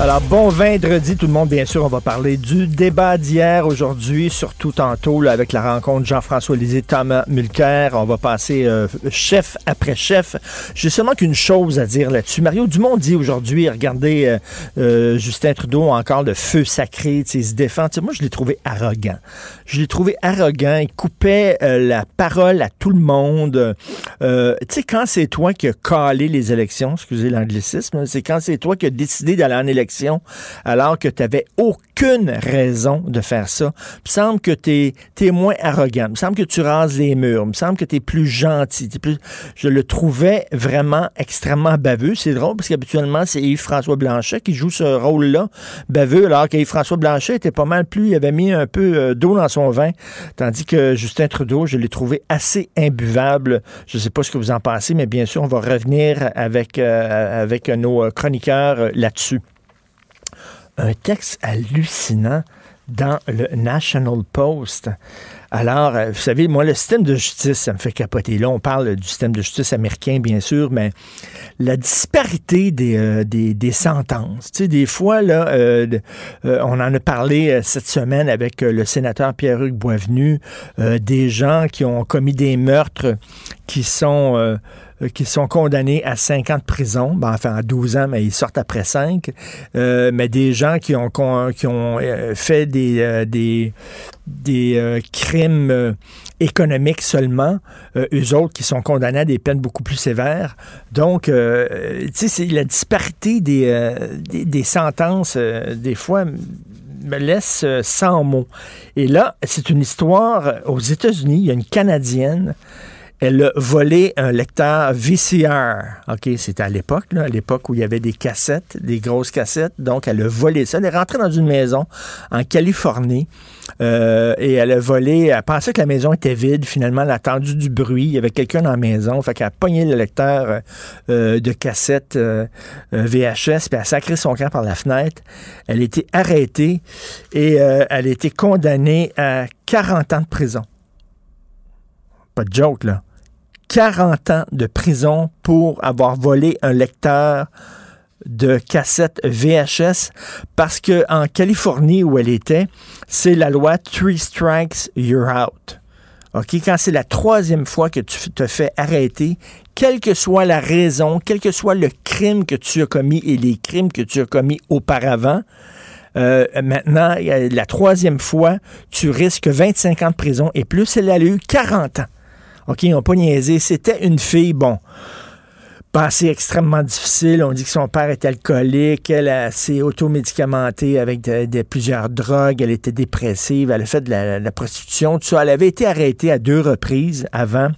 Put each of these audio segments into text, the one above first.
Alors, bon vendredi, tout le monde. Bien sûr, on va parler du débat d'hier, aujourd'hui, surtout tantôt, là, avec la rencontre Jean-François Lisée, Thomas Mulcair. On va passer euh, chef après chef. J'ai seulement qu'une chose à dire là-dessus. Mario Dumont dit aujourd'hui, regardez, euh, euh, Justin Trudeau encore le feu sacré, il se défend. T'sais, moi, je l'ai trouvé arrogant. Je l'ai trouvé arrogant. Il coupait la parole à tout le monde. tu sais, quand c'est toi qui as calé les élections, excusez l'anglicisme, c'est quand c'est toi qui as décidé d'aller en élection alors que tu n'avais aucune raison de faire ça. Il me semble que tu es, moins arrogant. Il me semble que tu rases les murs. Il me semble que tu es plus gentil. Je le trouvais vraiment extrêmement baveux. C'est drôle parce qu'habituellement, c'est Yves-François Blanchet qui joue ce rôle-là, baveux, alors qu'Yves-François Blanchet était pas mal plus, il avait mis un peu euh, d'eau dans son vin, tandis que Justin Trudeau, je l'ai trouvé assez imbuvable. Je ne sais pas ce que vous en pensez, mais bien sûr, on va revenir avec, euh, nos chroniqueurs euh, là-dessus un texte hallucinant dans le National Post. Alors, euh, vous savez, moi, le système de justice, ça me fait capoter. Là, on parle du système de justice américain, bien sûr, mais la disparité des, euh, des, sentences. Tu sais, des fois, là, euh, on en a parlé cette semaine avec le sénateur Pierre-Hugues Boisvenu, des gens qui ont commis des meurtres qui sont qui sont condamnés à 5 ans de prison, ben, enfin à 12 ans, mais ils sortent après 5, euh, mais des gens qui ont, qui ont euh, fait des, des, des crimes économiques seulement, eux autres qui sont condamnés à des peines beaucoup plus sévères. Donc, tu sais, la disparité des, des, des sentences, des fois me laisse sans mots. Et là, c'est une histoire aux États-Unis, il y a une Canadienne elle a volé un lecteur VCR. OK, c'était à l'époque, à l'époque où il y avait des cassettes, des grosses cassettes. Donc, elle a volé ça. Elle est rentrée dans une maison en Californie euh, et elle a volé. Elle pensait que la maison était vide. Finalement, elle a entendu du bruit. Il y avait quelqu'un dans la maison. Fait qu'elle a pogné le lecteur euh, de cassette euh, VHS puis elle a sacré son camp par la fenêtre. Elle a été arrêtée et elle a été condamnée à 40 ans de prison. Pas de joke, là. 40 ans de prison pour avoir volé un lecteur de cassette VHS parce que en Californie où elle était, c'est la loi Three Strikes You're Out. OK, quand c'est la troisième fois que tu te fais arrêter, quelle que soit la raison, quel que soit le crime que tu as commis et les crimes que tu as commis auparavant, euh, maintenant, la troisième fois, tu risques 25 ans de prison et plus. Elle a eu 40 ans. OK, ils n'ont pas niaisé. C'était une fille, bon, passé extrêmement difficile. On dit que son père était alcoolique, elle s'est automédicamentée avec plusieurs drogues, elle était dépressive, elle a fait de la, prostitution. Elle avait été arrêtée à deux reprises avant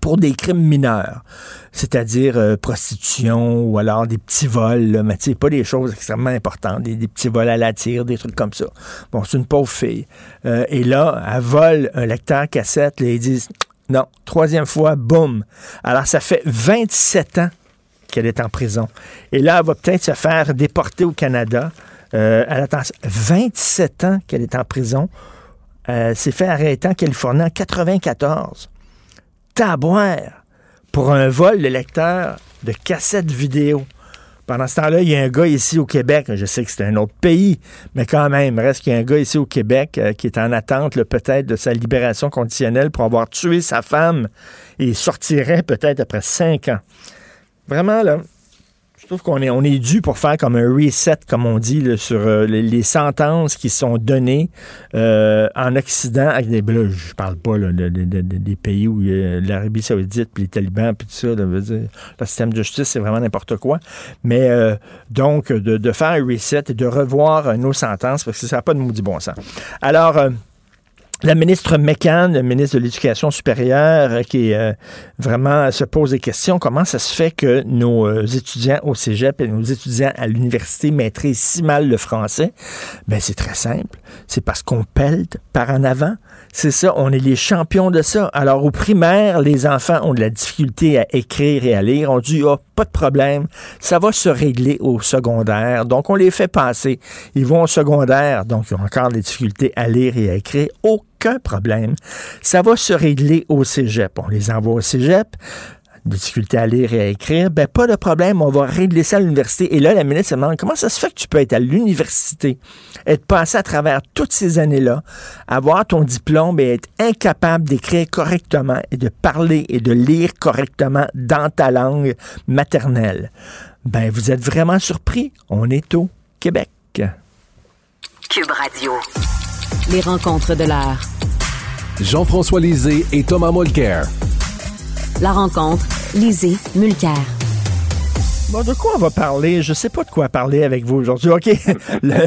pour des crimes mineurs, c'est-à-dire euh, prostitution ou alors des petits vols, mais tu sais, pas des choses extrêmement importantes, des, petits vols à la tire, des trucs comme ça. Bon, c'est une pauvre fille. Euh, et là, elle vole un lecteur cassette, là, ils disent non. Troisième fois, boum. Alors, ça fait 27 ans qu'elle est en prison. Et là, elle va peut-être se faire déporter au Canada. Euh, elle attend 27 ans qu'elle est en prison. Elle s'est fait arrêter en Californie en 94. Taboire pour un vol de lecteur de cassettes vidéo. Pendant ce temps-là, il y a un gars ici au Québec, je sais que c'est un autre pays, mais quand même, reste qu'il y a un gars ici au Québec euh, qui est en attente peut-être de sa libération conditionnelle pour avoir tué sa femme et sortirait peut-être après cinq ans. Vraiment, là, je trouve qu'on est, on est dû pour faire comme un reset, comme on dit, sur euh, les, sentences qui sont données euh, en Occident. Avec des, là, je parle pas des pays où l'Arabie saoudite, puis les talibans, puis tout ça. le système de justice, c'est vraiment n'importe quoi. Mais euh, donc, de, faire un reset et de revoir nos sentences, parce que ça n'a pas de maudit bon sens. Alors... la ministre McCann, le ministre de l'Éducation supérieure, euh, qui euh, vraiment se pose des questions. Comment ça se fait que nos euh, étudiants au cégep et nos étudiants à l'université maîtrisent si mal le français? Ben, c'est très simple. C'est parce qu'on pèle par en avant. C'est ça, on est les champions de ça. Alors, au primaire, les enfants ont de la difficulté à écrire et à lire. On dit, oh, pas de problème, ça va se régler au secondaire. Donc, on les fait passer. Ils vont au secondaire, donc ils ont encore des difficultés à lire et à écrire. Aucun problème. Ça va se régler au cégep. On les envoie au cégep des difficultés à lire et à écrire, ben pas de problème, on va régler ça à l'université. Et là, la ministre se demande comment ça se fait que tu peux être à l'université, être passé à travers toutes ces années-là, avoir ton diplôme et être incapable d'écrire correctement et de parler et de lire correctement dans ta langue maternelle? Ben, vous êtes vraiment surpris. On est au Québec. Cube Radio. Les rencontres de l'art. Jean-François Lisée et Thomas Mulcair. La rencontre, Lisée Mulcair. Bon, de quoi on va parler? Je sais pas de quoi parler avec vous aujourd'hui. OK. Le-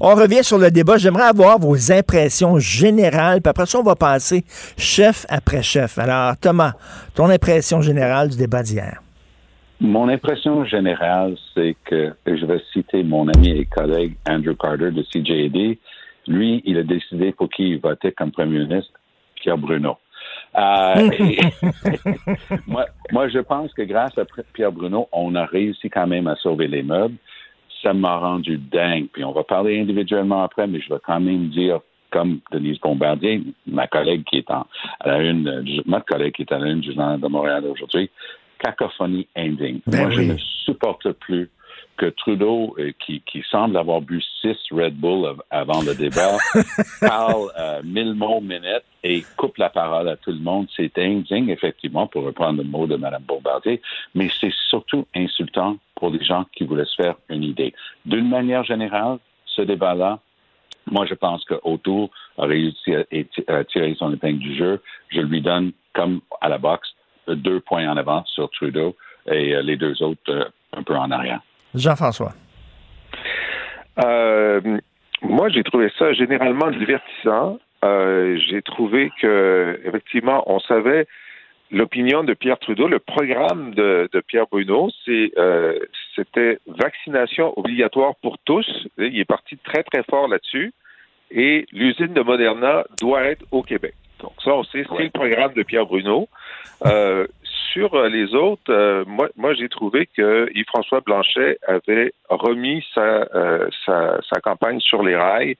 on revient sur le débat. J'aimerais avoir vos impressions générales. Puis après ça, on va passer chef après chef. Alors, Thomas, ton impression générale du débat d'hier. Mon impression générale, c'est que, et je vais citer mon ami et collègue Andrew Carter de CJD, lui, il a décidé pour qui il votait comme premier ministre, Pierre Bruno. Euh, et- moi, moi, je pense que grâce à Pierre Bruno, on a réussi quand même à sauver les meubles. Ça m'a rendu dingue. Puis on va parler individuellement après, mais je vais quand même dire, comme Denise Bombardier, ma collègue qui est en, à la une, euh, du- notre collègue qui est à la une du Journal de Montréal aujourd'hui, cacophonie indigne. Ben moi, je ne supporte plus que Trudeau, euh, qui, qui semble avoir bu six Red Bull av- avant le débat, parle euh, mille mots minutes et coupe la parole à tout le monde. C'est indigne, effectivement, pour reprendre le mot de Mme Bombardier, mais c'est surtout insultant pour les gens qui voulaient se faire une idée. D'une manière générale, ce débat-là, moi, je pense que O'Toole a réussi à, à tirer son épingle du jeu. Je lui donne, comme à la boxe, deux points en avant sur Trudeau et euh, les deux autres euh, un peu en arrière. Jean-François. Euh, moi, j'ai trouvé ça généralement divertissant. Euh, j'ai trouvé que, effectivement, on savait l'opinion de Pierre Trudeau, le programme de, de Pierre Bruno, c'est euh, c'était vaccination obligatoire pour tous. Il est parti très très fort là-dessus. Et l'usine de Moderna doit être au Québec. Donc ça, on sait, c'est le programme de Pierre Bruno. Euh, sur euh, les autres, euh, moi, j'ai trouvé que Yves-François Blanchet avait remis sa, euh, sa, campagne sur les rails,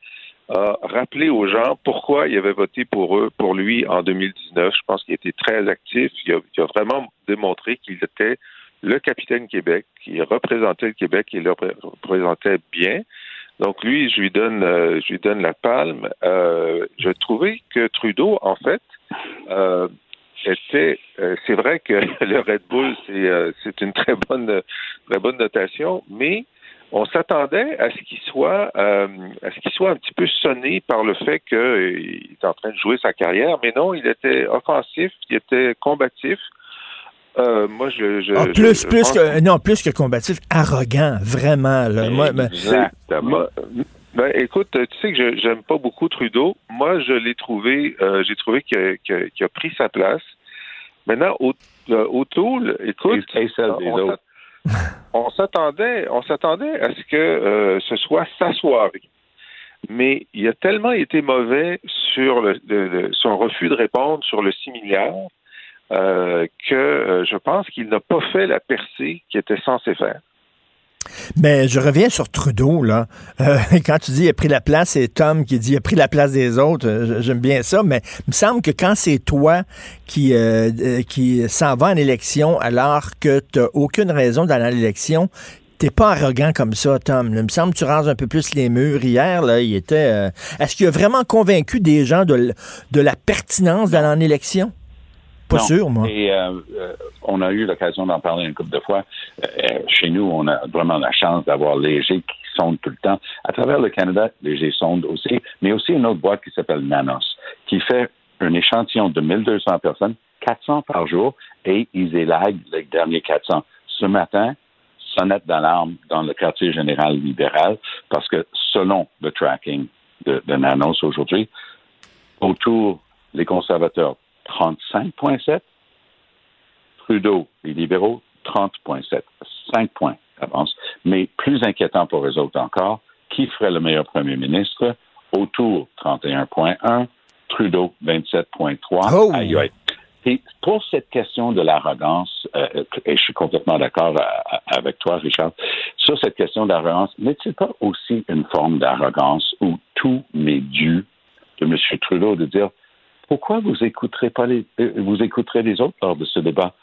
a rappelé aux gens pourquoi il avait voté pour eux, pour lui en 2019. Je pense qu'il était très actif. Il a, vraiment démontré qu'il était le capitaine Québec, qui représentait le Québec et le représentait bien. Donc lui, je lui donne, je lui donne la palme. Je trouvais que Trudeau, en fait, était, euh, c'est vrai que le Red Bull, c'est, euh, c'est une très bonne, très bonne notation, mais on s'attendait à ce qu'il soit, euh, à ce qu'il soit un petit peu sonné par le fait qu'il est en train de jouer sa carrière, mais non, il était offensif, il était combatif. Euh, moi, je, je, Ah, plus, je plus que, non, plus que combatif, arrogant, vraiment. Là. Moi, Exactement. Moi, ben, écoute, tu sais que je j'aime pas beaucoup Trudeau. Moi, je l'ai trouvé, euh, j'ai trouvé qu'il a, pris sa place. Maintenant, au, euh, O'Toole, écoute, Et celle des on s'attendait, on s'attendait à ce que euh, ce soit sa soirée. Mais il a tellement été mauvais sur le, le- le- son refus de répondre sur le 6 milliards que je pense qu'il n'a pas fait la percée qu'il était censé faire. Mais je reviens sur Trudeau, là. Euh, quand tu dis il a pris la place, c'est Tom qui dit il a pris la place des autres. Euh, J'aime bien ça, mais il me semble que quand c'est toi qui, euh, euh, qui s'en va en élection alors que tu aucune raison d'aller à l'élection, t'es pas arrogant comme ça, Tom. Il me semble que tu rases un peu plus les murs. Hier, là, il était. Est-ce qu'il a vraiment convaincu des gens de, de la pertinence d'aller en élection? Pas Non. sûr, moi. Et euh, euh, on a eu l'occasion d'en parler une couple de fois. Euh, chez nous, on a vraiment la chance d'avoir Léger qui sonde tout le temps. À travers le Canada, Léger sonde aussi, mais aussi une autre boîte qui s'appelle Nanos, qui fait un échantillon de 1200 personnes, 400 par jour, et ils élaguent les derniers 400. Ce matin, sonnette d'alarme dans le quartier général libéral, parce que selon le tracking de, de Nanos aujourd'hui, Autour, les conservateurs, 35,7. Trudeau, les libéraux, 30,7. 5 points d'avance. Mais plus inquiétant pour eux autres encore, qui ferait le meilleur premier ministre? Autour, 31,1. Trudeau, 27,3. Oh! Aïe, aïe. Et pour cette question de l'arrogance, euh, et je suis complètement d'accord euh, avec toi, Richard, sur cette question d'arrogance, n'est-il pas aussi une forme d'arrogance où tout m'est dû de M. Trudeau de dire pourquoi vous écouterez pas les, euh, vous écouterez les autres lors de ce débat?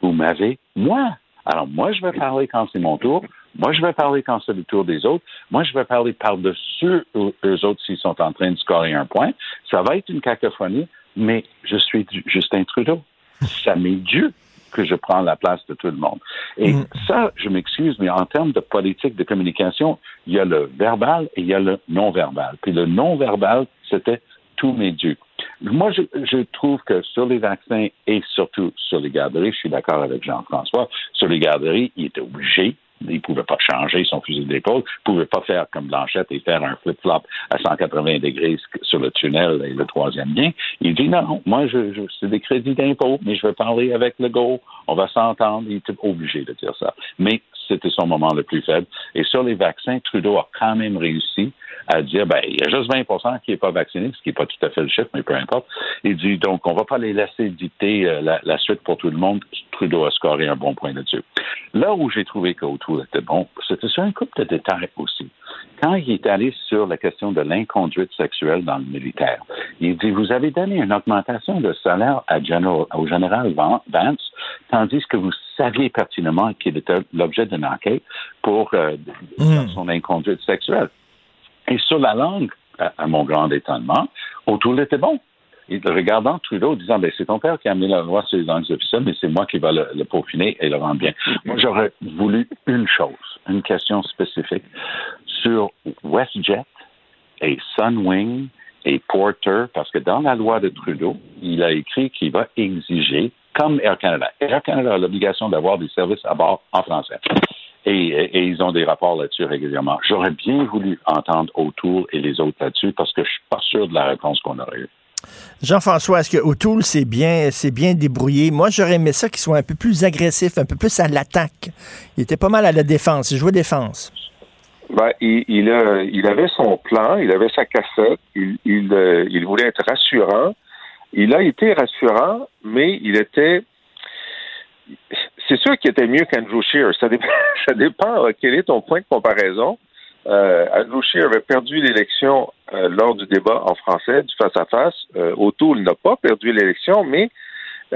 Vous m'avez, moi. Alors, moi, je vais parler quand c'est mon tour. Moi, je vais parler quand c'est le tour des autres. Moi, je vais parler par-dessus eux autres s'ils sont en train de scorer un point. Ça va être une cacophonie, mais je suis Justin Trudeau. Ça m'est dû que je prends la place de tout le monde. Et ça, je m'excuse, mais en termes de politique de communication, il y a le verbal et il y a le non-verbal. Puis le non-verbal, c'était tous mes dieux. Moi, je, je trouve que sur les vaccins et surtout sur les garderies, je suis d'accord avec Jean-François, sur les garderies, il était obligé il ne pouvait pas changer son fusil d'épaule, il ne pouvait pas faire comme Blanchette et faire un flip-flop à 180 degrés sur le tunnel et le troisième lien. Il dit non, moi, je, je, c'est des crédits d'impôt, mais je vais parler avec le go, on va s'entendre. Il était obligé de dire ça. Mais c'était son moment le plus faible. Et sur les vaccins, Trudeau a quand même réussi à dire, ben, il y a juste 20% qui n'est pas vacciné, ce qui n'est pas tout à fait le chiffre, mais peu importe. Il dit, donc, on ne va pas les laisser dicter euh, la, la, suite pour tout le monde. Trudeau a scoré un bon point là-dessus. Là où j'ai trouvé qu'Autour était bon, c'était sur un couple de détails aussi. Quand il est allé sur la question de l'inconduite sexuelle dans le militaire, il dit, vous avez donné une augmentation de salaire à General, au général Vance, tandis que vous saviez pertinemment qu'il était l'objet d'une enquête pour euh, mmh. son inconduite sexuelle. Et sur la langue, à, mon grand étonnement, O'Toole était bon. Et regardant Trudeau, disant, ben, c'est ton père qui a mis la loi sur les langues officielles, mais c'est moi qui va le, le, peaufiner et le rendre bien. Moi, j'aurais voulu une chose, une question spécifique sur WestJet et Sunwing et Porter, parce que dans la loi de Trudeau, il a écrit qu'il va exiger, comme Air Canada, Air Canada a l'obligation d'avoir des services à bord en français. Et, et, et, ils ont des rapports là-dessus régulièrement. J'aurais bien voulu entendre O'Toole et les autres là-dessus parce que je suis pas sûr de la réponse qu'on aurait eue. Jean-François, est-ce que O'Toole s'est bien, bien débrouillé? Moi, j'aurais aimé ça qu'il soit un peu plus agressif, un peu plus à l'attaque. Il était pas mal à la défense. Il jouait défense. Ben, il, il, a, il, avait son plan, il avait sa cassette, il, il, euh, il, voulait être rassurant. Il a été rassurant, mais il était. C'est sûr qu'il était mieux qu'Andrew Shear. Ça dépend, ça dépend quel est ton point de comparaison. Euh, Andrew Scheer avait perdu l'élection euh, lors du débat en français, du face-à-face. Euh, O'Toole n'a pas perdu l'élection, mais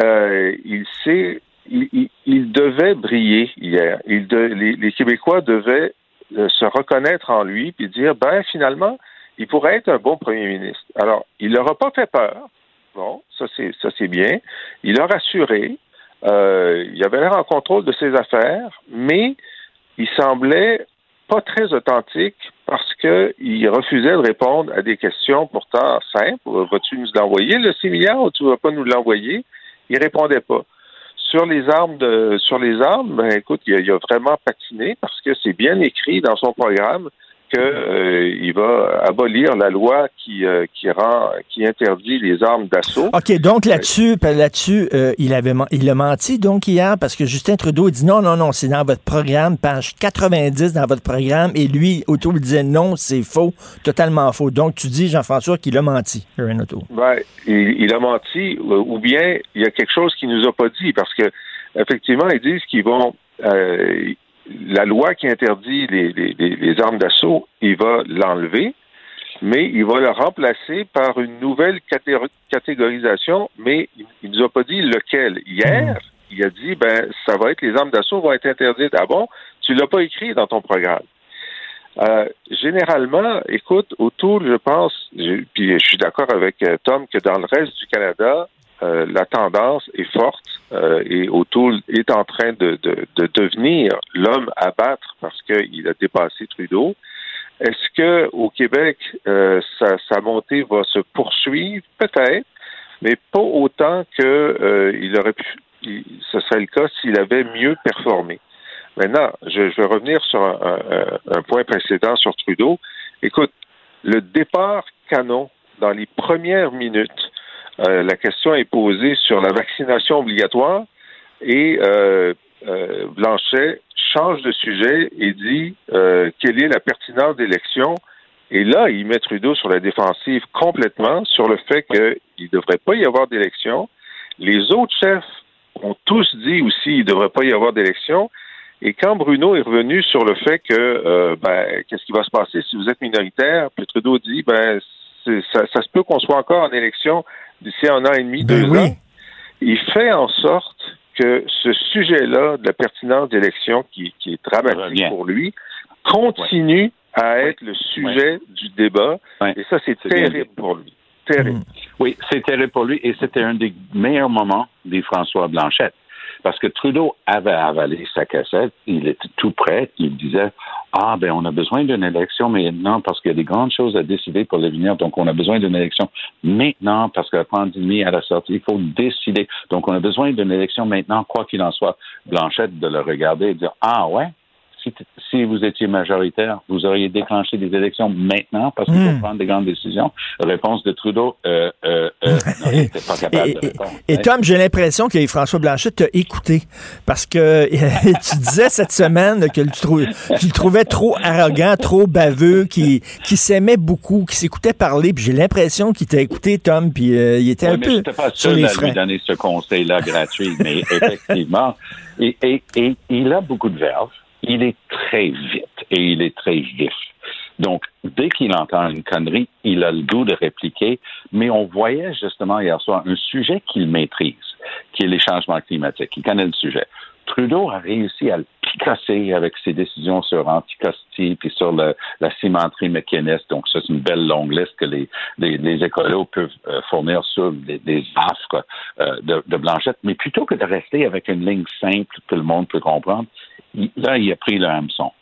euh, il s'est, il, devait briller hier. Les, Québécois devaient euh, se reconnaître en lui puis dire, ben finalement, il pourrait être un bon premier ministre. Alors, il leur a pas fait peur. Bon, ça c'est ça c'est bien. Il a rassuré. Euh, il avait l'air en contrôle de ses affaires, mais il semblait pas très authentique parce qu'il refusait de répondre à des questions pourtant simples. Vas-tu nous l'envoyer, le 6 milliards, ou tu vas pas nous l'envoyer? Il répondait pas. Sur les armes de, sur les armes, ben écoute, il a, il a vraiment patiné parce que c'est bien écrit dans son programme qu'il euh, va abolir la loi qui, euh, qui rend qui interdit les armes d'assaut. OK, donc là-dessus, là-dessus, euh, il avait il a menti donc hier parce que Justin Trudeau dit non, non, non, c'est dans votre programme, page 90 dans votre programme, et lui, Auto disait non, c'est faux, totalement faux. Donc tu dis, Jean-François, qu'il a menti, Aaron Auto. Ben, il, il, a menti, ou bien il y a quelque chose qu'il nous a pas dit, parce que effectivement, ils disent qu'ils vont la loi qui interdit les, les, les armes d'assaut, il va l'enlever, mais il va le remplacer par une nouvelle catégorisation, mais il ne nous a pas dit lequel. Hier, il a dit, ben, ça va être, les armes d'assaut vont être interdites. Ah bon? Tu l'as pas écrit dans ton programme. Euh, généralement, écoute, autour, je pense, je, puis je suis d'accord avec Tom que dans le reste du Canada, euh, la tendance est forte euh, et O'Toole est en train de, de, de devenir l'homme à battre parce qu'il a dépassé Trudeau. Est-ce que au Québec, euh, sa, sa, montée va se poursuivre? Peut-être, mais pas autant que il aurait pu. Il, ce serait le cas s'il avait mieux performé. Maintenant, je, je vais revenir sur un, un, un point précédent sur Trudeau. Écoute, le départ canon dans les premières minutes, euh, la question est posée sur la vaccination obligatoire et euh, euh, Blanchet change de sujet et dit quelle est la pertinence d'élection. Et là, il met Trudeau sur la défensive complètement sur le fait qu'il ne devrait pas y avoir d'élection. Les autres chefs ont tous dit aussi qu'il ne devrait pas y avoir d'élection. Et quand Bruno est revenu sur le fait que, ben, qu'est-ce qui va se passer? Si vous êtes minoritaire, puis Trudeau dit, ben, ça, ça, se peut qu'on soit encore en élection d'ici un an et demi, ben deux ans. Il fait en sorte que ce sujet-là de la pertinence d'élection, qui, qui, est dramatique pour lui, continue à être le sujet du débat. Et ça, c'est terrible pour lui. Terrible. Hmm. Oui, c'est terrible pour lui. Et c'était un des meilleurs moments des François Blanchette. Parce que Trudeau avait avalé sa cassette, il était tout prêt, il disait Ah, ben, on a besoin d'une élection maintenant parce qu'il y a des grandes choses à décider pour l'avenir, donc on a besoin d'une élection maintenant parce que la pandémie à la sortie, il faut décider. Donc on a besoin d'une élection maintenant, quoi qu'il en soit. Blanchette de le regarder et dire Ah, ouais, si, vous étiez majoritaire, vous auriez déclenché des élections maintenant parce qu'il faut hmm. prendre des grandes décisions. Réponse de Trudeau, euh, euh, euh pas capable et, de répondre. Et, Tom, j'ai l'impression que François Blanchet t'a écouté parce que tu disais cette semaine que tu, le trouvais trop arrogant, trop baveux, qui, qui s'aimait beaucoup, qui s'écoutait parler. Puis j'ai l'impression qu'il t'a écouté, Tom, puis euh, il était un peu Je pas sur les à lui donner ce conseil-là gratuit, mais effectivement, et, et, et il a beaucoup de verve il est très vite et il est très vif. Donc, dès qu'il entend une connerie, il a le goût de répliquer, mais on voyait justement hier soir un sujet qu'il maîtrise, qui est les changements climatiques. Il connaît le sujet. Trudeau a réussi à le picasser avec ses décisions sur Anticosti puis sur la cimenterie mécaniste. Donc, c'est une belle longue liste que les, les, écolos peuvent euh, fournir sur des, des offres euh, de, de Blanchette. Mais plutôt que de rester avec une ligne simple que le monde peut comprendre, là, il a pris le hameçon.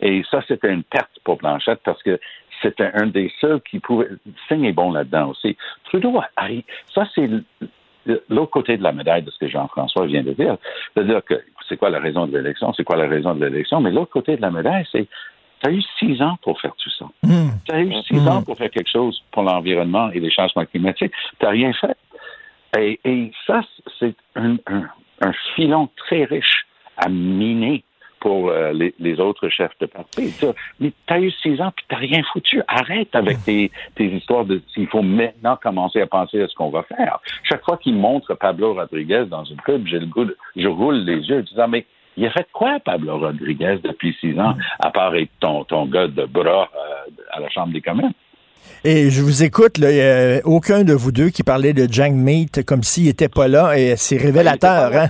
Et ça, c'était une perte pour Blanchette parce que c'était un des seuls qui pouvait. Signe est bon là-dedans aussi. Trudeau, ça, c'est l'autre côté de la médaille de ce que Jean-François vient de dire. C'est-à-dire que c'est quoi la raison de l'élection, c'est quoi la raison de l'élection, mais l'autre côté de la médaille, c'est tu as eu six ans pour faire tout ça. Hmm. Tu as eu six ans pour faire quelque chose pour l'environnement et les changements climatiques. Tu n'as rien fait. Et, ça, c'est un, filon très riche à miner pour euh, les, autres chefs de parti. Mais tu as eu six ans puis tu rien foutu. Arrête avec tes, histoires de s'il faut maintenant commencer à penser à ce qu'on va faire. Chaque fois qu'il montre Pablo Rodriguez dans une pub, j'ai le goût je roule les yeux, disant mais il a fait quoi, Pablo Rodriguez, depuis six ans, à part être ton, ton gars de bras euh, à la Chambre des communes? Et je vous écoute, a aucun de vous deux qui parlait de Jang Meat comme s'il n'était pas là, et c'est révélateur. Hein?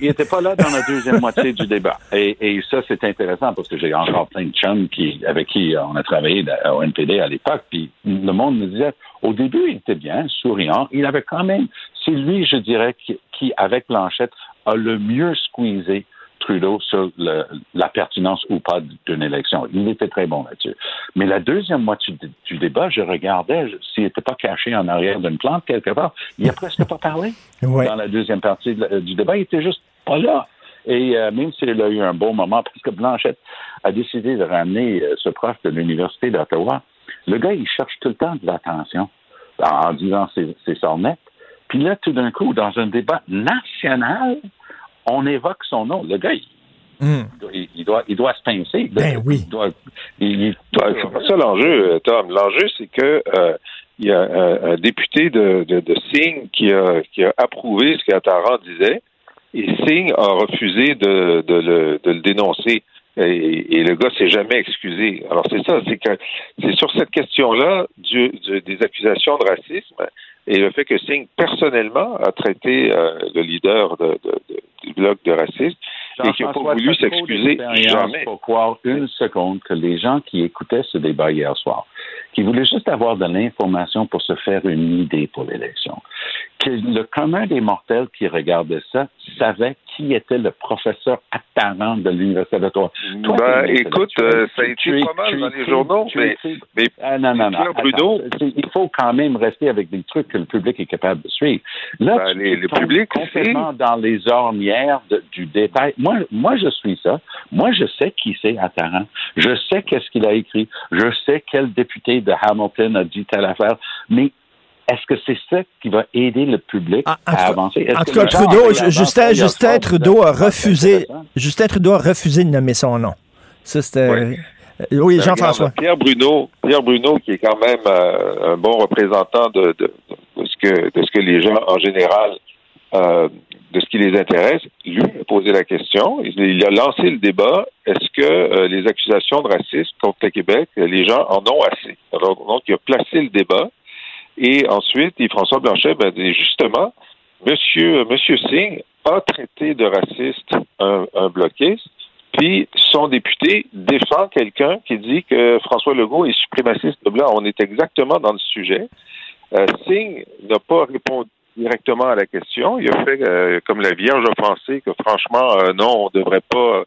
Il n'était pas là dans la deuxième moitié du débat. Et, et ça, c'est intéressant parce que j'ai encore plein de chums qui, avec qui on a travaillé au NPD à l'époque, puis le monde me disait, au début, il était bien, souriant, il avait quand même, c'est lui, je dirais, qui, qui avec Blanchette, a le mieux squeezé Trudeau sur la pertinence ou pas d'une élection. Il était très bon là-dessus. Mais la deuxième moitié du, débat, je regardais s'il n'était pas caché en arrière d'une plante quelque part. Il n'a presque pas parlé dans la deuxième partie du débat. Il était juste pas là. Et euh, même s'il a eu un bon moment, parce que Blanchette a décidé de ramener euh, ce prof de l'Université d'Ottawa, le gars, il cherche tout le temps de l'attention en, disant ses, ses sornettes. Puis là, tout d'un coup, dans un débat national, on évoque son nom. Le gars, il, hmm. doit, il doit se pincer. Ben oui. c'est pas ça l'enjeu, Tom. L'enjeu, c'est que euh, il y a un, député de, de, de Singh qui a, qui a approuvé ce qu'Attara disait, et Singh a refusé de, de, le, de le dénoncer. Et, le gars s'est jamais excusé. Alors c'est ça, c'est que c'est sur cette question-là du, des accusations de racisme et le fait que Singh personnellement a traité euh, le leader de, du bloc de racisme et qui n'a pas voulu s'excuser jamais. Pour croire une seconde que les gens qui écoutaient ce débat hier soir, qui voulaient juste avoir de l'information pour se faire une idée pour l'élection, que le commun des mortels qui regardait ça savait qui était le professeur apparent de l'Université. Toi, Ben, t'es un écoute, euh, ça a été pas mal dans es- les journaux, mais- Ah, non, non, non. Pierre Bruno- Attends, c'est- il faut quand même rester avec des trucs que le public est capable de suivre. Là, Ben, tu les- le public complètement dans les ornières de- du détail. Moi, moi, je suis ça. Moi, je sais qui c'est Attaran. Je sais qu'est-ce qu'il a écrit. Je sais quel député de Hamilton a dit telle affaire. Mais est-ce que c'est ça qui va aider le public Ah, en à cas- avancer? En tout cas, Trudeau, Justin, Trudeau a refusé? Justin Trudeau a refusé de nommer son nom. Ça, c'était. Ouais. Euh, Oui, Ben, Jean-François. Pierre Bruno, Pierre Bruno, qui est quand même euh, un bon représentant de, de, de ce que de ce que les gens en général euh, de ce qui les intéresse, lui a posé la question. Il, il a lancé le débat. Est-ce que euh, les accusations de racisme contre le Québec, les gens en ont assez? Alors, donc, il a placé le débat. Et ensuite, et François Blanchet ben, dit justement, Monsieur Monsieur Singh a traité de raciste un, un bloquiste. Puis son député défend quelqu'un qui dit que François Legault est suprémaciste blanc. On est exactement dans le sujet. Euh, Singh n'a pas répondu directement à la question. Il a fait euh, comme la Vierge offensée que franchement, euh, non, on ne devrait pas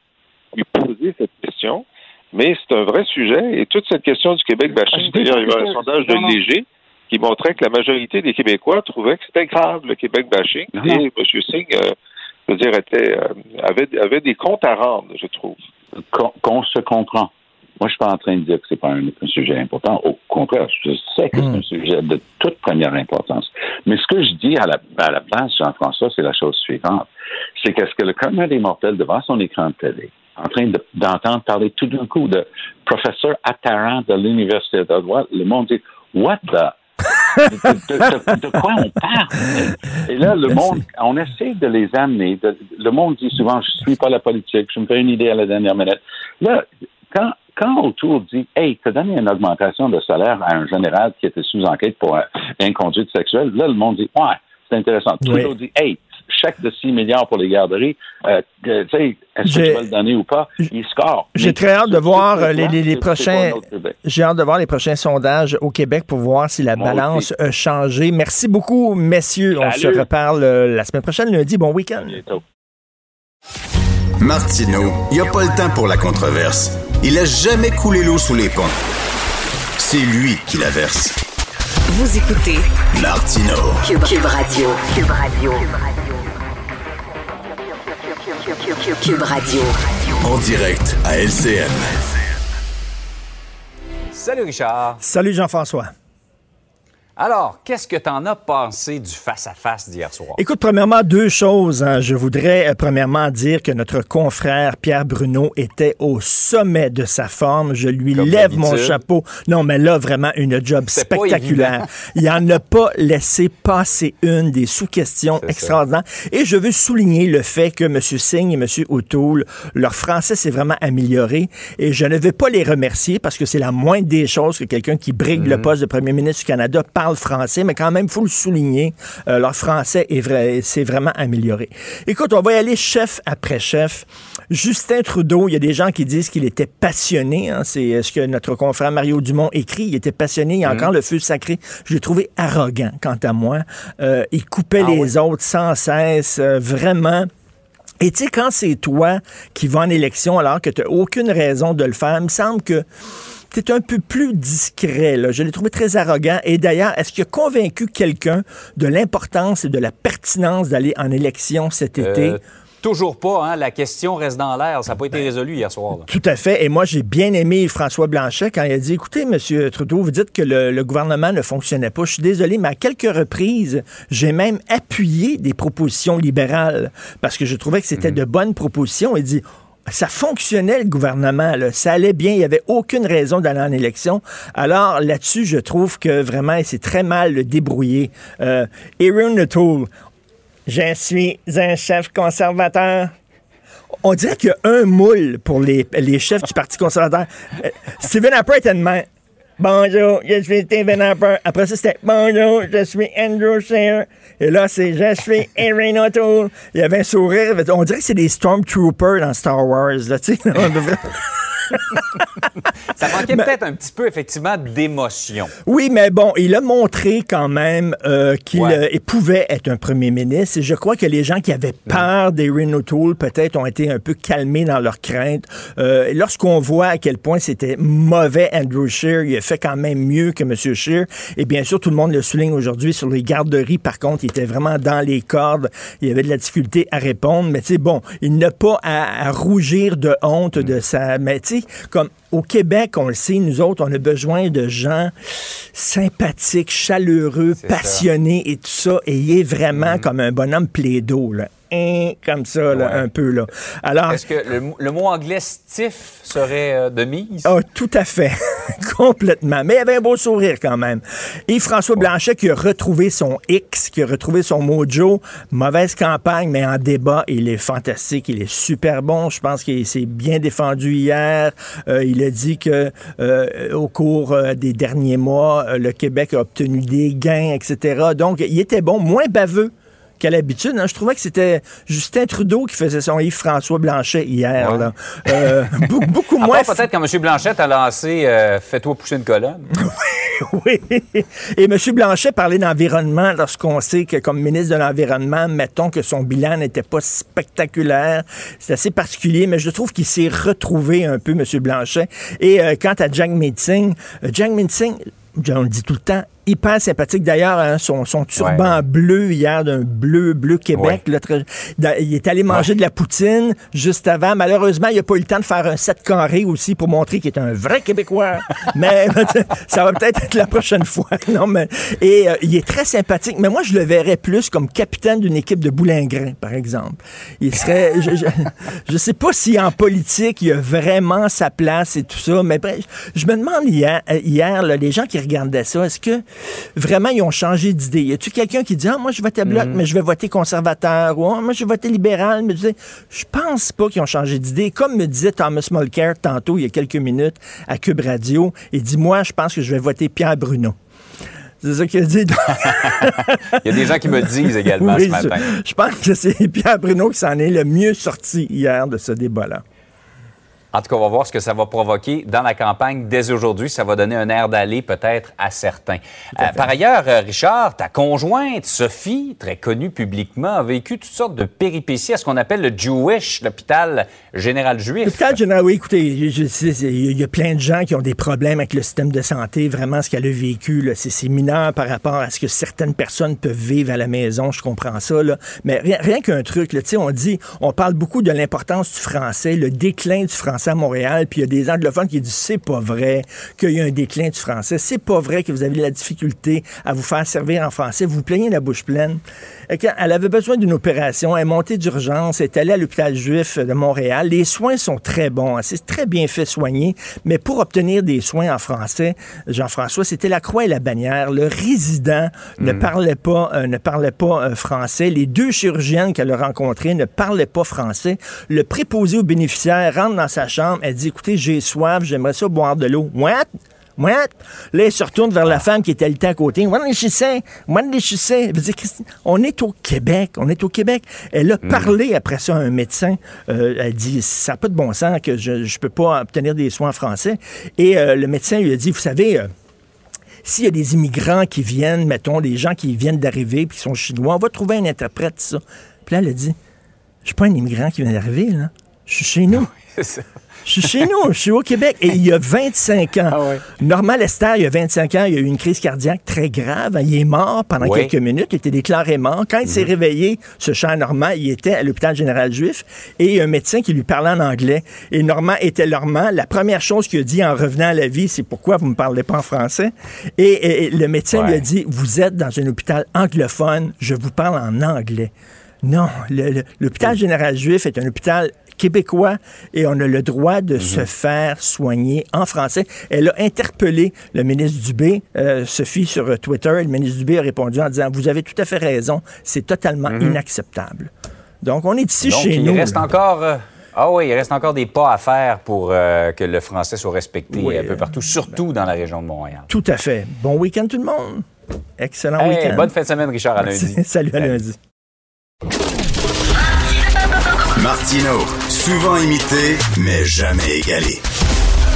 lui poser cette question. Mais c'est un vrai sujet. Et toute cette question du Québec bashing, d'ailleurs, il y a un sondage de Léger qui montrait que la majorité des Québécois trouvaient que c'était grave, le Québec bashing. Et M. Singh, euh, je veux dire, était, euh, avait, avait des comptes à rendre, je trouve. qu'on se comprend. Moi, je suis pas en train de dire que c'est pas un, un sujet important. Au contraire, je sais que c'est un sujet de toute première importance. Mais ce que je dis à la, à la place, Jean-François, c'est la chose suivante. C'est qu'est-ce que le commun des mortels devant son écran de télé, en train de- d'entendre parler tout d'un coup de professeur Attaran de l'Université d'Ottawa, le monde dit What the? De, de- de- de quoi on parle? Et là, le monde, on essaie de les amener. de- le monde dit souvent, je suis pas la politique, je me fais une idée à la dernière minute. Là, quand, quand autour dit, hey, t'as donné une augmentation de salaire à un général qui était sous enquête pour euh, inconduite sexuelle, là, le monde dit, ouais, c'est intéressant. Trudeau Oui. dit, hey, chèque de 6 milliards pour les garderies, euh, tu sais, est-ce que J'ai- tu vas le donner ou pas? Il score. J'ai très hâte de voir euh, les, les- prochains. J'ai hâte de voir les prochains sondages au Québec pour voir si la Moi balance aussi. a changé. Merci beaucoup, messieurs. On se reparle euh, la semaine prochaine, lundi. Bon week-end. À bientôt. Martineau, il n'y a pas le temps pour la controverse. Il a jamais coulé l'eau sous les ponts. C'est lui qui la verse. Vous écoutez Martineau. Cube, Cube Radio. Cube Radio. Cube Radio. En direct à LCN. Salut Richard. Salut Jean-François. Alors, qu'est-ce que t'en as pensé du face-à-face d'hier soir? Écoute, premièrement, deux choses. hein. Je voudrais, euh, premièrement, dire que notre confrère Pierre Bruno était au sommet de sa forme. Je lui Comme lève mon chapeau. Non, mais là, vraiment, une job spectaculaire. Il en a pas laissé passer une des sous-questions ça. extraordinaires. Et je veux souligner le fait que M. Singh et M. O'Toole, leur français s'est vraiment amélioré. Et je ne vais pas les remercier parce que c'est la moindre des choses que quelqu'un qui brigue le poste de premier ministre du Canada parle français, mais quand même, il faut le souligner, euh, leur français est vrai, s'est vraiment amélioré. Écoute, on va y aller chef après chef. Justin Trudeau, il y a des gens qui disent qu'il était passionné. hein, c'est euh, ce que notre confrère Mario Dumont écrit. Il était passionné. Il y a encore le feu sacré. Je l'ai trouvé arrogant, quant à moi. Euh, il coupait Ah les autres sans cesse. euh, vraiment. Et tu sais, quand c'est toi qui vas en élection alors que tu n'as aucune raison de le faire, il me semble que es un peu plus discret. Là. Je l'ai trouvé très arrogant. Et d'ailleurs, est-ce qu'il a convaincu quelqu'un de l'importance et de la pertinence d'aller en élection cet été? Euh, toujours pas, hein? La question reste dans l'air. Ça n'a pas Ben, été résolu hier soir. là. Tout à fait. Et moi, j'ai bien aimé François Blanchet quand il a dit Écoutez, M. Trudeau, vous dites que le, le gouvernement ne fonctionnait pas. Je suis désolé, mais à quelques reprises, j'ai même appuyé des propositions libérales parce que je trouvais que c'était de bonnes propositions. Il dit ça fonctionnait, le gouvernement. Là. Ça allait bien. Il n'y avait aucune raison d'aller en élection. Alors, là-dessus, je trouve que vraiment, il s'est très mal débrouillé. Euh, Aaron O'Toole, je suis un chef conservateur. On dirait qu'il y a un moule pour les, les chefs du Parti conservateur. Euh, Stephen même. Bonjour, je suis Stephen Harper. Après ça, c'était Bonjour, je suis Andrew Scheer. Et là, c'est Je suis Erin O'Toole. Il y avait un sourire. On dirait que c'est des Stormtroopers dans Star Wars. Là, tu sais. Ça manquait peut-être un petit peu, effectivement, d'émotion. Oui, mais bon, il a montré quand même euh, qu'il Ouais. euh, pouvait être un premier ministre. Et je crois que les gens qui avaient peur d'Erin O'Toole, peut-être, ont été un peu calmés dans leurs craintes. Euh, Lorsqu'on voit à quel point c'était mauvais Andrew Scheer, il a fait quand même mieux que M. Scheer. Et bien sûr, tout le monde le souligne aujourd'hui sur les garderies. Par contre, il était vraiment dans les cordes. Il y avait de la difficulté à répondre. Mais tu sais, bon, il n'a pas à, à rougir de honte de sa... Mais tu sais, comme au Québec, on le sait, nous autres, on a besoin de gens sympathiques, chaleureux, ça. passionnés et tout ça. Et il est vraiment comme un bonhomme plaido, là. Hein, Comme ça, là, Ouais. un peu, là. Alors, Est-ce que le, le mot anglais stiff serait euh, de mise? ah, tout à fait. Complètement. Mais il avait un beau sourire quand même. Et François Blanchet qui a retrouvé son X, qui a retrouvé son mojo. Mauvaise campagne, mais en débat, il est fantastique. Il est super bon. Je pense qu'il s'est bien défendu hier. Euh, il a dit que euh, au cours euh, des derniers mois, le Québec a obtenu des gains, etc. Donc, il était bon, moins baveux qu'à l'habitude. hein. Je trouvais que c'était Justin Trudeau qui faisait son Yves-François Blanchet hier. Ouais. là. Euh, beaucoup, moins peut-être quand M. Blanchette a lancé euh, Fais-toi pousser une colonne. Oui. Et M. Blanchet parlait d'environnement lorsqu'on sait que, comme ministre de l'Environnement, mettons que son bilan n'était pas spectaculaire. C'est assez particulier, mais je trouve qu'il s'est retrouvé un peu, M. Blanchet. Et euh, quant à Jack Meeting, euh, Jack Meeting, on le dit tout le temps, hyper sympathique. D'ailleurs, hein, son, son turban Ouais. bleu hier, d'un bleu, bleu Québec. là, il est allé manger de la poutine juste avant. Malheureusement, il n'a pas eu le temps de faire un set carré aussi pour montrer qu'il est un vrai Québécois. mais ça va peut-être être la prochaine fois. Non, mais, et euh, il est très sympathique. Mais moi, je le verrais plus comme capitaine d'une équipe de boulingrin, par exemple. Il serait... je, je, je sais pas si en politique, il a vraiment sa place et tout ça. Mais bref, je me demande hier, euh, hier là, les gens qui regardaient ça, est-ce que vraiment ils ont changé d'idée? Y a-tu quelqu'un qui dit, ah, moi, je votais bloc, mais je vais voter conservateur, ou Ah, moi, je vais voter libéral, mais tu je pense pas qu'ils ont changé d'idée. Comme me disait Thomas Mulcair tantôt, il y a quelques minutes, à Cube Radio, il dit, moi, je pense que je vais voter Pierre Bruno. C'est ça qu'il a dit. Il y a des gens qui me disent également Oui, ce matin. Je, je pense que c'est Pierre Bruno qui s'en est le mieux sorti hier de ce débat-là. En tout cas, on va voir ce que ça va provoquer dans la campagne dès aujourd'hui. Ça va donner un air d'aller peut-être à certains. Euh, par ailleurs, euh, Richard, ta conjointe, Sophie, très connue publiquement, a vécu toutes sortes de péripéties à ce qu'on appelle le Jewish, l'hôpital général juif. L'hôpital général, oui, écoutez, il y a plein de gens qui ont des problèmes avec le système de santé. Vraiment, ce qu'elle a vécu, c'est mineur par rapport à ce que certaines personnes peuvent vivre à la maison. Je comprends ça, là. Mais rien, rien qu'un truc, là, on dit, on parle beaucoup de l'importance du français, le déclin du français à Montréal, puis il y a des anglophones qui disent, c'est pas vrai qu'il y a un déclin du français. C'est pas vrai que vous avez de la difficulté à vous faire servir en français. Vous vous plaignez la bouche pleine. Et quand elle avait besoin d'une opération, elle est montée d'urgence, elle est allée à l'hôpital juif de Montréal. Les soins sont très bons, hein. c'est très bien fait soigner, mais pour obtenir des soins en français, Jean-François, c'était la croix et la bannière. Le résident ne parlait pas, euh, ne parlait pas euh, français. Les deux chirurgiennes qu'elle a rencontrées ne parlaient pas français. Le préposé aux bénéficiaires rentre dans sa chambre, elle dit, écoutez, j'ai soif, j'aimerais ça boire de l'eau. What? What? Là, il se retourne vers la femme qui était alitée à côté. What did she say? What did she say? Elle Christine, on est au Québec. On est au Québec. Elle a parlé après ça à un médecin. Euh, elle dit, ça n'a pas de bon sens que je ne peux pas obtenir des soins en français. Et euh, le médecin lui a dit, vous savez, euh, s'il y a des immigrants qui viennent, mettons, des gens qui viennent d'arriver puis qui sont chinois, on va trouver un interprète, ça. Puis là, elle a dit, je suis pas un immigrant qui vient d'arriver, là. Je suis chez nous. Ça. Je suis chez nous, je suis au Québec. Et il y a 25 ans. Ah ouais. Normand Lester, il y a 25 ans, il y a eu une crise cardiaque très grave. Il est mort pendant quelques minutes. Il était déclaré mort. Quand il s'est réveillé, ce cher Normand, il était à l'hôpital général juif et il y a un médecin qui lui parlait en anglais. Et Normand était Normand. La première chose qu'il a dit en revenant à la vie, c'est pourquoi vous ne me parlez pas en français? Et, et- et le médecin lui a dit, vous êtes dans un hôpital anglophone, je vous parle en anglais. Non, l'hôpital général juif est un hôpital québécois et on a le droit de se faire soigner en français. Elle a interpellé le ministre Dubé, euh, Sophie, sur euh, Twitter. Le ministre Dubé a répondu en disant, vous avez tout à fait raison, c'est totalement inacceptable. Donc, on est ici Donc, chez il nous. reste là. encore. euh, ah oui, il reste encore des pas à faire pour euh, que le français soit respecté Oui, un peu partout, surtout dans la région de Montréal. Tout à fait. Bon week-end tout le monde. Excellent Hey, week-end. bonne fin de semaine, Richard, à lundi. Salut à lundi. Martino, souvent imité, mais jamais égalé.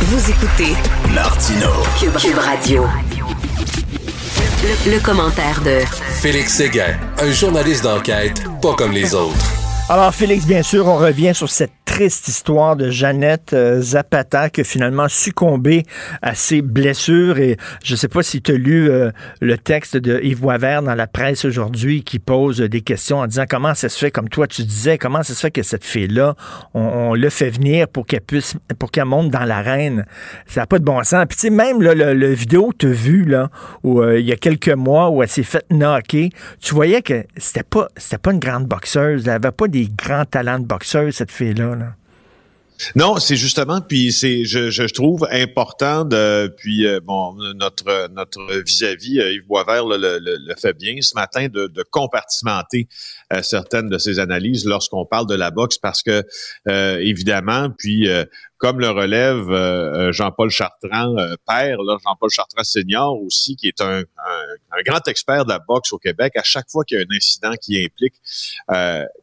Vous écoutez Martino. Cube, Cube Radio. Le, le commentaire de Félix Séguin, un journaliste d'enquête pas comme les autres. Alors, Félix, bien sûr, on revient sur cette triste histoire de Jeannette euh, Zapata qui a finalement succombé à ses blessures. Et je ne sais pas si tu as lu euh, le texte de Yves Boisvert dans la presse aujourd'hui qui pose des questions en disant comment ça se fait, comme toi tu disais, comment ça se fait que cette fille-là, on, on l'a fait venir pour qu'elle puisse, pour qu'elle monte dans l'arène. Ça n'a pas de bon sens. Puis tu sais, même là, le, le vidéo que tu as vu, là, où euh, il y a quelques mois, où elle s'est faite knocker, tu voyais que c'était pas, c'était pas une grande boxeuse. Des grands talents de boxeuse, cette fille-là. Là? Non, c'est justement, puis c'est, je, trouve important de, puis euh, bon, notre vis-à-vis euh, Yves Boisvert le, fait bien ce matin de, compartimenter euh, certaines de ses analyses lorsqu'on parle de la boxe parce que évidemment, puis comme le relève Jean-Paul Chartrand père, là, Jean-Paul Chartrand senior aussi, qui est un, un, un, grand expert de la boxe au Québec. À chaque fois qu'il y a un incident qui implique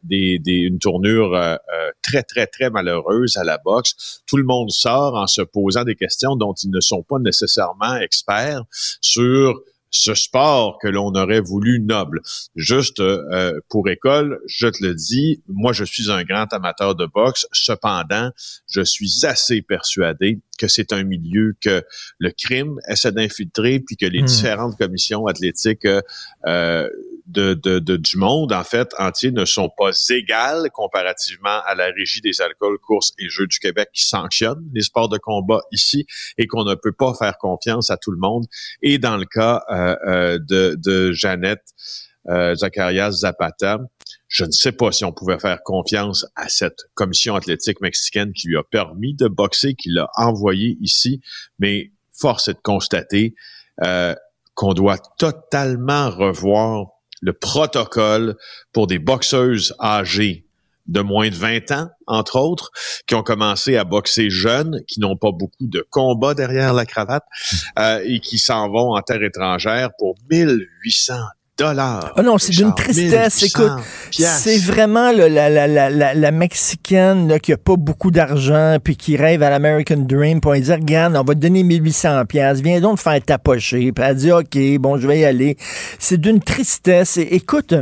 des, des, une tournure très très très malheureuse à la boxe, tout le monde sort en se posant des questions dont ils ne sont pas nécessairement experts sur ce sport que l'on aurait voulu noble. Juste euh, pour école, je te le dis, moi je suis un grand amateur de boxe. Cependant, je suis assez persuadé que c'est un milieu que le crime essaie d'infiltrer, puis que les Hmm. différentes commissions athlétiques euh, de, de, de- du monde, en fait, entier, ne sont pas égales comparativement à la régie des alcools, courses et jeux du Québec qui sanctionne les sports de combat ici et qu'on ne peut pas faire confiance à tout le monde. Et dans le cas euh, euh, de, de Jeannette euh, Zacharias Zapata, je ne sais pas si on pouvait faire confiance à cette commission athlétique mexicaine qui lui a permis de boxer, qui l'a envoyé ici, mais force est de constater euh, qu'on doit totalement revoir le protocole pour des boxeuses âgées de moins de 20 ans, entre autres, qui ont commencé à boxer jeunes, qui n'ont pas beaucoup de combats derrière la cravate euh, et qui s'en vont en terre étrangère pour 1800 dollars. Ah non, c'est d'une tristesse. Écoute, c'est vraiment là, la, la, la, la, la Mexicaine là, qui a pas beaucoup d'argent puis qui rêve à l'American Dream. On lui dit, regarde, on va te donner 1800 pièces. Viens donc te faire tapocher. Puis elle dit, OK, bon, je vais y aller. C'est d'une tristesse. Et, écoute,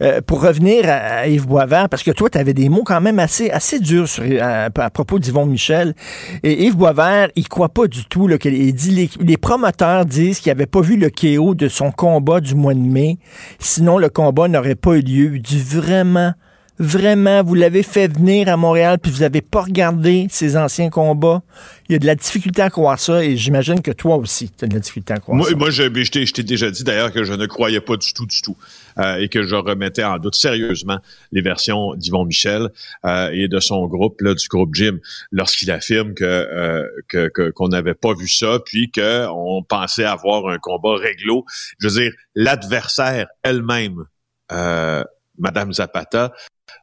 euh, pour revenir à, à Yves Boisvert, parce que toi, tu avais des mots quand même assez, assez durs sur, à, à propos d'Yvon Michel. Et Yves Boisvert, il croit pas du tout. Là, il dit, les, les promoteurs disent qu'il n'avait pas vu le KO de son combat du mois de mai. Sinon, le combat n'aurait pas eu lieu. Il dit vraiment, vraiment, vous l'avez fait venir à Montréal puis vous n'avez pas regardé ses anciens combats. Il y a de la difficulté à croire ça et j'imagine que toi aussi, tu as de la difficulté à croire moi, ça. Moi, je, je t'ai déjà dit d'ailleurs que je ne croyais pas du tout, du tout, euh, et que je remettais en doute sérieusement les versions d'Yvon Michel euh, et de son groupe, là, du groupe Jim, lorsqu'il affirme que euh, que- que- qu'on n'avait pas vu ça, puis qu'on pensait avoir un combat réglo. Je veux dire, l'adversaire elle-même, euh, Madame Zapata,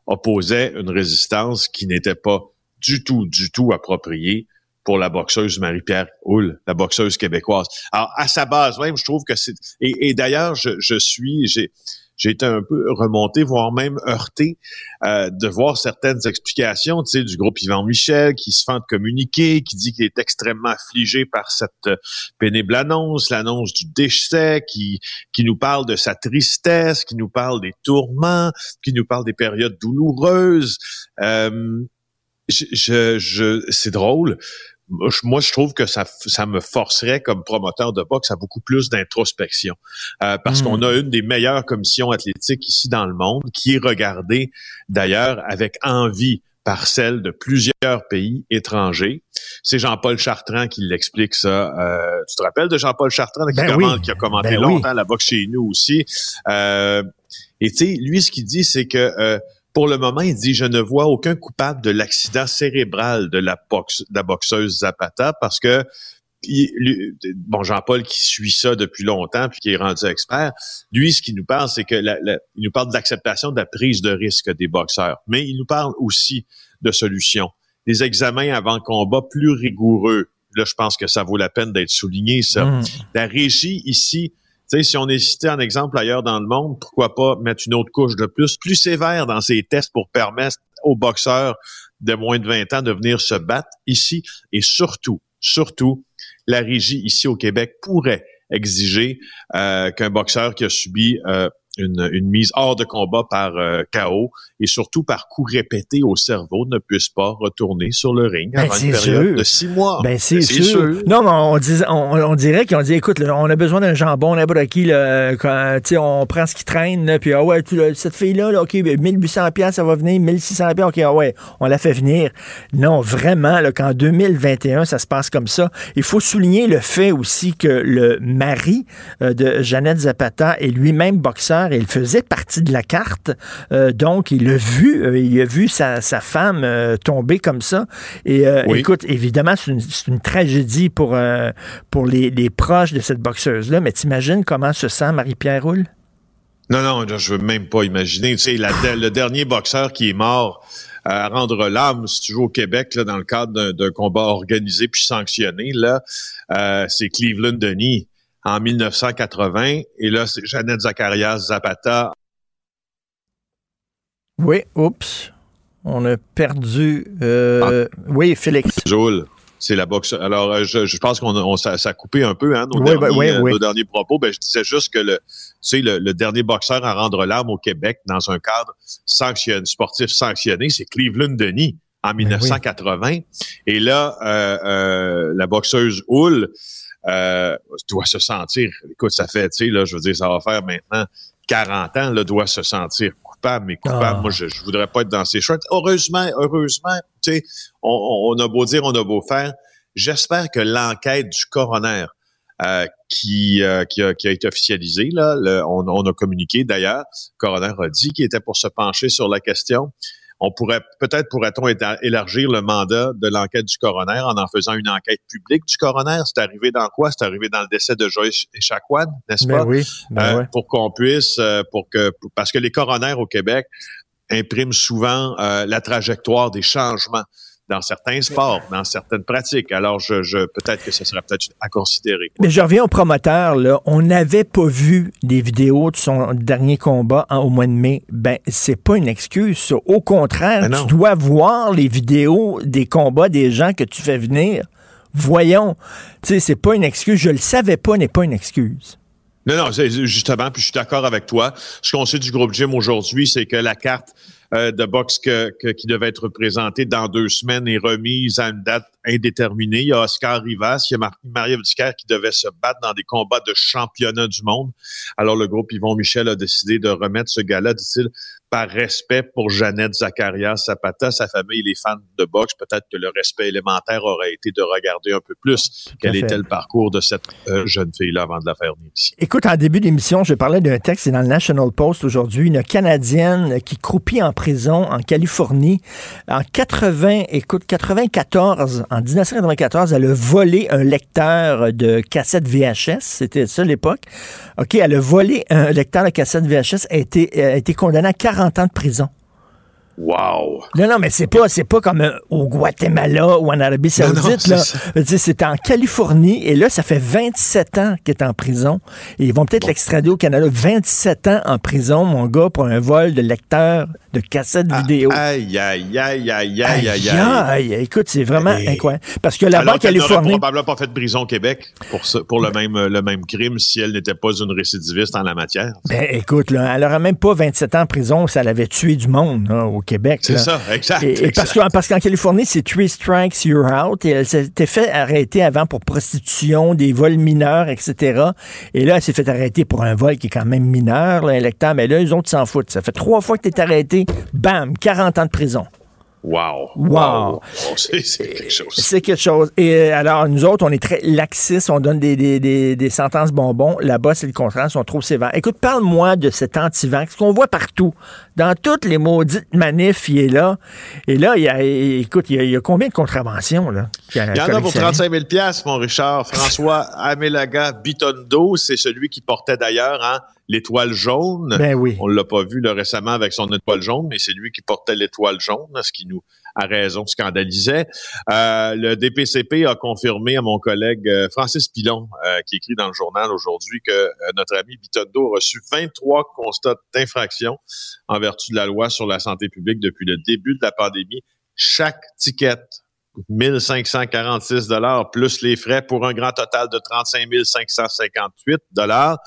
opposait une résistance qui n'était pas du tout, du tout appropriée pour la boxeuse Marie-Pierre Houle, la boxeuse québécoise. Alors, à sa base même, je trouve que c'est... Et, et d'ailleurs, je, je suis... J'ai, j'ai été un peu remonté, voire même heurté, euh, de voir certaines explications, tu sais, du groupe Yvan Michel, qui se fend de communiquer, qui dit qu'il est extrêmement affligé par cette euh, pénible annonce, l'annonce du décès, qui, qui nous parle de sa tristesse, qui nous parle des tourments, qui nous parle des périodes douloureuses. Euh, je, je- c'est drôle. Moi, je- trouve que ça, ça me forcerait comme promoteur de boxe à beaucoup plus d'introspection. Euh, parce Mm. qu'on a une des meilleures commissions athlétiques ici dans le monde, qui est regardée d'ailleurs avec envie par celle de plusieurs pays étrangers. C'est Jean-Paul Chartrand qui l'explique ça. Euh, tu te rappelles de Jean-Paul Chartrand qui, Ben oui. qui a commenté Ben oui. longtemps la boxe chez nous aussi? Euh, et tu sais, lui, ce qu'il dit, c'est que euh, pour le moment, il dit, je ne vois aucun coupable de l'accident cérébral de la, boxe, de la boxeuse Zapata parce que bon, Jean-Paul qui suit ça depuis longtemps puis qui est rendu expert, lui, ce qu'il nous parle, c'est que la- la- il nous parle de l'acceptation de la prise de risque des boxeurs, mais il nous parle aussi de solutions, des examens avant combat plus rigoureux. Là, je pense que ça vaut la peine d'être souligné, ça. Mm. La régie ici, sais, si on est cité en exemple ailleurs dans le monde, pourquoi pas mettre une autre couche de plus, plus sévère dans ces tests pour permettre aux boxeurs de moins de 20 ans de venir se battre ici? Et surtout, surtout, la régie ici au Québec pourrait exiger euh, qu'un boxeur qui a subi euh, une, une, mise hors de combat par euh, chaos et surtout par coup répété au cerveau ne puisse pas retourner sur le ring ben, avant une période sûr. de six mois. Ben, c'est sûr. sûr. Non, mais on, dis, on, on dirait qu'ils ont dit, écoute, là, on a besoin d'un jambon, n'importe qui, là, quand, on prend ce qui traîne, là, puis ah ouais, tu, cette fille-là, là, OK, 1800 ben, pièces ça va venir, 1600 pièces OK, ah ouais, on la fait venir. Non, vraiment, là, qu'en 2021, ça se passe comme ça. Il faut souligner le fait aussi que le mari euh, de Jeannette Zapata est lui-même boxeur il faisait partie de la carte. Euh, donc, il a vu, euh, il a vu sa, femme euh, tomber comme ça. Et écoute, évidemment, c'est une, tragédie pour, pour les, proches de cette boxeuse-là. Mais t'imagines comment se sent Marie-Pierre Roule? Non, non, je veux même pas imaginer. Tu sais, le dernier boxeur qui est mort à rendre l'âme, si tu veux, au Québec, là, dans le cadre d'un combat organisé puis sanctionné, là, c'est Cleveland Denis en 1980. Et là, c'est Jeannette Zacharias Zapata. Oui, oups. On a perdu. Euh, ah. Oui, Félix. Joule. C'est la boxe. Alors, euh, je, je pense qu'on on, ça, ça, a coupé un peu hein, nos, oui, derniers, oui, euh, oui. nos derniers propos. Ben, je disais juste que le, tu sais, le, le dernier boxeur à rendre l'arme au Québec dans un cadre sanctionné, sportif sanctionné, c'est Cleveland Denis en 1980. Ben Et là, euh, euh, la boxeuse Hull, euh, doit se sentir, écoute, ça fait, tu sais, là, je veux dire, ça va faire maintenant 40 ans, là, doit se sentir coupable, mais coupable, ah. moi, je, je voudrais pas être dans ces shorts. Heureusement, heureusement, tu sais, on, on, a beau dire, on a beau faire, j'espère que l'enquête du coroner euh, qui, euh, qui, a, qui, a, été officialisée, là, on, on, a communiqué d'ailleurs, le coroner a dit qu'il était pour se pencher sur la question on pourrait peut-être pourrait-on élargir le mandat de l'enquête du coroner en en faisant une enquête publique du coroner. C'est arrivé dans quoi? C'est arrivé dans le décès de Joyce Echaquan, n'est-ce ben pas? Oui. Ben euh, Pour qu'on puisse, euh, pour que parce que les coronaires au Québec impriment souvent euh, la trajectoire des changements dans certains sports, dans certaines pratiques. Alors, je, je peut-être que ce serait peut-être à considérer. Mais je reviens au promoteur. Là. On n'avait pas vu des vidéos de son dernier combat au mois de mai. Ben, c'est pas une excuse. Au contraire, ben tu dois voir les vidéos des combats des gens que tu fais venir. Voyons. Tu sais, c'est pas une excuse. Je le savais pas, n'est pas une excuse. Non, non, justement, puis je suis d'accord avec toi. Ce qu'on sait du groupe Jim aujourd'hui, c'est que la carte euh, de boxe qui devait être présentée dans deux semaines est remise à une date indéterminée. Il y a Oscar Rivas, il y a Marie-Ève qui devait se battre dans des combats de championnat du monde. Alors le groupe Yvon Michel a décidé de remettre ce gars-là, dit-il, par respect pour Jeannette Zacharias Zapata, sa famille les fans de boxe, peut-être que le respect élémentaire aurait été de regarder un peu plus quel était le parcours de cette euh, jeune fille-là avant de la faire venir ici. Écoute, en début d'émission, je parlais d'un texte, c'est dans le National Post aujourd'hui, une Canadienne qui croupit en prison en Californie. En 80, écoute, 94, en 1994, elle a volé un lecteur de cassette VHS, c'était ça l'époque. OK, elle a volé un lecteur de cassette VHS, a été, a été condamnée à 40 ans de prison. Wow. Non, non, mais c'est pas, c'est pas comme euh, au Guatemala ou en Arabie Saoudite. là. C'est en Californie et là, ça fait 27 ans qu'il est en prison. Et ils vont peut-être l'extrader au Canada. 27 ans en prison, mon gars, pour un vol de lecteur de cassettes ah, vidéo. Aïe, aïe, aïe, aïe, aïe, aïe, aïe. Écoute, c'est vraiment incroyable. Parce que là-bas, Californie. probablement pas fait de prison au Québec pour, pour le, même, le même crime si elle n'était pas une récidiviste en la matière. Ben, écoute, là, elle n'aurait même pas 27 ans en prison si elle avait tué du monde au Québec. C'est ça, exact. Parce, qu'en Californie, c'est three strikes, you're out. Et elle s'était fait arrêter avant pour prostitution, des vols mineurs, etc. Et là, elle s'est fait arrêter pour un vol qui est quand même mineur, l'électeur. Mais là, les autres s'en foutent. Ça fait trois fois que tu es arrêté. Bam, 40 ans de prison. Wow. Wow. C'est quelque chose. C'est quelque chose. Et euh, alors, nous autres, on est très laxistes, on donne des, des, des, des sentences bonbons. Là-bas, c'est le contraire, ils sont trop sévères. Écoute, parle-moi de cet anti-vax qu'on voit partout. Dans toutes les maudites manifs, il est là. Et là, il y a, écoute, il y a, combien de contraventions, là? Il y, en a pour 35 000 mon Richard. François Amelaga Bitondo, c'est celui qui portait d'ailleurs, hein, l'étoile jaune. Ben oui. On l'a pas vu là, récemment avec son étoile jaune, mais c'est lui qui portait l'étoile jaune, ce qui nous, a raison, scandalisait. Euh, le DPCP a confirmé à mon collègue euh, Francis Pilon, euh, qui écrit dans le journal aujourd'hui, que notre ami Bitondo a reçu 23 constats d'infraction en vertu de la loi sur la santé publique depuis le début de la pandémie. Chaque ticket 1546 dollars plus les frais pour un grand total de 35 558 dollars.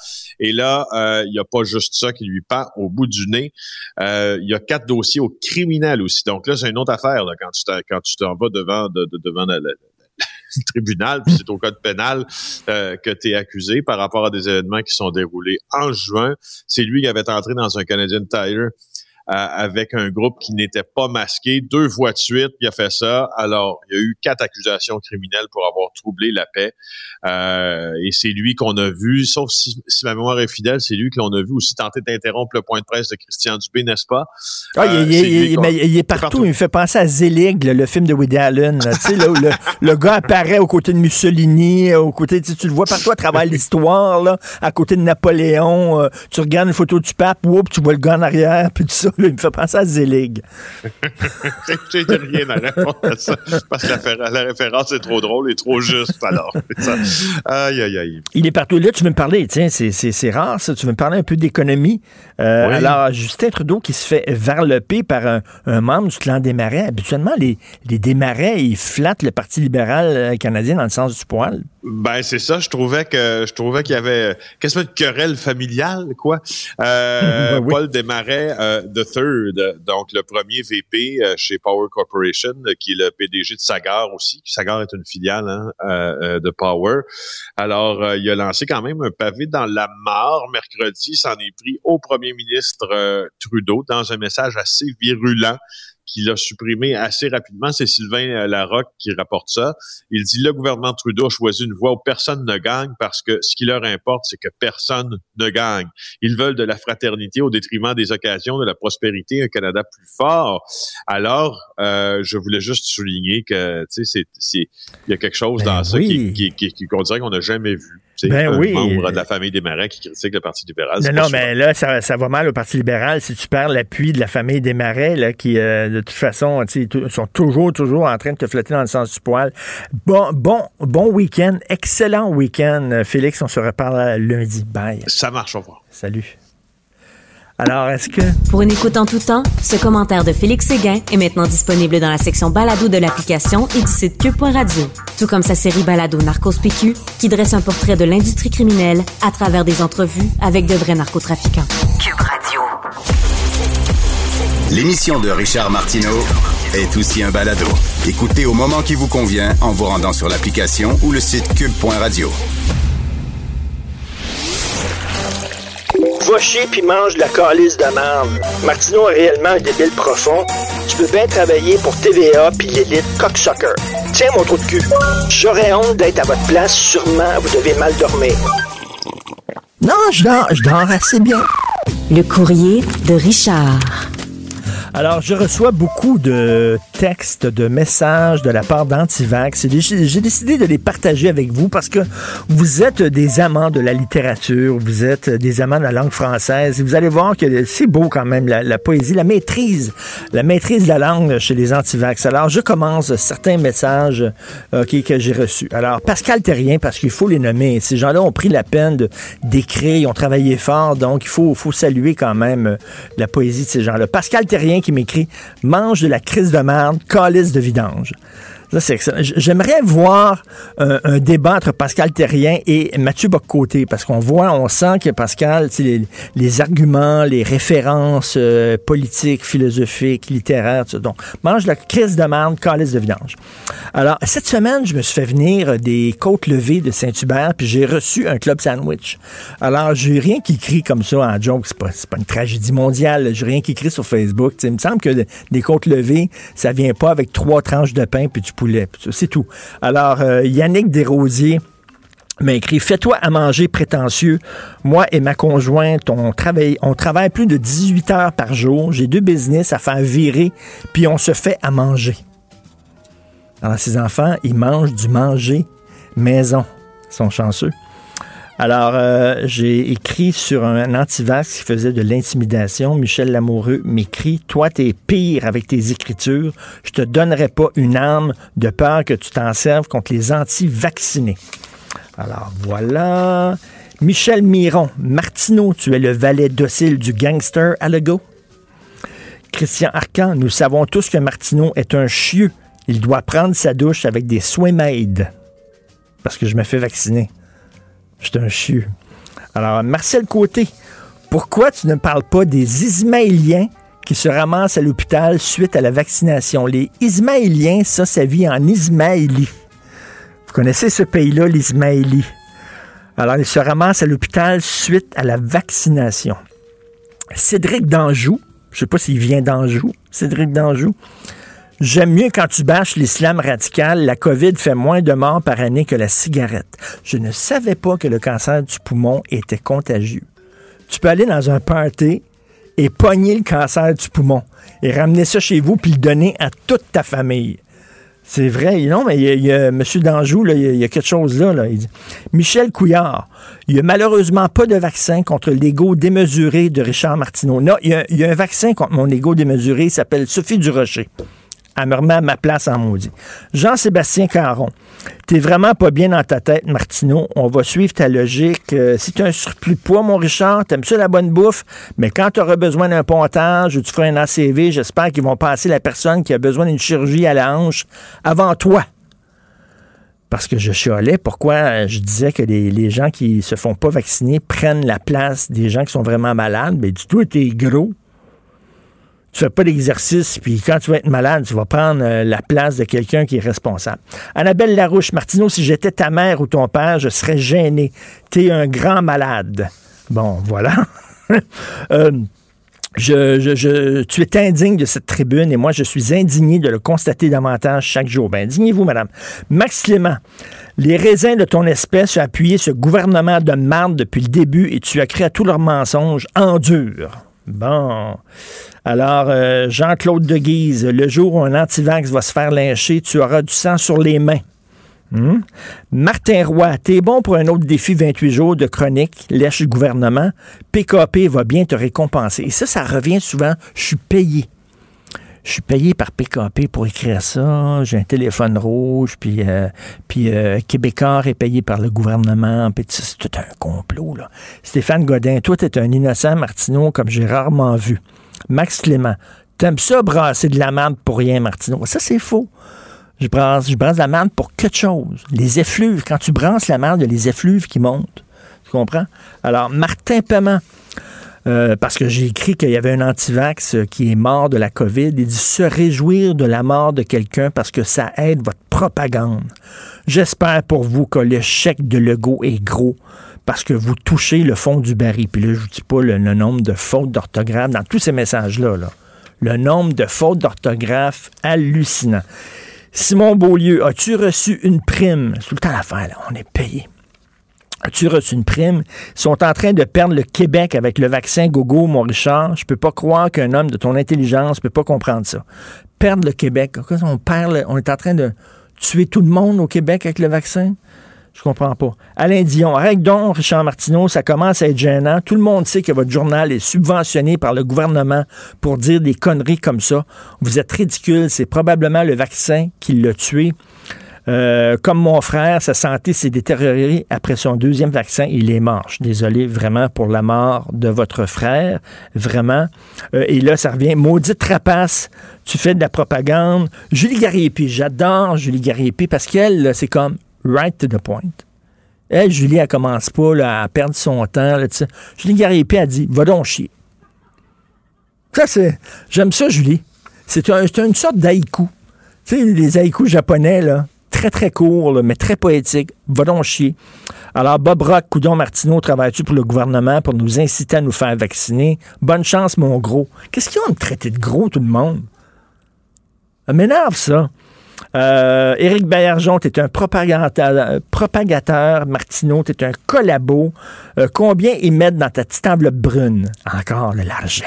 Et là, euh, il n'y a pas juste ça qui lui pend au bout du nez. Euh, il y a quatre dossiers au criminel aussi. Donc là, c'est une autre affaire quand tu quand tu t'en vas devant de, devant le tribunal, puis c'est au code pénal euh, que tu es accusé par rapport à des événements qui sont déroulés en juin. C'est lui qui avait entré dans un Canadian Tire avec un groupe qui n'était pas masqué. Deux fois de suite, il a fait ça. Alors, il y a eu quatre accusations criminelles pour avoir troublé la paix. Euh, et c'est lui qu'on a vu, sauf si, ma mémoire est fidèle, c'est lui que l'on a vu aussi tenter d'interrompre le point de presse de Christian Dubé, n'est-ce pas? Ah, il, est, mais il, est partout. Il me fait penser à Zelig, le, film de Woody Allen. tu sais, là, le, le, gars apparaît aux côtés de Mussolini, aux côtés, tu, tu le vois partout à travers l'histoire, là, à côté de Napoléon. Euh, tu regardes une photo du pape, whoop, tu vois le gars en arrière, puis tout ça il me fait penser à Zelig. J'ai rien à répondre à ça, parce que la, référence est trop drôle et trop juste, alors. aïe, aïe, aïe. Il est partout. Là, tu veux me parler, tiens, c'est rare, ça. Tu veux me parler un peu d'économie. Euh, alors, Justin Trudeau qui se fait varloper par un, membre du clan des Marais. Habituellement, les, les Desmarais, ils flattent le Parti libéral euh, canadien dans le sens du poil. Ben c'est ça, je trouvais que je trouvais qu'il y avait quasiment une querelle familiale quoi? Euh, Paul Desmarais euh, the third, donc le premier VP euh, chez Power Corporation, qui est le PDG de Sagar aussi. Sagar est une filiale hein, euh, de Power. Alors il a lancé quand même un pavé dans la mare mercredi, s'en est pris au premier ministre Trudeau dans un message assez virulent qu'il a supprimé assez rapidement. C'est Sylvain euh, Larocque qui rapporte ça. Il dit le gouvernement Trudeau a choisi une voie où personne ne gagne parce que ce qui leur importe, c'est que personne ne gagne. Ils veulent de la fraternité au détriment des occasions, de la prospérité, un Canada plus fort. Alors, euh, je voulais juste souligner que, tu sais, c'est, il y a quelque chose ben dans ça qui, qui, qui, qu'on dirait qu'on n'a jamais vu ben un oui. membre de la famille des Marais qui critique le Parti libéral. Non, non, mais là, ça, ça, va mal au Parti libéral si tu perds l'appui de la famille des Marais, là, qui, euh, de toute façon, sont toujours, toujours en train de te flotter dans le sens du poil. Bon, bon, bon week-end, excellent week-end, Félix. On se reparle lundi. Bye. Ça marche, au revoir. Salut. Alors, est-ce que... Pour une écoute en tout temps, ce commentaire de Félix Séguin est maintenant disponible dans la section balado de l'application et du site cube.radio. Tout comme sa série balado Narcos PQ, qui dresse un portrait de l'industrie criminelle à travers des entrevues avec de vrais narcotrafiquants. Cube Radio. L'émission de Richard Martineau est aussi un balado. Écoutez au moment qui vous convient en vous rendant sur l'application ou le site cube.radio. va chier puis mange de la calice de merde. Martineau est réellement un débile profond. Tu peux bien travailler pour TVA puis l'élite cocksucker. Tiens, mon trou de cul. J'aurais honte d'être à votre place. Sûrement, vous devez mal dormir. Non, je dors, je dors assez bien. Le courrier de Richard. Alors, je reçois beaucoup de textes, de messages de la part d'Antivax. J'ai décidé de les partager avec vous parce que vous êtes des amants de la littérature, vous êtes des amants de la langue française. Vous allez voir que c'est beau quand même, la, poésie, la maîtrise, la maîtrise de la langue chez les Antivax. Alors, je commence certains messages euh, que j'ai reçus. Alors, Pascal Terrien, parce qu'il faut les nommer. Ces gens-là ont pris la peine d'écrire, ils ont travaillé fort, donc il faut, faut saluer quand même euh, la poésie de ces gens-là. Pascal Terrien qui m'écrit Mange de la crise de merde, calice de vidange. J'aimerais voir un, débat entre Pascal Terrien et Mathieu Boccoté, parce qu'on voit, on sent que Pascal, les, arguments, les références euh, politiques, philosophiques, littéraires, donc, mange la crise de merde, calice de vidange. Alors, cette semaine, je me suis fait venir des côtes levées de Saint-Hubert, puis j'ai reçu un club sandwich. Alors, j'ai rien qui écrit comme ça en joke, c'est pas, pas une tragédie mondiale, j'ai rien qui écrit sur Facebook. il me semble que des côtes levées, ça vient pas avec trois tranches de pain puis tu c'est tout. Alors, euh, Yannick Desrosiers m'a écrit Fais-toi à manger prétentieux. Moi et ma conjointe, on travaille, on travaille plus de 18 heures par jour. J'ai deux business à faire virer, puis on se fait à manger. Alors, ces enfants, ils mangent du manger maison. Ils sont chanceux. Alors, euh, j'ai écrit sur un antivax qui faisait de l'intimidation. Michel Lamoureux m'écrit Toi, t'es pire avec tes écritures. Je te donnerai pas une arme de peur que tu t'en serves contre les anti-vaccinés. Alors, voilà. Michel Miron, Martineau, tu es le valet docile du gangster à Christian Arcan, nous savons tous que Martineau est un chieux il doit prendre sa douche avec des soins maids. Parce que je me fais vacciner. Je suis un chieux. Alors, Marcel Côté, pourquoi tu ne parles pas des Ismaéliens qui se ramassent à l'hôpital suite à la vaccination? Les Ismaéliens, ça, ça vit en Ismaélie. Vous connaissez ce pays-là, l'Ismaélie? Alors, ils se ramassent à l'hôpital suite à la vaccination. Cédric Danjou, je ne sais pas s'il vient d'Anjou, Cédric Danjou, J'aime mieux quand tu bâches l'islam radical, la COVID fait moins de morts par année que la cigarette. Je ne savais pas que le cancer du poumon était contagieux. Tu peux aller dans un party et pogner le cancer du poumon et ramener ça chez vous puis le donner à toute ta famille. C'est vrai. Non, mais il y a, M. Danjou, il, y a, quelque chose là. Il dit, Michel Couillard, il n'y a malheureusement pas de vaccin contre l'ego démesuré de Richard Martineau. Non, il y, a, il y a un vaccin contre mon ego démesuré, il s'appelle Sophie Durocher. Elle me remet à ma place en maudit. Jean-Sébastien Caron, t'es vraiment pas bien dans ta tête, Martineau. On va suivre ta logique. Euh, si tu as un surplus de poids, mon Richard, t'aimes ça la bonne bouffe, mais quand tu auras besoin d'un pontage ou tu feras un ACV, j'espère qu'ils vont passer la personne qui a besoin d'une chirurgie à la hanche avant toi. Parce que je chialais pourquoi je disais que les, gens qui se font pas vacciner prennent la place des gens qui sont vraiment malades. Mais du tout, t'es gros tu fais pas d'exercice, puis quand tu vas être malade, tu vas prendre euh, la place de quelqu'un qui est responsable. Annabelle Larouche, Martineau, si j'étais ta mère ou ton père, je serais gêné. Tu es un grand malade. Bon, voilà. Euh, tu es indigne de cette tribune et moi, je suis indigné de le constater davantage chaque jour. Ben, indignez-vous, madame. Max Clément, les raisins de ton espèce ont appuyé ce gouvernement de marde depuis le début et tu as créé à tous leurs mensonges en dur. Bon. Alors, euh, Jean-Claude de Guise, le jour où un antivax va se faire lyncher, tu auras du sang sur les mains. Hmm? Martin Roy, t'es bon pour un autre défi 28 jours de chronique, lèche gouvernement. PKP va bien te récompenser. Et ça, ça revient souvent. Je suis payé. Je suis payé par PKP pour écrire ça. J'ai un téléphone rouge, puis, euh, puis euh, Québécois est payé par le gouvernement. Puis c'est tout un complot. Là. Stéphane Godin, toi, t'es un innocent Martineau comme j'ai rarement vu. Max Clément, t'aimes ça brasser de la pour rien, Martineau? Ça, c'est faux. Je brasse, je brasse de la pour quelque chose. Les effluves, quand tu brasses la merde, il y a les effluves qui montent. Tu comprends? Alors, Martin Paiement, euh, parce que j'ai écrit qu'il y avait un antivax qui est mort de la COVID. Il dit se réjouir de la mort de quelqu'un parce que ça aide votre propagande. J'espère pour vous que l'échec de Legault est gros parce que vous touchez le fond du baril. Puis là, je ne dis pas le, nombre de fautes d'orthographe dans tous ces messages-là. Le nombre de fautes d'orthographe hallucinant. Simon Beaulieu, as-tu reçu une prime? C'est tout le temps l'affaire, là. On est payé. As-tu reçu une prime? Ils sont en train de perdre le Québec avec le vaccin Gogo, mon Richard. Je peux pas croire qu'un homme de ton intelligence peut pas comprendre ça. Perdre le Québec. On, perd on est en train de tuer tout le monde au Québec avec le vaccin? Je comprends pas. Alain Dion, arrête donc, Richard Martineau, ça commence à être gênant. Tout le monde sait que votre journal est subventionné par le gouvernement pour dire des conneries comme ça. Vous êtes ridicule. C'est probablement le vaccin qui l'a tué. Euh, comme mon frère, sa santé s'est détériorée après son deuxième vaccin. Il est mort. Je suis désolé vraiment pour la mort de votre frère. Vraiment. Euh, et là, ça revient. Maudite trapace, tu fais de la propagande. Julie Gariepi, j'adore Julie Gariepi parce qu'elle, c'est comme right to the point. Elle, Julie, elle commence pas à perdre son temps. Là, Julie Gariepi a dit Va donc chier. Ça, c'est. J'aime ça, Julie. C'est un, une sorte d'haïku. Tu sais, les haïkus japonais, là, très, très court, mais très poétique. Va donc chier. Alors, Bob Rock, Coudon Martineau, travailles-tu pour le gouvernement pour nous inciter à nous faire vacciner? Bonne chance, mon gros. Qu'est-ce qu'ils ont de traiter de gros, tout le monde? Ça m'énerve, ça. Euh, Éric tu es un propagateur, propagateur. Martineau, tu es un collabo. Euh, combien ils mettent dans ta petite enveloppe brune? Encore de l'argent.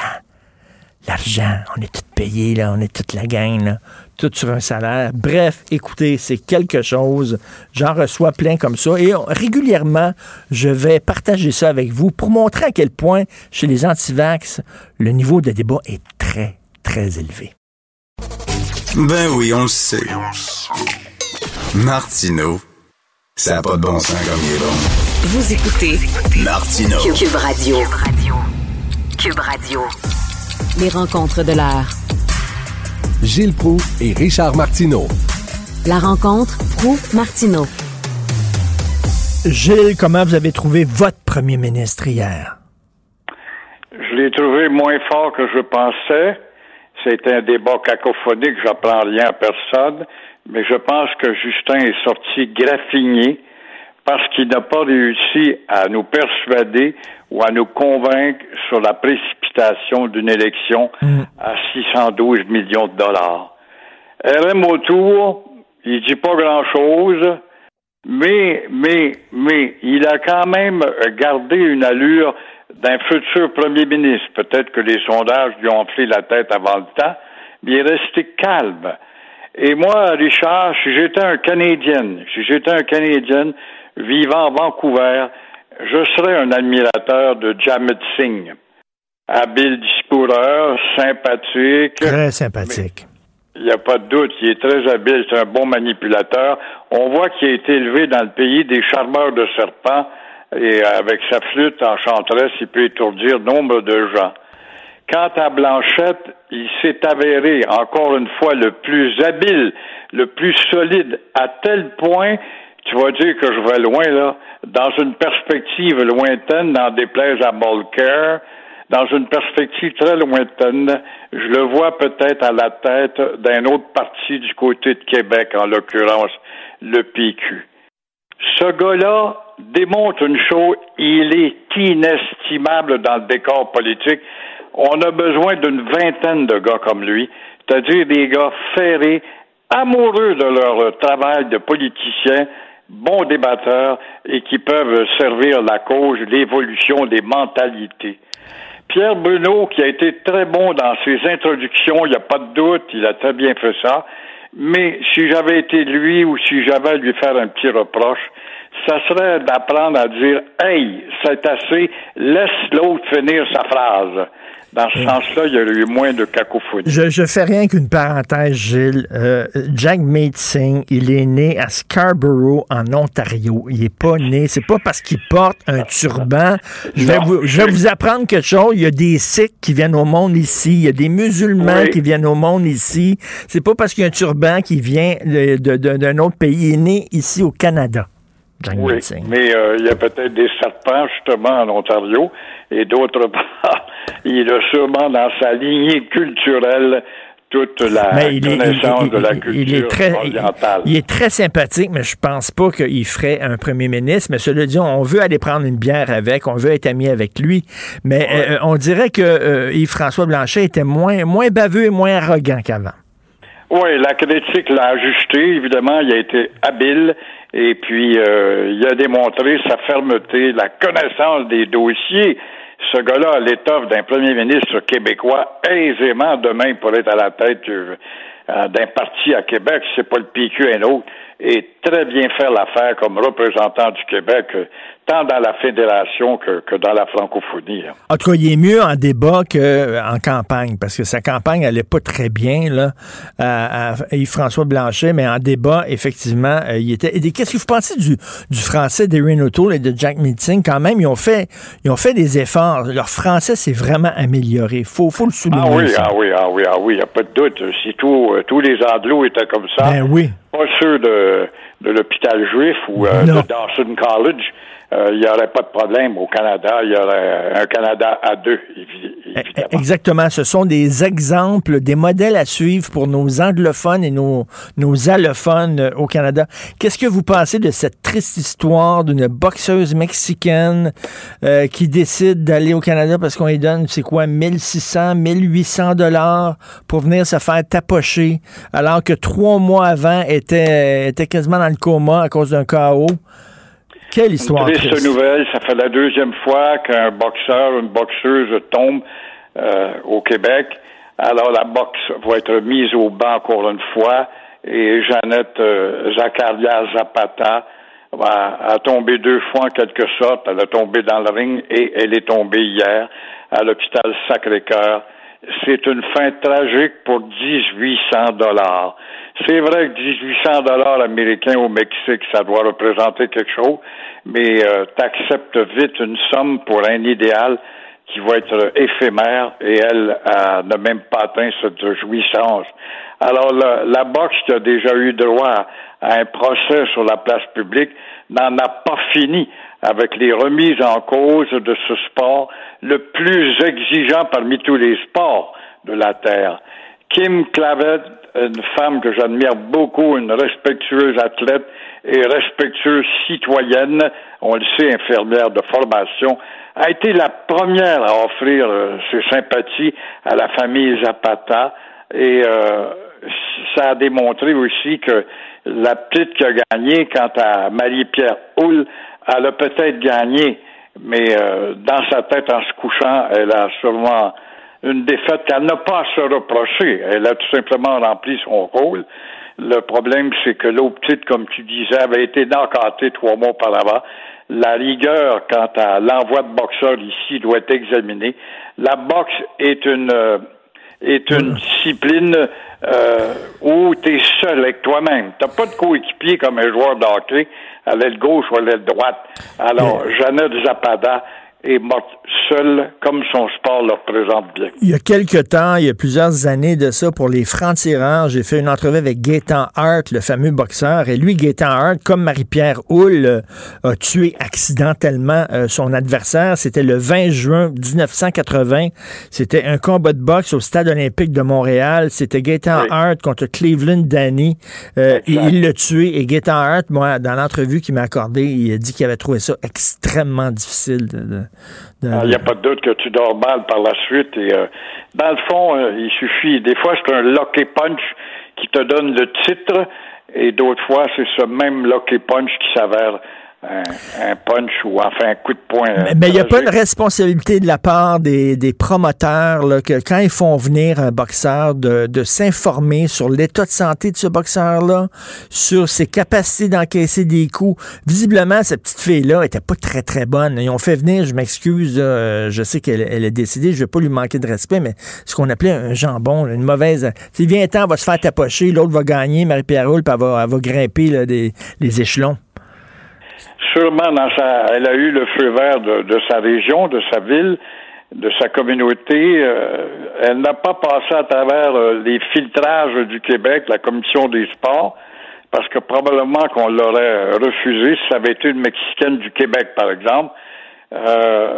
L'argent, on est tous payés, là, on est toute la gang, là, tout sur un salaire. Bref, écoutez, c'est quelque chose. J'en reçois plein comme ça. Et régulièrement, je vais partager ça avec vous pour montrer à quel point, chez les antivax, le niveau de débat est très, très élevé. Ben oui, on le sait. Martineau, ça n'a pas de bon sens comme il est bon. Vous écoutez Martineau. Cube Radio. Cube Radio. Les rencontres de l'art. Gilles Proux et Richard Martineau. La rencontre Prou-Martineau. Gilles, comment vous avez trouvé votre premier ministre hier? Je l'ai trouvé moins fort que je pensais. C'était un débat cacophonique, j'apprends rien à personne, mais je pense que Justin est sorti graffiné parce qu'il n'a pas réussi à nous persuader ou à nous convaincre sur la précipitation d'une élection Mm. à 612 millions de dollars. RM autour, il dit pas grand-chose, mais, mais, mais, il a quand même gardé une allure d'un futur premier ministre. Peut-être que les sondages lui ont enflé la tête avant le temps, mais il est resté calme. Et moi, Richard, si j'étais un Canadien, si j'étais un Canadien vivant à Vancouver, je serais un admirateur de Jamet Singh. Habile discoureur, sympathique. Très sympathique. Il n'y a pas de doute, il est très habile, c'est un bon manipulateur. On voit qu'il a été élevé dans le pays des charmeurs de serpents et avec sa flûte enchanteresse, il peut étourdir nombre de gens. Quant à Blanchette, il s'est avéré encore une fois le plus habile, le plus solide, à tel point, tu vas dire que je vais loin là, dans une perspective lointaine, n'en déplaise à Mulcair, dans une perspective très lointaine, je le vois peut-être à la tête d'un autre parti du côté de Québec, en l'occurrence le PQ. Ce gars-là démontre une chose, il est inestimable dans le décor politique. On a besoin d'une vingtaine de gars comme lui, c'est-à-dire des gars ferrés, amoureux de leur travail de politicien, bons débatteurs et qui peuvent servir la cause, l'évolution des mentalités. Pierre Bruno, qui a été très bon dans ses introductions, il n'y a pas de doute, il a très bien fait ça. Mais si j'avais été lui ou si j'avais à lui faire un petit reproche, ça serait d'apprendre à dire Hey, c'est assez, laisse l'autre finir sa phrase. Dans ce sens-là, il y aurait eu moins de cacophonie. Je, je fais rien qu'une parenthèse, Gilles. Euh, Jack Singh, il est né à Scarborough, en Ontario. Il est pas né. C'est pas parce qu'il porte un turban. Je vais, Non. vous, je vais vous apprendre quelque chose. Il y a des Sikhs qui viennent au monde ici. Il y a des musulmans Oui. qui viennent au monde ici. C'est pas parce qu'il y a un turban qui vient d'un autre pays. Il est né ici au Canada. Jack Oui, mais euh, il y a peut-être des serpents justement en Ontario, et d'autre part, il a sûrement dans sa lignée culturelle toute la Mais il est, connaissance il- de la culture il est très, orientale. il est très sympathique, mais je pense pas qu'il ferait un premier ministre. Mais cela dit, on veut aller prendre une bière avec, on veut être ami avec lui. Mais euh, on dirait que euh, Yves-François Blanchet était moins, moins baveux et moins arrogant qu'avant. Oui, la critique l'a ajusté, évidemment, il a été habile et puis euh, il a démontré sa fermeté, la connaissance des dossiers. Ce gars-là a l'étoffe d'un premier ministre québécois aisément demain pour être à la tête euh, euh, d'un parti à Québec, c'est pas le PQ un autre, et très bien faire l'affaire comme représentant du Québec, euh, tant dans la fédération que, que dans la francophonie. hein. En tout cas, il est mieux en débat qu'en campagne, parce que sa campagne allait pas très bien là, à, à Yves-François Blanchet, mais en débat, effectivement, euh, il était. et Qu'est-ce que vous pensez du, du français d'Erin O'Toole et de Jack Meeting? Quand même, ils ont fait, ils ont fait des efforts. Leur français s'est vraiment amélioré. Faut, faut le souligner. Ah oui, ça. ah oui, ah oui, ah oui, il n'y a pas de doute. Si tout, euh, tous les Anglos étaient comme ça, Ben oui. pas ceux de, de l'hôpital juif ou euh, de Dawson College, euh, il n'y aurait pas de problème. Au Canada, il y aurait un Canada à deux, évi- évidemment. Exactement. Ce sont des exemples, des modèles à suivre pour nos anglophones et nos, nos allophones euh, au Canada. Qu'est-ce que vous pensez de cette triste histoire d'une boxeuse mexicaine euh, qui décide d'aller au Canada parce qu'on lui donne, c'est quoi, 1600, 1800 dollars pour venir se faire tapocher alors que trois mois avant était, était quasiment dans le coma à cause d'un chaos? Quelle histoire triste triste. nouvelle, ça fait la deuxième fois qu'un boxeur, une boxeuse tombe euh, au Québec. Alors la boxe va être mise au banc encore une fois et Jeannette euh, Zacharia Zapata va, a tombé deux fois en quelque sorte. Elle a tombé dans le ring et elle est tombée hier à l'hôpital Sacré-Cœur. C'est une fin tragique pour 1800 dollars. C'est vrai que 1800 dollars américains au Mexique, ça doit représenter quelque chose, mais euh, t'acceptes vite une somme pour un idéal. qui va être éphémère et elle n'a même pas atteint cette jouissance. Alors la, la boxe qui a déjà eu droit à un procès sur la place publique n'en a pas fini avec les remises en cause de ce sport le plus exigeant parmi tous les sports de la Terre. Kim Clavet, une femme que j'admire beaucoup, une respectueuse athlète et respectueuse citoyenne, on le sait, infirmière de formation, a été la première à offrir euh, ses sympathies à la famille Zapata. Et euh, ça a démontré aussi que la petite qui a gagné, quant à Marie-Pierre Houle, elle a peut-être gagné, mais euh, dans sa tête, en se couchant, elle a sûrement une défaite qu'elle n'a pas à se reprocher. Elle a tout simplement rempli son rôle. Le problème, c'est que l'autre petite, comme tu disais, avait été encantée trois mois auparavant. La rigueur quant à l'envoi de boxeurs ici doit être examinée. La boxe est une euh, est une discipline euh, où tu es seul avec toi-même. Tu pas de coéquipier comme un joueur de hockey à l'aile gauche ou à l'aile droite. Alors, Jeannette Zapada est morte seule, comme son sport le représente bien. Il y a quelques temps, il y a plusieurs années de ça, pour les francs-tireurs, j'ai fait une entrevue avec Gaétan Hart, le fameux boxeur. Et lui, Gaétan Hart, comme Marie-Pierre Houle, euh, a tué accidentellement euh, son adversaire. C'était le 20 juin 1980. C'était un combat de boxe au Stade olympique de Montréal. C'était Gaétan Hart contre Cleveland Danny. Euh, il l'a tué. Et Gaétan Hart, moi, dans l'entrevue qu'il m'a accordée, il a dit qu'il avait trouvé ça extrêmement difficile de il n'y a pas de doute que tu dors mal par la suite. Et euh, dans le fond, euh, il suffit. Des fois, c'est un lucky punch qui te donne le titre, et d'autres fois, c'est ce même lucky punch qui s'avère un, punch ou enfin un coup de poing. Mais il n'y a pas une responsabilité de la part des, des promoteurs là, que quand ils font venir un boxeur, de, de s'informer sur l'état de santé de ce boxeur-là, sur ses capacités d'encaisser des coups. Visiblement, cette petite fille-là était pas très, très bonne. Ils ont fait venir, je m'excuse, je sais qu'elle elle est décédée, je vais pas lui manquer de respect, mais ce qu'on appelait un jambon, une mauvaise... Si vient temps, va se faire tapocher, l'autre va gagner, Marie-Pierre Roule, puis elle va, va grimper là, des, les échelons sûrement dans sa, elle a eu le feu vert de, sa région, de sa ville, de sa communauté. Euh, elle n'a pas passé à travers euh, les filtrages du Québec, la commission des sports, parce que probablement qu'on l'aurait refusé si ça avait été une Mexicaine du Québec, par exemple. Euh,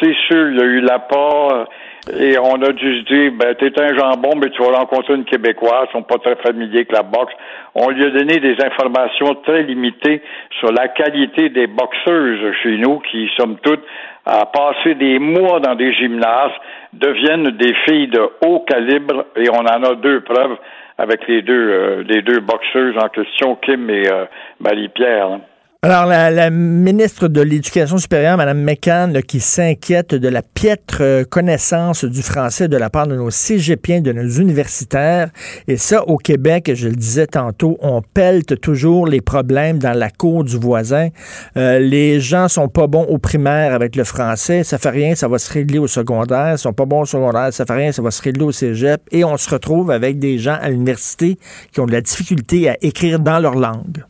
c'est sûr, il y a eu l'apport et on a dû se dire, ben, t'es un jambon, mais tu vas rencontrer une Québécoise, ils sont pas très familiers avec la boxe. On lui a donné des informations très limitées sur la qualité des boxeuses chez nous, qui, somme toute, à passer des mois dans des gymnases, deviennent des filles de haut calibre, et on en a deux preuves avec les deux, euh, les deux boxeuses en question, Kim et euh, Marie-Pierre. Hein. Alors, la, ministre de l'Éducation supérieure, Mme McCann, qui s'inquiète de la piètre euh, connaissance du français de la part de nos cégepiens, de nos universitaires. Et ça, au Québec, je le disais tantôt, on pelte toujours les problèmes dans la cour du voisin. Euh, les gens sont pas bons au primaire avec le français, ça fait rien, ça va se régler au secondaire. Ils sont pas bons au secondaire, ça fait rien, ça va se régler au cégep. Et on se retrouve avec des gens à l'université qui ont de la difficulté à écrire dans leur langue.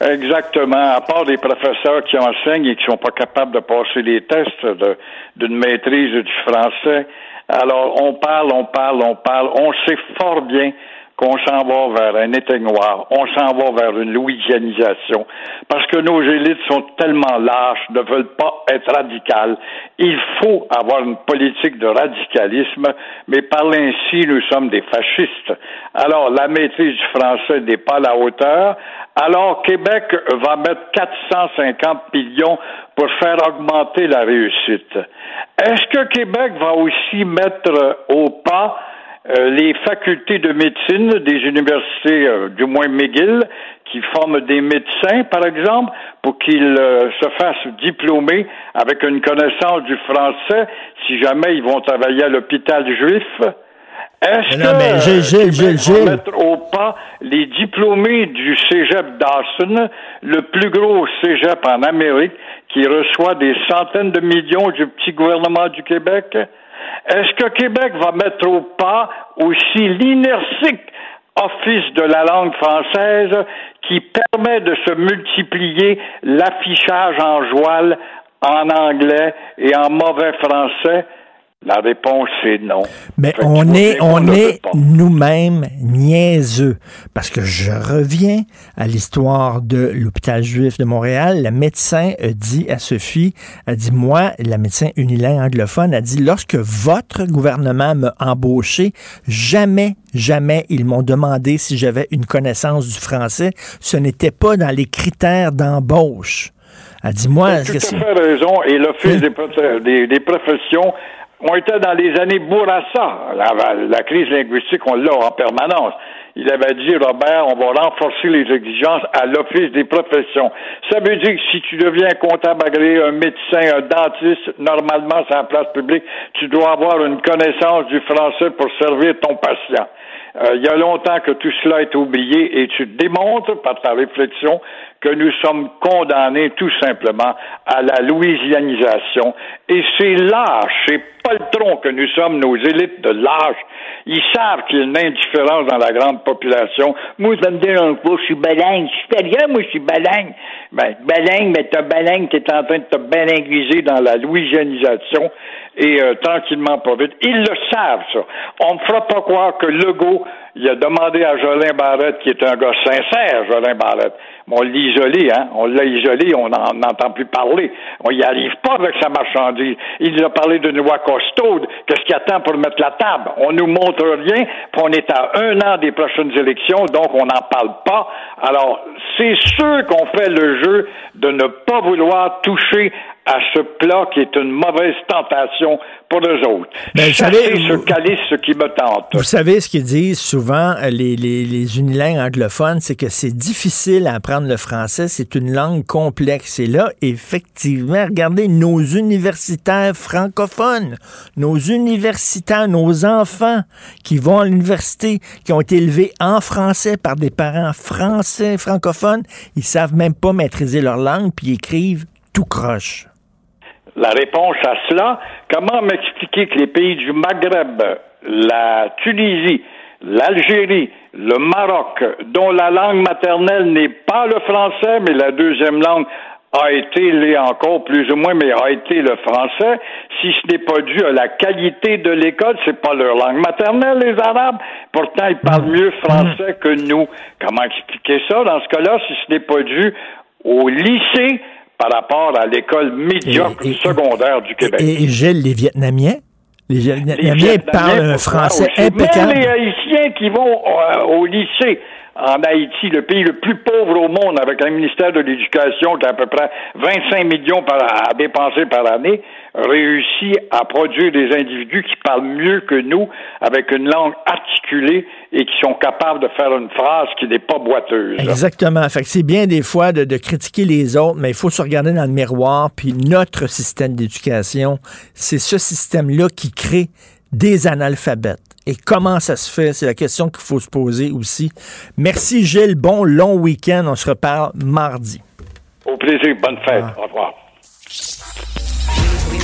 Exactement. À part des professeurs qui enseignent et qui sont pas capables de passer les tests d'une maîtrise du français. Alors, on parle, on parle, on parle. On sait fort bien qu'on s'en va vers un éteignoir, on s'en va vers une louisianisation, parce que nos élites sont tellement lâches, ne veulent pas être radicales. Il faut avoir une politique de radicalisme, mais par ainsi, nous sommes des fascistes. Alors, la maîtrise du français n'est pas à la hauteur. Alors, Québec va mettre 450 millions pour faire augmenter la réussite. Est-ce que Québec va aussi mettre au pas euh, les facultés de médecine des universités, euh, du moins McGill, qui forment des médecins, par exemple, pour qu'ils euh, se fassent diplômer avec une connaissance du français si jamais ils vont travailler à l'hôpital juif. Est-ce que va mettre au pas les diplômés du cégep Dawson, le plus gros cégep en Amérique, qui reçoit des centaines de millions du petit gouvernement du Québec? Est-ce que Québec va mettre au pas aussi l'inertique Office de la langue française qui permet de se multiplier l'affichage en joual en anglais et en mauvais français? La réponse est non. Mais on est, on est nous-mêmes niaiseux. Parce que je reviens à l'histoire de l'hôpital juif de Montréal. La médecin a dit à Sophie, a dit, moi, la médecin unilingue anglophone, a dit, lorsque votre gouvernement m'a embauché, jamais, jamais ils m'ont demandé si j'avais une connaissance du français. Ce n'était pas dans les critères d'embauche. Elle dit, moi... Tout à fait raison. Et l'Office des, des professions on était dans les années Bourassa. La, crise linguistique, on l'a en permanence. Il avait dit, Robert, on va renforcer les exigences à l'Office des professions. Ça veut dire que si tu deviens comptable agréé, un médecin, un dentiste, normalement, c'est la place publique, tu dois avoir une connaissance du français pour servir ton patient. Euh, il y a longtemps que tout cela est oublié et tu démontres par ta réflexion que nous sommes condamnés tout simplement à la louisianisation. Et c'est lâche, c'est pas le tronc que nous sommes, nos élites de l'âge. Ils savent qu'il y a une indifférence dans la grande population. Moi, ça me dérange pas, je suis balingue. Je suis rien, moi, je suis balingue. Ben, balingue, mais t'as balingue, t'es en train de te balinguiser dans la louisianisation et euh, tranquillement pas vite. Ils le savent, ça. On ne fera pas croire que Legault, il a demandé à Jolin Barrette, qui est un gars sincère, Jolin Barrette, on l'a isolé, hein? On l'a isolé, on n'en entend plus parler. On n'y arrive pas avec sa marchandise. Il nous a parlé de loi costaude. Qu'est-ce qu'il attend pour mettre la table? On nous montre rien, puis on est à un an des prochaines élections, donc on n'en parle pas. Alors, c'est sûr qu'on fait le de ne pas vouloir toucher à ce plat qui est une mauvaise tentation pour eux autres. Ben, vous savez, ce calice ce qui me tente. Vous savez ce qu'ils disent souvent, euh, les, les, les unilingues anglophones, c'est que c'est difficile à apprendre le français, c'est une langue complexe. Et là, effectivement, regardez nos universitaires francophones, nos universitaires, nos enfants qui vont à l'université, qui ont été élevés en français par des parents français, francophones, ils savent même pas maîtriser leur langue, puis ils écrivent tout croche la réponse à cela. Comment m'expliquer que les pays du Maghreb, la Tunisie, l'Algérie, le Maroc, dont la langue maternelle n'est pas le français, mais la deuxième langue a été, l'est encore plus ou moins, mais a été le français, si ce n'est pas dû à la qualité de l'école, c'est pas leur langue maternelle, les Arabes. Pourtant, ils parlent mieux français que nous. Comment expliquer ça? Dans ce cas-là, si ce n'est pas dû au lycée, par rapport à l'école médiocre secondaire du Québec. Et, Gilles, les Vietnamiens? Les Vietnamiens, parlent un français impeccable. Même les Haïtiens qui vont euh, au lycée en Haïti, le pays le plus pauvre au monde, avec un ministère de l'Éducation qui a à peu près 25 millions à dépenser par année, réussit à produire des individus qui parlent mieux que nous, avec une langue articulée et qui sont capables de faire une phrase qui n'est pas boiteuse. Exactement. Fait que c'est bien des fois de, de, critiquer les autres, mais il faut se regarder dans le miroir. Puis notre système d'éducation, c'est ce système-là qui crée des analphabètes. Et comment ça se fait? C'est la question qu'il faut se poser aussi. Merci Gilles. Bon long week-end. On se reparle mardi. Au plaisir. Bonne fête. Au revoir.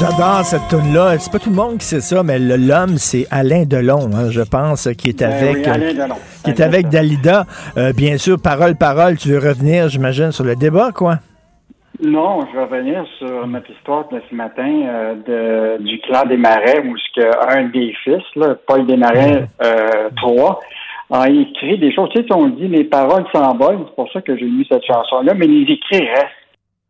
J'adore cette tune-là. C'est pas tout le monde qui sait ça, mais l'homme, c'est Alain Delon, hein, je pense, qui est Ben avec, oui, Delon. qui est avec Dalida. Euh, bien sûr, parole, parole, tu veux revenir, j'imagine, sur le débat, quoi? Non, je vais revenir sur notre histoire de ce matin euh, de, du clan des Marais, où ce que un des fils, là, Paul Desmarais euh, III, a écrit des choses. Tu sais, on dit les paroles s'envolent, c'est pour ça que j'ai mis cette chanson-là, mais les écrits restent.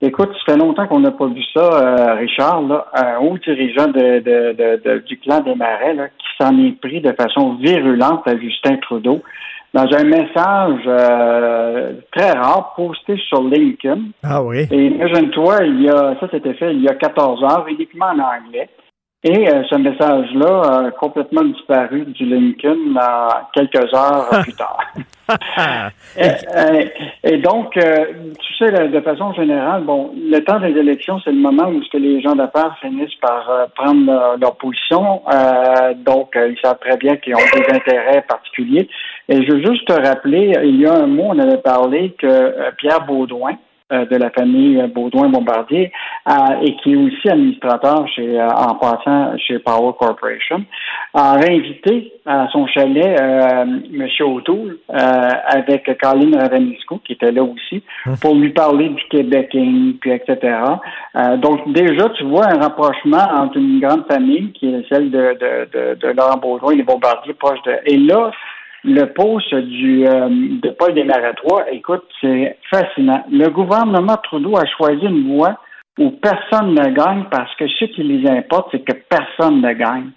Écoute, ça fait longtemps qu'on n'a pas vu ça, euh, Richard, là, un haut dirigeant de, de, de, du clan des Marais là, qui s'en est pris de façon virulente à Justin Trudeau. dans un message euh, très rare posté sur LinkedIn. Ah oui. Et imagine-toi, il y a, ça c'était fait il y a 14 heures, uniquement en anglais. Et euh, ce message-là a complètement disparu du LinkedIn euh, quelques heures plus tard. et, euh, et, donc, euh, tu sais, de, façon générale, bon, le temps des élections, c'est le moment où ce que les gens d'affaires finissent par euh, prendre leur, leur position. donc, ils savent très bien qu'ils ont des intérêts particuliers. Et je veux juste te rappeler, il y a un mois, on avait parlé que Pierre Baudouin, de la famille Baudouin-Bombardier euh, et qui est aussi administrateur chez, euh, en passant chez Power Corporation, a invité à son chalet M. O'Toole avec Colin Ravenisco, qui était là aussi, hum. pour lui parler du Québéking, puis etc. donc déjà, tu vois un rapprochement entre une grande famille qui est celle de, de, de, de Laurent Baudouin et les Bombardiers proches de... Et là, le poste du, euh, de Paul Desmarais-III, écoute, c'est fascinant. Le gouvernement Trudeau a choisi une voie où personne ne gagne parce que ce qui les importe, c'est que personne ne gagne.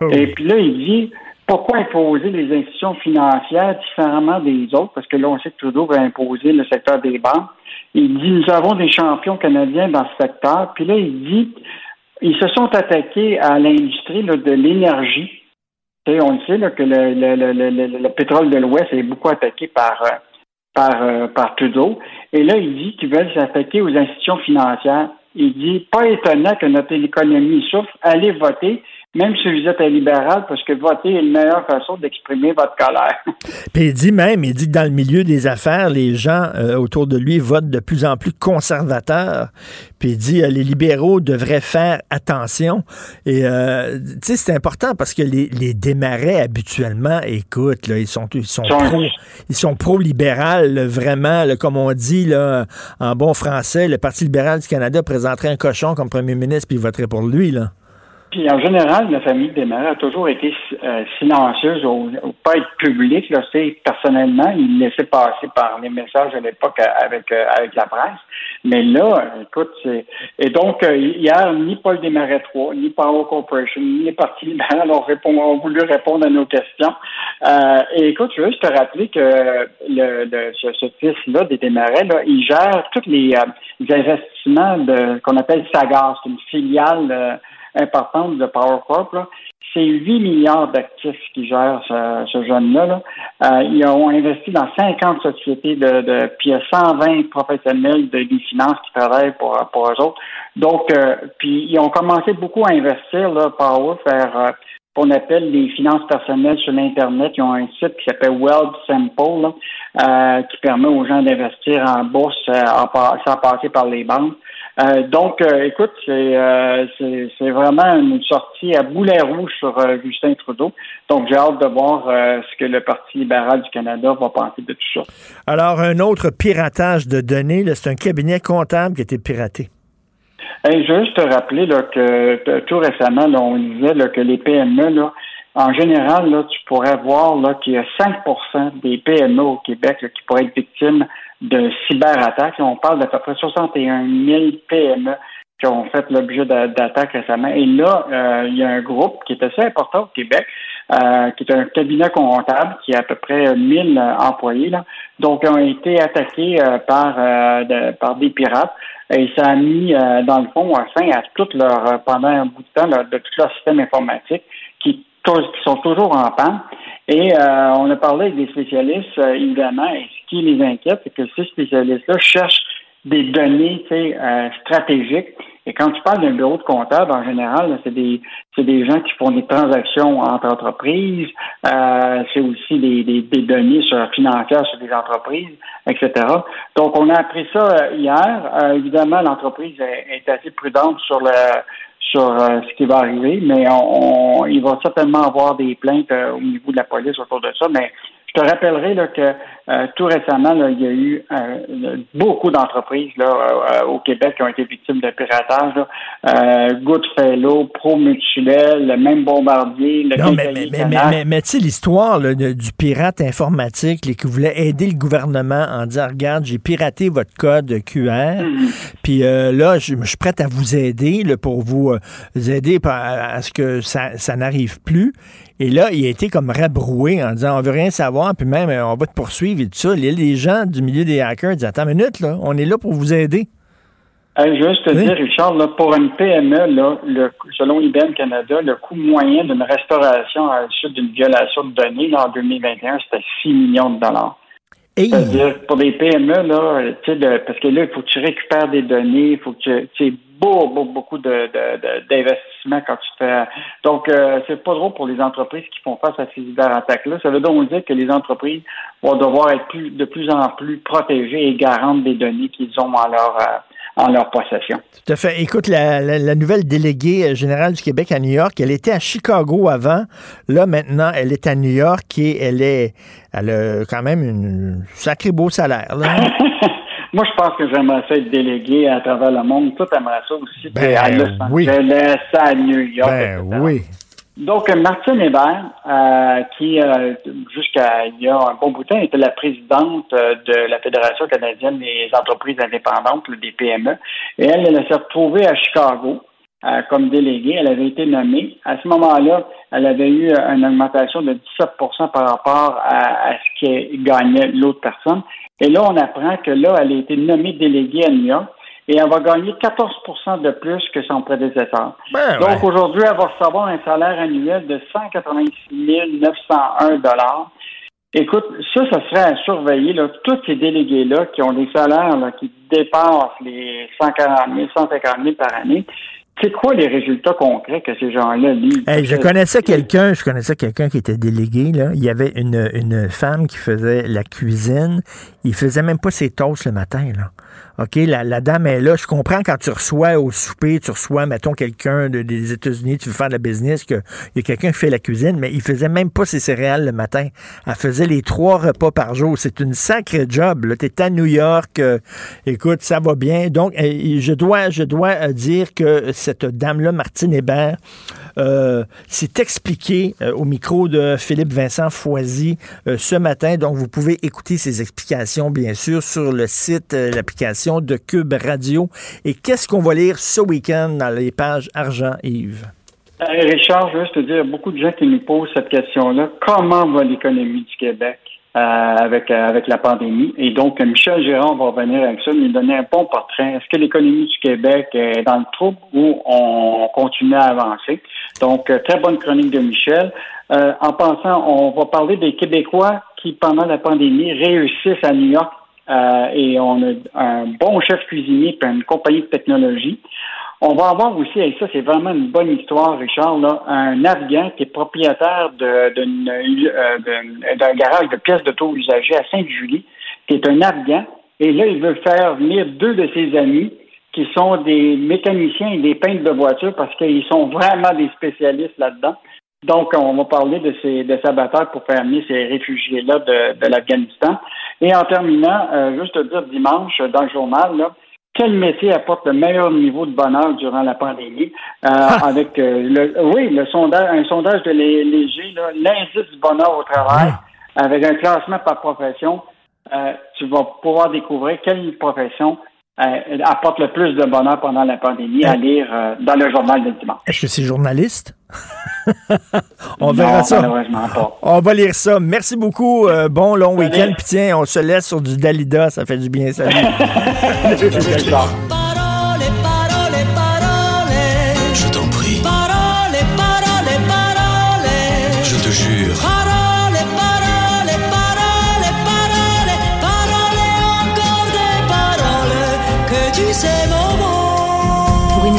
Oh. Et puis là, il dit, pourquoi imposer les institutions financières différemment des autres? Parce que là, on sait que Trudeau va imposer le secteur des banques. Il dit, nous avons des champions canadiens dans ce secteur. Puis là, il dit, ils se sont attaqués à l'industrie de l'énergie on le sait que le, pétrole de l'Ouest est beaucoup attaqué par, euh, par, euh, par Trudeau. Et là, il dit qu'ils veulent s'attaquer aux institutions financières. Il dit pas étonnant que notre économie souffre, allez voter même si vous êtes un libéral, parce que voter est la meilleure façon d'exprimer votre colère. Puis il dit même, il dit que dans le milieu des affaires, les gens euh, autour de lui votent de plus en plus conservateurs. Puis il dit, euh, les libéraux devraient faire attention. Et euh, tu sais, c'est important parce que les, les démarrais habituellement, écoute, là, ils sont ils sont pro, ils sont pro-libéral, vraiment, comme on dit là, en bon français, le Parti libéral du Canada présenterait un cochon comme premier ministre puis il voterait pour lui là. Puis en général, la famille des Desmarais a toujours été euh, silencieuse ou, pas être publique. Là, personnellement, il laissait passer par les messages à l'époque avec euh, avec la presse. Mais là, écoute, c'est et donc euh, hier, ni Paul Desmarais III, ni Power Corporation, ni les partis libéraux ont, ont voulu répondre à nos questions. et écoute, je veux juste te rappeler que le, ce, ce fils-là des Desmarais, là, il gère tous les, les investissements de qu'on appelle Sagar, c'est une filiale importante de Power Corp. C'est 8 milliards d'actifs qui gèrent ce, jeune-là. Euh, ils ont investi dans 50 sociétés de, de puis il y a 120 professionnels de, des finances qui travaillent pour, pour eux autres. Donc, euh, puis ils ont commencé beaucoup à investir, là, Power, faire euh, qu'on appelle les finances personnelles sur l'Internet. Ils ont un site qui s'appelle Wealth Simple, qui permet aux gens d'investir en bourse sans passer par les banques. Euh, donc, euh, écoute, euh, c'est, vraiment une sortie à boulet rouge sur Justin Trudeau. Donc, j'ai hâte de voir ce que le Parti libéral du Canada va penser de tout ça. Alors, un autre piratage de données, c'est un cabinet comptable qui a été piraté. Hey, je veux juste te rappeler là, que tout récemment, on disait là, que les PME, là, en général, là, tu pourrais voir là, qu'il y a 5% des PME au Québec qui pourraient être victimes de cyberattaques. On parle d'à peu près 61 000 PME qui ont fait l'objet d'attaques récemment. Et là, euh, il y a un groupe qui est assez important au Québec, euh, qui est un cabinet comptable qui a à peu près 1000 employés, là, donc ont été attaqués euh, par, par des pirates. Et ça a mis, dans le fond, fin à tout leur, pendant un bout de temps, de tout leur système informatique qui, sont toujours en panne. Et on a parlé avec des spécialistes, évidemment, qui les inquiète, c'est que ces spécialistes-là cherchent des données euh, stratégiques. Et quand tu parles d'un bureau de comptable, en général, c'est des c'est des gens qui font des transactions entre entreprises, euh, c'est aussi des, des, des, données sur, financières sur des entreprises, etc. Donc, on a appris ça euh, hier. Euh, évidemment, l'entreprise est, est, assez prudente sur le sur euh, ce qui va arriver, mais on, il va certainement avoir des plaintes au niveau de la police autour de ça. Mais je te rappellerai là, que euh, tout récemment, là, il y a eu euh, beaucoup d'entreprises là, euh, au Québec qui ont été victimes de piratage. Là. Goodfellow, Pro Mutuel, le même Bombardier, le Non, mais, mais, mais, mais, tu sais, l'histoire du pirate informatique qui voulait aider le gouvernement en disant Regarde, j'ai piraté votre code QR, mm-hmm. puis là, je, suis prête à vous aider là, pour vous aider à, ce que ça, ça n'arrive plus. Et là, il a été comme rabroué en disant on veut rien savoir, puis même euh, on va te poursuivre et tout ça. Les, les gens du milieu des hackers disent attends une minute, là, on est là pour vous aider. Hey, juste te Oui. dire, Richard, là, pour une PME, là, le, selon IBM Canada, le coût moyen d'une restauration à la suite d'une violation de données là, en 2021, c'était 6 millions de dollars. Hey. C'est-à-dire, pour des PME, là, de- parce que là, il faut que tu récupères des données, il faut que tu beau, beau, beaucoup de, de- de- d'investissement quand tu fais. Donc, euh, c'est pas drôle pour les entreprises qui font face à ces cyberattaques-là. Ça veut donc dire que les entreprises vont devoir être plus, de plus en plus protégées et garantes des données qu'ils ont en leur, euh, en leur possession. Tout à fait. Écoute, la, la- la nouvelle déléguée euh, générale du Québec à New York, elle était à Chicago avant. Là, maintenant, elle est à New York et elle est. Elle a quand même une sacré beau salaire. Là. Moi, je pense que j'aimerais ça être délégué à travers le monde. Tout aimerait ça aussi. Ben, à Los oui. Angeles, à New York. Ben etc. oui. Donc, Martine Hébert, euh, qui, euh, jusqu'à il y a un bon bout de temps, était la présidente euh, de la Fédération canadienne des entreprises indépendantes, des PME, et elle, elle s'est retrouvée à Chicago euh, comme déléguée. Elle avait été nommée. À ce moment-là, elle avait eu une augmentation de 17% par rapport à, à ce que gagnait l'autre personne. Et là, on apprend que là, elle a été nommée déléguée à New York et elle va gagner 14% de plus que son prédécesseur. Ben, Donc ouais. aujourd'hui, elle va recevoir un salaire annuel de 186 901 Écoute, ça, ça serait à surveiller. Là. Tous ces délégués-là qui ont des salaires là, qui dépassent les 140 000, 150 000 par année, c'est quoi les résultats concrets que ces gens-là lisent? Hey, je connaissais quelqu'un, je connaissais quelqu'un qui était délégué. Là. Il y avait une, une femme qui faisait la cuisine. Il faisait même pas ses toasts le matin. Là. OK, la, la dame est là. Je comprends quand tu reçois au souper, tu reçois, mettons, quelqu'un de- des États-Unis, tu veux faire de la business, qu'il y a quelqu'un qui fait la cuisine, mais il faisait même pas ses céréales le matin. Elle faisait les trois repas par jour. C'est une sacrée job. Tu es à New York. euh, écoute, ça va bien. Donc, euh, je dois, je dois euh, dire que cette dame-là, Martine Hébert, s'est expliquée au micro de Philippe Vincent Foisy ce matin. Donc, vous pouvez écouter ses explications, bien sûr, sur le site, euh, de Cube Radio. Et qu'est-ce qu'on va lire ce week-end dans les pages Argent, Yves? Euh, Richard, je veux juste te dire, beaucoup de gens qui nous posent cette question-là. Comment va l'économie du Québec euh, avec, euh, avec la pandémie? Et donc, Michel Gérard va revenir avec ça, nous donner un bon portrait. Est-ce que l'économie du Québec est dans le trouble ou on continue à avancer? Donc, très bonne chronique de Michel. En passant, on va parler des Québécois qui, pendant la pandémie, réussissent à New York euh, et on a un bon chef cuisinier puis une compagnie de technologie. On va avoir aussi, et ça c'est vraiment une bonne histoire, Richard, là, un Afghan qui est propriétaire euh, d'un- d'un garage de pièces d'auto usagées à Sainte-Julie, qui est un Afghan, et là il veut faire venir deux de ses amis qui sont des mécaniciens et des peintres de voitures parce qu'ils sont vraiment des spécialistes là-dedans. Donc, on va parler de ces de sa bataille pour faire venir ces réfugiés-là de, de l'Afghanistan. Et en terminant, euh, juste te dire dimanche dans le journal, là, quel métier apporte le meilleur niveau de bonheur durant la pandémie? Euh, avec euh, le oui, le sondage, un sondage de Lé- Léger, l'indice du bonheur au travail, avec un classement par profession, euh, tu vas pouvoir découvrir quelle profession euh, apporte le plus de bonheur pendant la pandémie à lire euh, dans le journal de dimanche. Est-ce que c'est journaliste? on Non, verra ça. malheureusement pas. On va lire ça. Merci beaucoup. euh, bon long week-end. Puis tiens, on se laisse sur du Dalida. Ça fait du bien. Salut.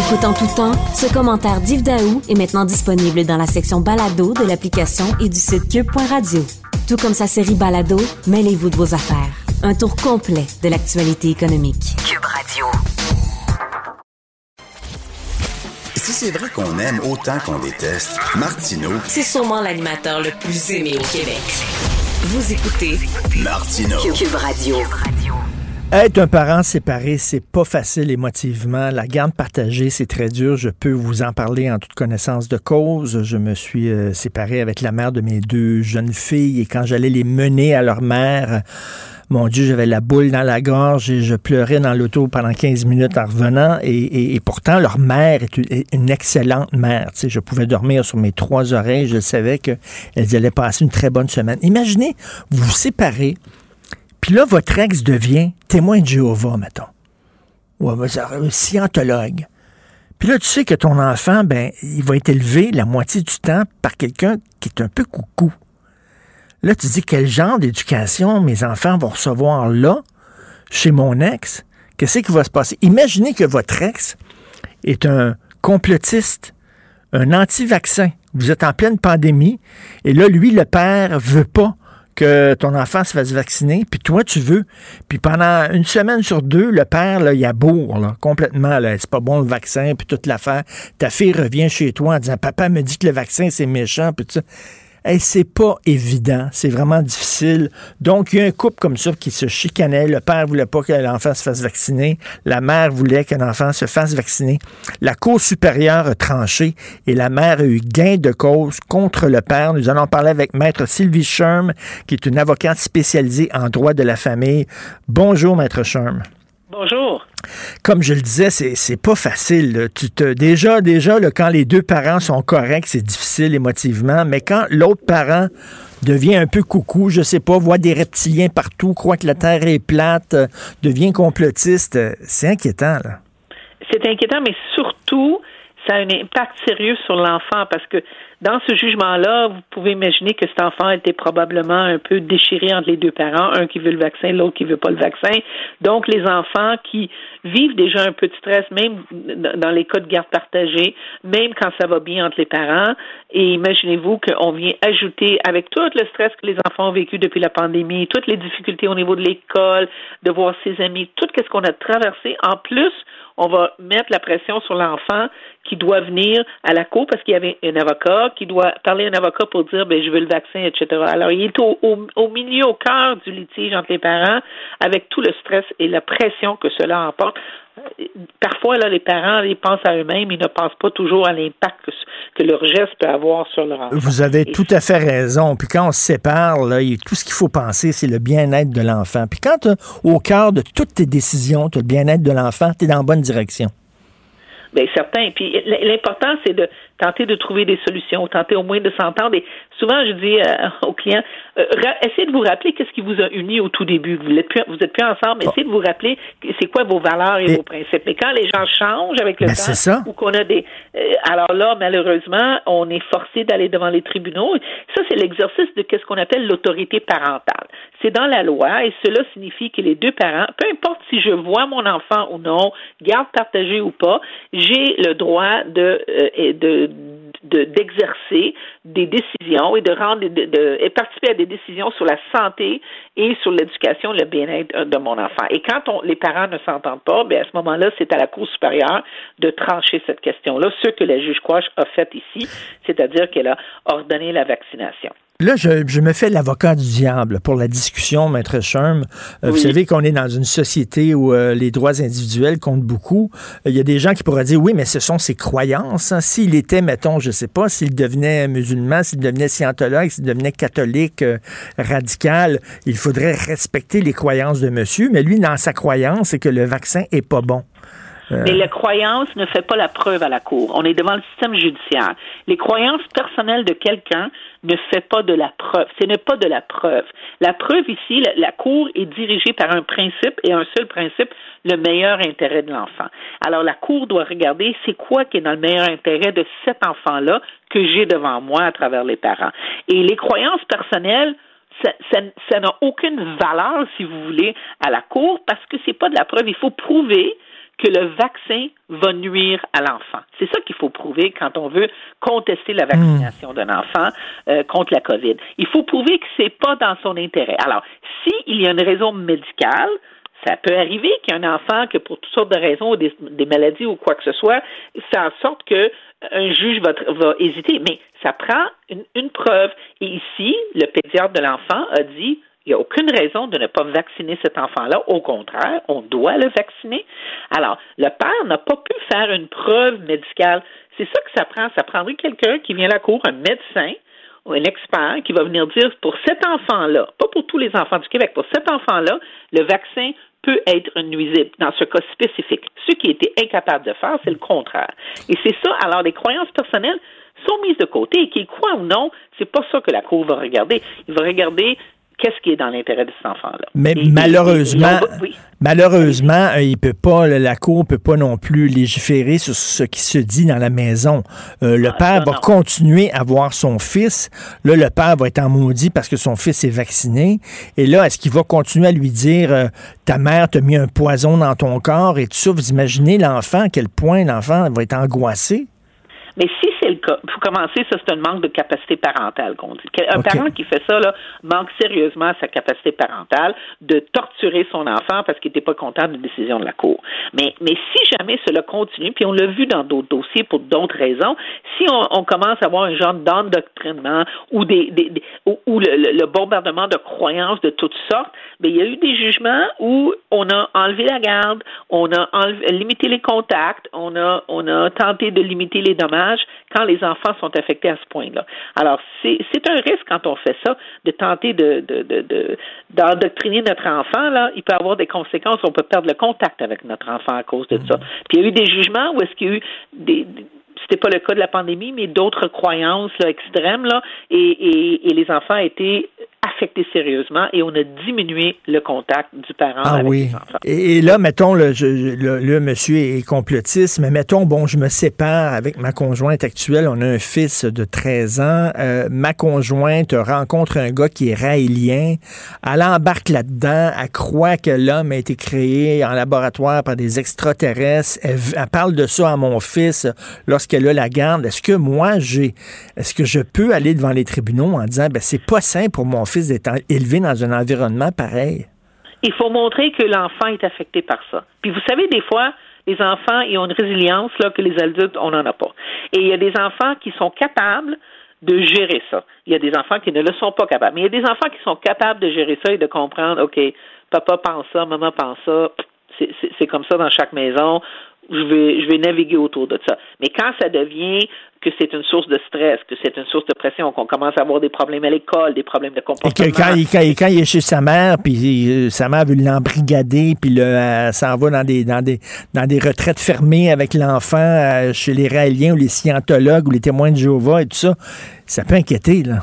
Écoute en tout temps, ce commentaire d'Yves Daou est maintenant disponible dans la section balado de l'application et du site cube.radio. Tout comme sa série balado, mêlez-vous de vos affaires. Un tour complet de l'actualité économique. Cube Radio. Si c'est vrai qu'on aime autant qu'on déteste, Martineau, C'est sûrement l'animateur le plus aimé au Québec. Vous écoutez Martineau. Cube Radio. Être un parent séparé, c'est pas facile émotivement. La garde partagée, c'est très dur. Je peux vous en parler en toute connaissance de cause. Je me suis euh, séparé avec la mère de mes deux jeunes filles et quand j'allais les mener à leur mère, mon Dieu, j'avais la boule dans la gorge et je pleurais dans l'auto pendant 15 minutes en revenant. Et, pourtant, leur mère est une excellente mère. Tu je pouvais dormir sur mes trois oreilles. Je savais qu'elles allaient passer une très bonne semaine. Imaginez, vous vous séparez, puis là, votre ex devient témoin de Jéhovah, mettons. Ou scientologue. Puis là, tu sais que ton enfant, ben, il va être élevé la moitié du temps par quelqu'un qui est un peu coucou. Là, tu dis quel genre d'éducation mes enfants vont recevoir là, chez mon ex? Qu'est-ce qui va se passer? Imaginez que votre ex est un complotiste, un anti-vaccin. Vous êtes en pleine pandémie et là, lui, le père, veut pas que ton enfant se fasse vacciner, puis toi, tu veux. Puis pendant une semaine sur deux, le père, là, il aboure, là, complètement. Là, c'est pas bon le vaccin, puis toute l'affaire. Ta fille revient chez toi en disant, papa me dit que le vaccin, c'est méchant, puis tout ça c'est pas évident. C'est vraiment difficile. Donc, il y a un couple comme ça qui se chicanait. Le père voulait pas que l'enfant se fasse vacciner. La mère voulait que l'enfant se fasse vacciner. La Cour supérieure a tranché et la mère a eu gain de cause contre le père. Nous allons parler avec Maître Sylvie Sherm, qui est une avocate spécialisée en droit de la famille. Bonjour, Maître Sherm. Bonjour. Comme je le disais, c'est pas facile. Tu te, déjà, déjà quand les deux parents sont corrects, c'est difficile émotivement, mais quand l'autre parent devient un peu coucou, je sais pas, voit des reptiliens partout, croit que la Terre est plate, euh, devient complotiste, euh, c'est inquiétant. C'est inquiétant, mais surtout, ça a un impact sérieux sur l'enfant parce que dans ce jugement-là, vous pouvez imaginer que cet enfant était probablement un peu déchiré entre les deux parents, un qui veut le vaccin, l'autre qui veut pas le vaccin. Donc, les enfants qui vivent déjà un peu de stress, même dans les cas de garde partagée, même quand ça va bien entre les parents. Et imaginez-vous qu'on vient ajouter, avec tout le stress que les enfants ont vécu depuis la pandémie, toutes les difficultés au niveau de l'école, de voir ses amis, tout ce qu'on a traversé, en plus, on va mettre la pression sur l'enfant qui doit venir à la cour parce qu'il y avait un avocat, qui doit parler à un avocat pour dire ben je veux le vaccin, etc. Alors il est au, au, milieu, au cœur du litige entre les parents, avec tout le stress et la pression que cela emporte parfois, là, les parents, ils pensent à eux-mêmes, ils ne pensent pas toujours à l'impact que, leur geste peut avoir sur leur enfant. Vous avez tout à fait raison. Puis quand on se sépare, là, tout ce qu'il faut penser, c'est le bien-être de l'enfant. Puis quand au cœur de toutes tes décisions, tu as le bien-être de l'enfant, tu es dans la bonne direction. Bien, certain. Puis l'important, c'est de tenter de trouver des solutions, tenter au moins de s'entendre. Et souvent, je dis euh, aux clients, euh, essayez de vous rappeler qu'est-ce qui vous a uni au tout début. Vous n'êtes plus, vous êtes plus ensemble. Essayez de vous rappeler c'est quoi vos valeurs et, vos principes. Mais quand les gens changent avec le ben, temps, ou qu'on a des, euh, alors là, malheureusement, on est forcé d'aller devant les tribunaux. Ça, c'est l'exercice de qu'est-ce qu'on appelle l'autorité parentale. C'est dans la loi et cela signifie que les deux parents, peu importe si je vois mon enfant ou non, garde partagée ou pas, j'ai le droit de, de d'exercer des décisions et de rendre de, et participer à des décisions sur la santé et sur l'éducation, le bien-être de mon enfant. Et quand on, les parents ne s'entendent pas, bien à ce moment-là, c'est à la Cour supérieure de trancher cette question-là, ce que la juge Quash a fait ici, c'est-à-dire qu'elle a ordonné la vaccination. Là, je, me fais l'avocat du diable pour la discussion, Maître Sherm. Euh, vous savez qu'on est dans une société où euh, les droits individuels comptent beaucoup. Il y a des gens qui pourraient dire, oui, mais ce sont ses croyances. Hein. S'il était, mettons, je sais pas, s'il devenait musulman, s'il devenait scientologue, s'il devenait catholique euh, radical, il faudrait respecter les croyances de monsieur. Mais lui, dans sa croyance, c'est que le vaccin est pas bon. Mais la croyance ne fait pas la preuve à la Cour. On est devant le système judiciaire. Les croyances personnelles de quelqu'un ne fait pas de la preuve. Ce n'est pas de la preuve. La preuve ici, la, Cour est dirigée par un principe et un seul principe, le meilleur intérêt de l'enfant. Alors la Cour doit regarder c'est quoi qui est dans le meilleur intérêt de cet enfant-là que j'ai devant moi à travers les parents. Et les croyances personnelles, ça n'a aucune valeur, si vous voulez, à la Cour parce que c'est pas de la preuve. Il faut prouver que le vaccin va nuire à l'enfant. C'est ça qu'il faut prouver quand on veut contester la vaccination d'un enfant euh, contre la COVID. Il faut prouver que c'est pas dans son intérêt. Alors, s'il y a une raison médicale, ça peut arriver qu'il y ait un enfant que pour toutes sortes de raisons, des, des maladies ou quoi que ce soit, fait en sorte que un juge va, va hésiter. Mais ça prend une, une preuve. Et ici, le pédiatre de l'enfant a dit il n'y a aucune raison de ne pas vacciner cet enfant-là. Au contraire, on doit le vacciner. Alors, le père n'a pas pu faire une preuve médicale. C'est ça que ça prend. Ça prendrait quelqu'un qui vient à la cour, un médecin, un expert qui va venir dire pour cet enfant-là, pas pour tous les enfants du Québec, pour cet enfant-là, le vaccin peut être nuisible dans ce cas spécifique. Ce qui était incapable de faire, c'est le contraire. Et c'est ça. Alors, les croyances personnelles sont mises de côté et qu'ils croient ou non, c'est pas ça que la Cour va regarder. Il va regarder qu'est-ce qui est dans l'intérêt de cet enfant-là? Mais Et- malheureusement, et- et- oui. malheureusement, euh, il peut pas, la Cour peut pas non plus légiférer sur ce qui se dit dans la maison. Euh, le père va continuer à voir son fils. Là, le père va être en maudit parce que son fils est vacciné. Et là, est-ce qu'il va continuer à lui dire, euh, ta mère t'a mis un poison dans ton corps et tout ça? Vous imaginez l'enfant, à quel point l'enfant va être angoissé? Mais si c'est le cas, pour commencer, ça c'est un manque de capacité parentale qu'on dit. Un parent qui fait ça là, manque sérieusement sa capacité parentale de torturer son enfant parce qu'il n'était pas content de la décision de la cour. Mais, mais si jamais cela continue, puis on l'a vu dans d'autres dossiers pour d'autres raisons, si on, on commence à avoir un genre d'endoctrinement ou des, des, des- ou, ou le, le- le bombardement de croyances de toutes sortes, ben, il y a eu des jugements où on a enlevé la garde, on a enlevé- limité les contacts, on a, on a tenté de limiter les dommages quand les enfants sont affectés à ce point-là. Alors, c'est un risque quand on fait ça, de tenter de, de, de, de- d'endoctriner notre enfant. Là, il peut avoir des conséquences. On peut perdre le contact avec notre enfant à cause de ça. Puis il y a eu des jugements où est-ce qu'il y a eu des, des- c'était pas le cas de la pandémie, mais d'autres croyances là, extrêmes, là, et, et, et les enfants étaient affectés sérieusement et on a diminué le contact du parent Ah avec oui. enfants. Et, là, mettons, le, le, le monsieur est complotiste, mais mettons, bon, je me sépare avec ma conjointe actuelle. On a un fils de 13 ans. Euh, ma conjointe rencontre un gars qui est raélien. Elle embarque là-dedans. Elle croit que l'homme a été créé en laboratoire par des extraterrestres. Elle, elle parle de ça à mon fils lorsqu'elle a la garde. Est-ce que moi, j'ai, est-ce que je peux aller devant les tribunaux en disant, ben, c'est pas sain pour mon fils élevé dans un environnement pareil? Il faut montrer que l'enfant est affecté par ça. Puis vous savez, des fois, les enfants, ils ont une résilience là, que les adultes, on n'en a pas. Et il y a des enfants qui sont capables de gérer ça. Il y a des enfants qui ne le sont pas capables. Mais il y a des enfants qui sont capables de gérer ça et de comprendre, OK, papa pense ça, maman pense ça, c'est comme ça dans chaque maison, je vais, je vais naviguer autour de ça. Mais quand ça devient que c'est une source de stress, que c'est une source de pression, qu'on commence à avoir des problèmes à l'école, des problèmes de Et comportement. que quand, il, quand, il- quand il est chez sa mère, puis euh, sa mère veut l'embrigader, puis là, elle s'en va dans des, dans, des, dans des retraites fermées avec l'enfant euh, chez les Raéliens ou les scientologues ou les témoins de Jéhovah et tout ça, ça peut inquiéter, là.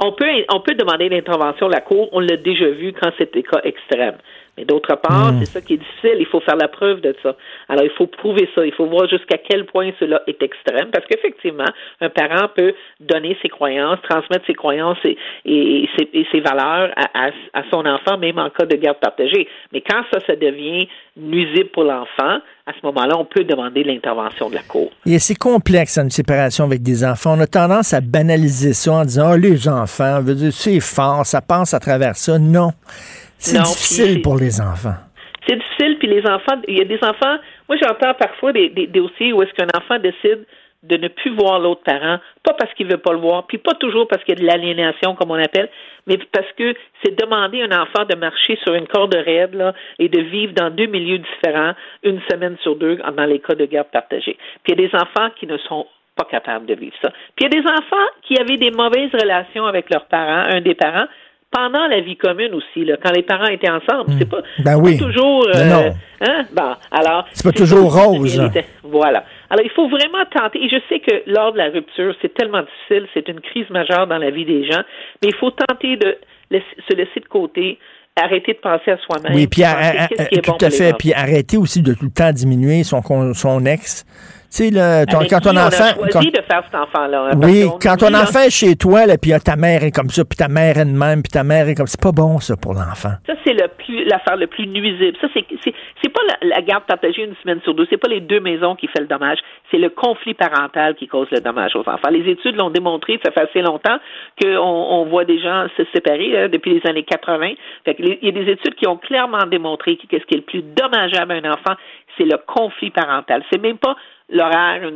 On peut, on peut demander l'intervention de la Cour. On l'a déjà vu quand c'était cas extrêmes. Mais d'autre part, Mm. c'est ça qui est difficile. Il faut faire la preuve de ça. Alors, il faut prouver ça. Il faut voir jusqu'à quel point cela est extrême. Parce qu'effectivement, un parent peut donner ses croyances, transmettre ses croyances et, et ses, et ses valeurs à, à- à son enfant, même en cas de garde partagée. Mais quand ça, ça devient nuisible pour l'enfant, à ce moment-là, on peut demander l'intervention de la Cour. Et c'est complexe, une séparation avec des enfants. On a tendance à banaliser ça en disant, oh, les enfants, c'est fort, ça passe à travers ça. Non. C'est difficile pour les enfants. C'est difficile, puis les enfants, il y a des enfants, moi j'entends parfois des, des, des dossiers où est-ce qu'un enfant décide de ne plus voir l'autre parent, pas parce qu'il veut pas le voir, puis pas toujours parce qu'il y a de l'aliénation, comme on appelle, mais parce que c'est demander à un enfant de marcher sur une corde raide là, et de vivre dans deux milieux différents, une semaine sur deux, dans les cas de garde partagée. Puis il y a des enfants qui ne sont pas capables de vivre ça. Puis il y a des enfants qui avaient des mauvaises relations avec leurs parents, un des parents, pendant la vie commune aussi, là, quand les parents étaient ensemble. C'est pas, Ben oui. pas toujours. Non. Hein? Bon, alors. C'est pas toujours rose. Voilà. Alors, il faut vraiment tenter. Et je sais que lors de la rupture, c'est tellement difficile, c'est une crise majeure dans la vie des gens, mais il faut tenter de laisser- se laisser de côté, arrêter de penser à soi-même. Oui, puis à- à- tout bon à fait. Puis arrêter aussi de tout le temps diminuer son, son ex. Tu sais, quand ton on enfant. a choisi quand- de faire cet enfant-là. hein, oui, quand ton là, enfant est chez toi, là, puis ah, ta mère est comme ça, puis ta mère est de même, puis ta mère est comme C'est pas bon, ça, pour l'enfant. Ça, c'est le plus, l'affaire le plus nuisible. Ça, c'est, c'est, c'est pas la, la garde partagée une semaine sur deux. C'est pas les deux maisons qui fait le dommage. C'est le conflit parental qui cause le dommage aux enfants. Les études l'ont démontré. Ça fait assez longtemps qu'on on voit des gens se séparer hein, depuis les années 80. Fait il y a des études qui ont clairement démontré que qu'est-ce qui est le plus dommageable à un enfant, c'est le conflit parental. C'est même pas l'horaire,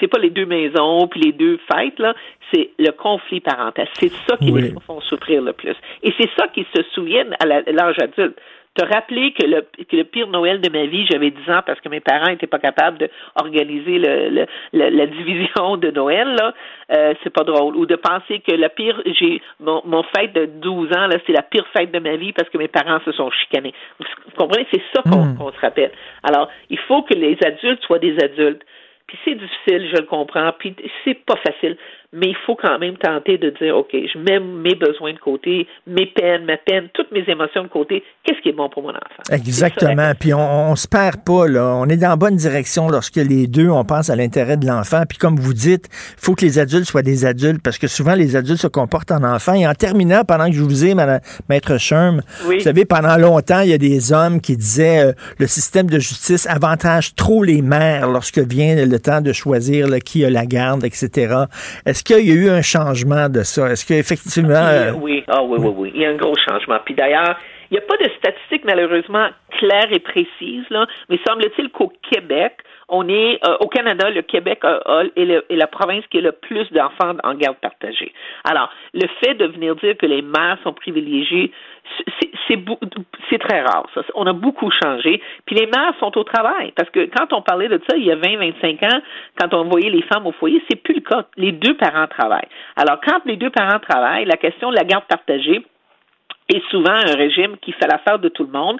c'est pas les deux maisons puis les deux fêtes là, c'est le conflit parental. C'est ça qui Oui. les font souffrir le plus. Et c'est ça qu'ils se souviennent à l'âge adulte. Te rappeler que le, que le pire Noël de ma vie, j'avais 10 ans parce que mes parents n'étaient pas capables d'organiser le, le, la division de Noël, là, euh, c'est pas drôle. Ou de penser que la pire, j'ai mon, mon fête de 12 ans, là, c'est la pire fête de ma vie parce que mes parents se sont chicanés. Vous comprenez? C'est ça qu'on Hmm. qu'on se rappelle. Alors, il faut que les adultes soient des adultes. Puis c'est difficile, je le comprends, puis c'est pas facile, mais il faut quand même tenter de dire, OK, je mets mes besoins de côté, mes peines, ma peine, toutes mes émotions de côté. Qu'est-ce qui est bon pour mon enfant? Exactement. Puis on, on se perd pas, là. On est dans la bonne direction lorsque les deux, on pense à l'intérêt de l'enfant. Puis comme vous dites, il faut que les adultes soient des adultes parce que souvent les adultes se comportent en enfants. Et en terminant, pendant que je vous ai, Madame- Maître Sherm, Oui. vous savez, pendant longtemps, il y a des hommes qui disaient euh, le système de justice avantage trop les mères lorsque vient le temps de choisir là, qui a la garde, etc. Est-ce qu'il y a eu un changement de ça? Est-ce qu'effectivement... Puis, euh, euh, oui, ah oui, oui, oui. Il y a un gros changement. Puis d'ailleurs, il n'y a pas de statistiques malheureusement claires et précises, là, mais semble-t-il qu'au Québec, on est euh, au Canada, le Québec a- a- est, le- est la province qui a le plus d'enfants en garde partagée. Alors, le fait de venir dire que les mères sont privilégiées, c'est- très rare. Ça. On a beaucoup changé. Puis les mères sont au travail. Parce que quand on parlait de ça il y a 20, 25 ans, quand on voyait les femmes au foyer, c'est plus le cas. Les deux parents travaillent. Alors, quand les deux parents travaillent, la question de la garde partagée, est souvent un régime qui fait l'affaire de tout le monde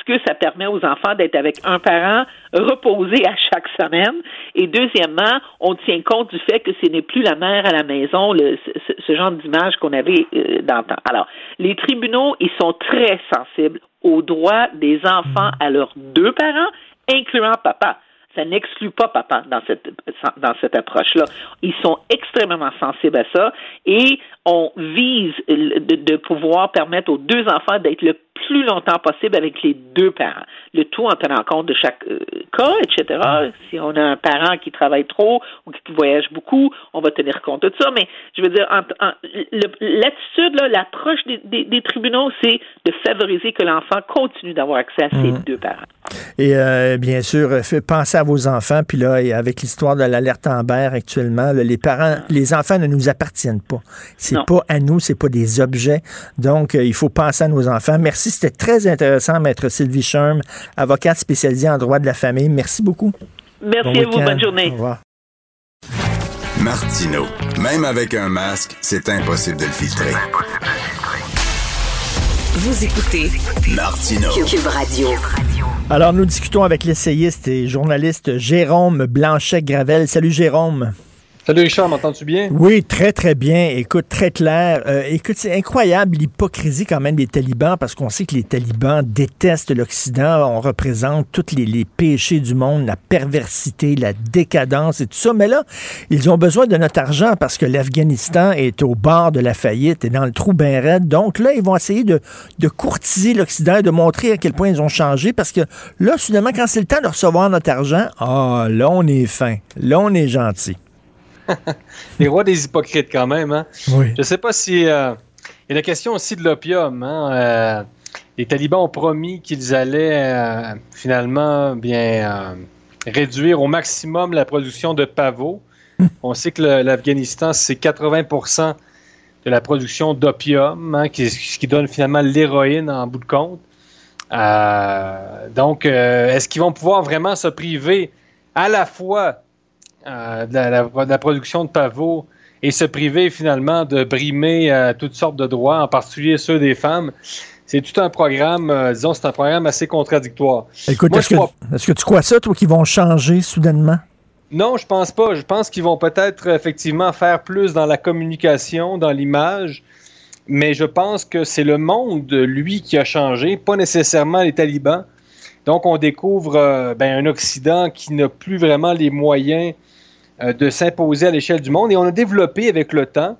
parce que ça permet aux enfants d'être avec un parent reposé à chaque semaine. Et deuxièmement, on tient compte du fait que ce n'est plus la mère à la maison, ce, genre d'image qu'on avait euh, d'antan. Alors, les tribunaux, ils sont très sensibles aux droits des enfants à leurs deux parents, incluant papa. Ça n'exclut pas papa dans cette dans cette approche-là. Ils sont extrêmement sensibles à ça et on vise de, de pouvoir permettre aux deux enfants d'être le plus longtemps possible avec les deux parents. Le tout en tenant compte de chaque euh, cas, etc. Si on a un parent qui travaille trop ou qui voyage beaucoup, on va tenir compte de ça. Mais je veux dire, en- en- le- l'attitude, l'approche des, des- des tribunaux, c'est de favoriser que l'enfant continue d'avoir accès à ses Mhm. deux parents. Et euh, bien sûr, euh, pensez à vos enfants. Puis là, et avec l'histoire de l'alerte Amber actuellement, là, les parents, les enfants ne nous appartiennent pas. C'est pas à nous, c'est pas des objets. Donc, euh, il faut penser à nos enfants. Merci, c'était très intéressant, maître Sylvie Sherm, avocate spécialisée en droit de la famille. Merci beaucoup. Merci Bon à vous, bonne journée. Au revoir. Martino. Même avec un masque, c'est impossible de le filtrer. Vous écoutez Martino. Cube Radio. Alors, nous discutons avec l'essayiste et journaliste Jérôme Blanchet-Gravel. Salut, Jérôme. Oui, très, très bien. Écoute, très clair. Euh, écoute, c'est incroyable l'hypocrisie quand même des talibans parce qu'on sait que les talibans détestent l'Occident. On représente tous les, péchés du monde, la perversité, la décadence et tout ça. Mais là, ils ont besoin de notre argent parce que l'Afghanistan est au bord de la faillite et dans le trou bien raide. Donc là, ils vont essayer de, de courtiser l'Occident et de montrer à quel point ils ont changé parce que là, soudainement, quand c'est le temps de recevoir notre argent, ah, là, on est fin. Là, on est gentil. Les rois des hypocrites quand même. Hein? Oui. Je sais pas si... euh, Il y a la question aussi de l'opium. Hein? Euh, les talibans ont promis qu'ils allaient euh, finalement bien euh, réduire au maximum la production de pavots. On sait que l'Afghanistan, c'est 80% de la production d'opium, hein, qui, ce qui donne finalement l'héroïne en bout de compte. Euh, donc, euh, est-ce qu'ils vont pouvoir vraiment se priver à la fois euh, de, la, la- de la production de pavots et se priver finalement de brimer euh, toutes sortes de droits, en particulier ceux des femmes? C'est tout un programme, euh, disons, c'est un programme assez contradictoire. Écoute, est-ce que, crois- est-ce que tu crois ça, toi, qu'ils vont changer soudainement? Non, je pense pas. Je pense qu'ils vont peut-être effectivement faire plus dans la communication, dans l'image, mais je pense que c'est le monde, lui, qui a changé, pas nécessairement les talibans. Donc, on découvre euh, ben, un Occident qui n'a plus vraiment les moyens de s'imposer à l'échelle du monde, et on a développé avec le temps,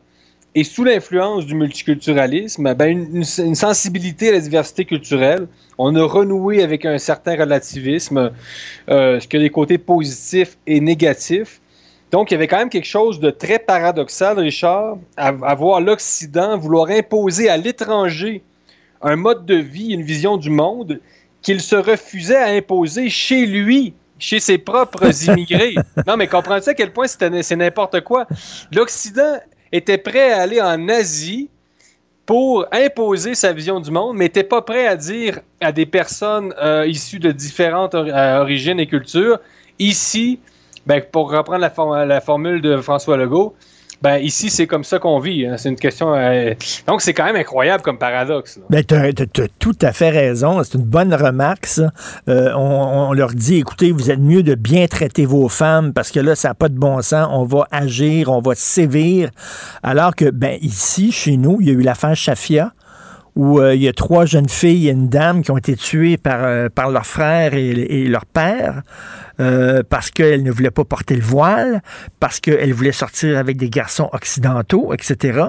et sous l'influence du multiculturalisme, ben, une sensibilité à la diversité culturelle. On a renoué avec un certain relativisme, euh, ce qui a des côtés positifs et négatifs. Donc, il y avait quand même quelque chose de très paradoxal, Richard, à, à voir l'Occident vouloir imposer à l'étranger un mode de vie, une vision du monde qu'il se refusait à imposer chez lui, chez ses propres immigrés. Non, mais comprends-tu à quel point c'est n'importe quoi? L'Occident était prêt à aller en Asie, pour imposer sa vision du monde, mais n'était pas prêt à dire à des personnes euh, issues de différentes or- euh, origines et cultures, ici, ben, pour reprendre la, for- la formule de François Legault, ben, ici, c'est comme ça qu'on vit. hein. C'est une question. euh, Donc, c'est quand même incroyable comme paradoxe. là. Ben, tu as, tout à fait raison. C'est une bonne remarque, ça. Euh, on, on leur dit, écoutez, vous êtes mieux de bien traiter vos femmes parce que là, ça n'a pas de bon sens. On va agir, on va sévir. Alors que, ben, ici, chez nous, il y a eu l'affaire Shafia où euh, il y a trois jeunes filles et une dame qui ont été tuées par, euh, par leur frère et, et leur père euh, parce qu'elles ne voulaient pas porter le voile, parce qu'elles voulaient sortir avec des garçons occidentaux, etc.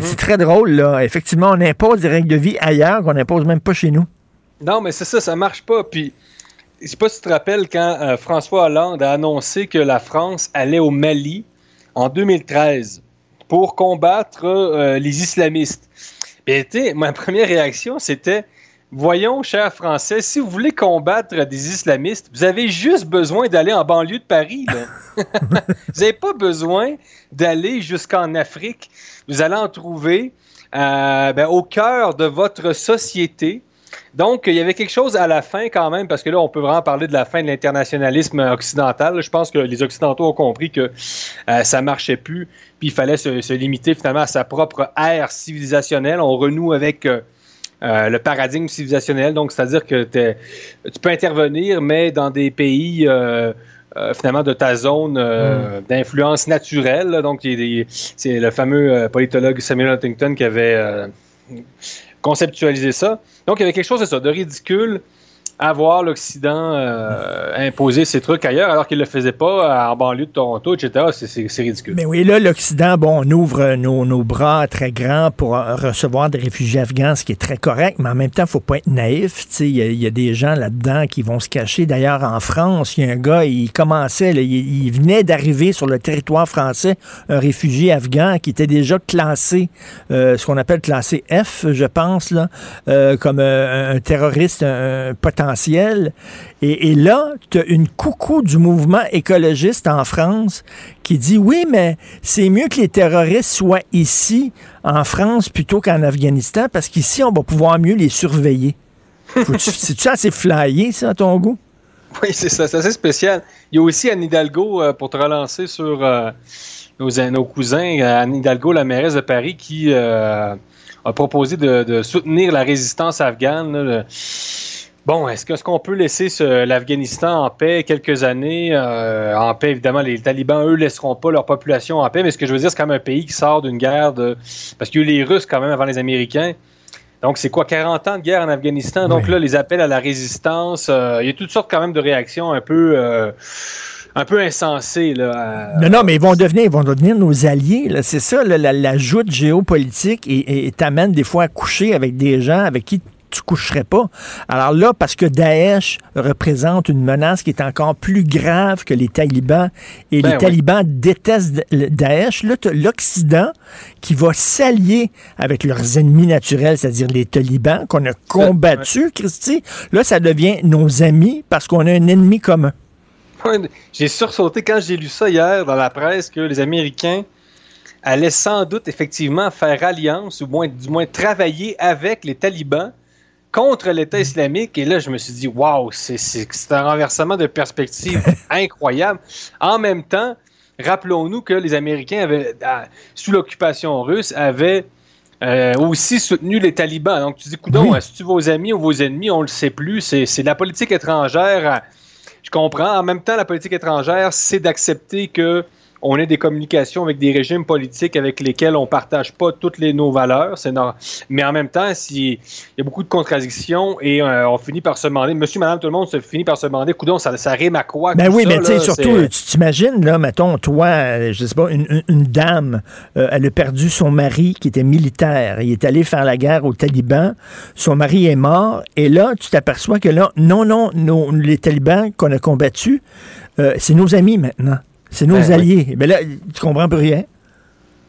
C'est très drôle, là. Effectivement, on impose des règles de vie ailleurs qu'on n'impose même pas chez nous. Non, mais c'est ça, ça marche pas. Puis, je sais pas si tu te rappelles quand euh, François Hollande a annoncé que la France allait au Mali en 2013 pour combattre euh, les islamistes. Et tu sais, ma première réaction, c'était Voyons, chers Français, si vous voulez combattre des islamistes, vous avez juste besoin d'aller en banlieue de Paris. là. vous n'avez pas besoin d'aller jusqu'en Afrique. Vous allez en trouver euh, ben, au cœur de votre société. Donc, il y avait quelque chose à la fin quand même, parce que là, on peut vraiment parler de la fin de l'internationalisme occidental. Je pense que les Occidentaux ont compris que euh, ça marchait plus, puis il fallait se, se limiter finalement à sa propre ère civilisationnelle. On renoue avec euh, euh, le paradigme civilisationnel, donc c'est-à-dire que tu peux intervenir, mais dans des pays euh, euh, finalement de ta zone euh, d'influence naturelle. là. Donc, c'est le fameux euh, politologue Samuel Huntington qui avait euh, conceptualisé ça. Donc, il y avait quelque chose de ça, de ridicule à voir l'Occident euh, imposer ces trucs ailleurs alors qu'il ne le faisait pas en banlieue de Toronto, etc. C'est- ridicule. Mais oui, là, l'Occident, bon, on ouvre euh, nos, nos bras très grands pour euh, recevoir des réfugiés afghans, ce qui est très correct, mais en même temps, il faut pas être naïf. Il y, y a des gens là-dedans qui vont se cacher. D'ailleurs, en France, il y a un gars, il commençait, il, il venait d'arriver sur le territoire français, un réfugié afghan qui était déjà classé, euh, ce qu'on appelle classé F, je pense, là, euh, comme euh, un terroriste un, un potentiel. Et, là, tu as une coucou du mouvement écologiste en France qui dit oui, mais c'est mieux que les terroristes soient ici, en France, plutôt qu'en Afghanistan, parce qu'ici, on va pouvoir mieux les surveiller. C'est-tu assez flyé, ça, à ton goût? Oui, c'est ça, c'est assez spécial. Il y a aussi Anne Hidalgo, euh, pour te relancer sur euh, nos, cousins, euh, Anne Hidalgo, la mairesse de Paris, qui a proposé de, soutenir la résistance afghane. Bon, est-ce que- est-ce qu'on peut laisser ce- l'Afghanistan en paix quelques années? euh, en paix, évidemment, les talibans, eux, laisseront pas leur population en paix, mais ce que je veux dire, c'est quand même un pays qui sort d'une guerre de... Parce qu'il y a eu les Russes quand même avant les Américains. Donc, c'est quoi, 40 ans de guerre en Afghanistan? Donc là, les appels à la résistance, euh, il y a toutes sortes quand même de réactions un peu, euh, un peu insensées. Là, à- Non, non, mais ils vont devenir, ils vont devenir nos alliés. là. C'est ça, là, la, la joute géopolitique et et t'amène des fois à coucher avec des gens avec qui tu coucherais pas. Alors là, parce que Daesh représente une menace qui est encore plus grave que les talibans et Ben les oui. talibans détestent Daesh, là, l'Occident qui va s'allier avec leurs ennemis naturels, c'est-à-dire les talibans qu'on a combattus, Christy. Là, ça devient nos amis parce qu'on a un ennemi commun. J'ai sursauté quand j'ai lu ça hier dans la presse que les Américains allaient sans doute effectivement faire alliance ou moins, du moins travailler avec les talibans contre l'État islamique. Et là, je me suis dit, waouh, c'est un renversement de perspective incroyable. En même temps, rappelons-nous que les Américains avaient, sous l'occupation russe, avaient euh, aussi soutenu les talibans. Donc, tu dis, coudon, est-ce que vos amis ou vos ennemis, on le sait plus. C'est la politique étrangère. Je comprends. En même temps, la politique étrangère, c'est d'accepter que on ait des communications avec des régimes politiques avec lesquels on partage pas toutes les, nos valeurs. Mais en même temps, si- il y a beaucoup de contradictions et euh, on finit par se demander, monsieur, madame, tout le monde se finit par se demander, coudon, ça, ça rime à quoi? Ben oui, ça, mais tu sais, là? surtout, C'est- tu t'imagines, là, mettons, toi, euh, je sais pas, une, une- une dame, euh, elle a perdu son mari qui était militaire. Il est allé faire la guerre aux talibans. Son mari est mort. Et là, tu t'aperçois que là, non, non, nos- les talibans qu'on a combattus, euh, c'est nos amis maintenant. C'est nos Ben oui. alliés. Ben là, tu comprends plus rien.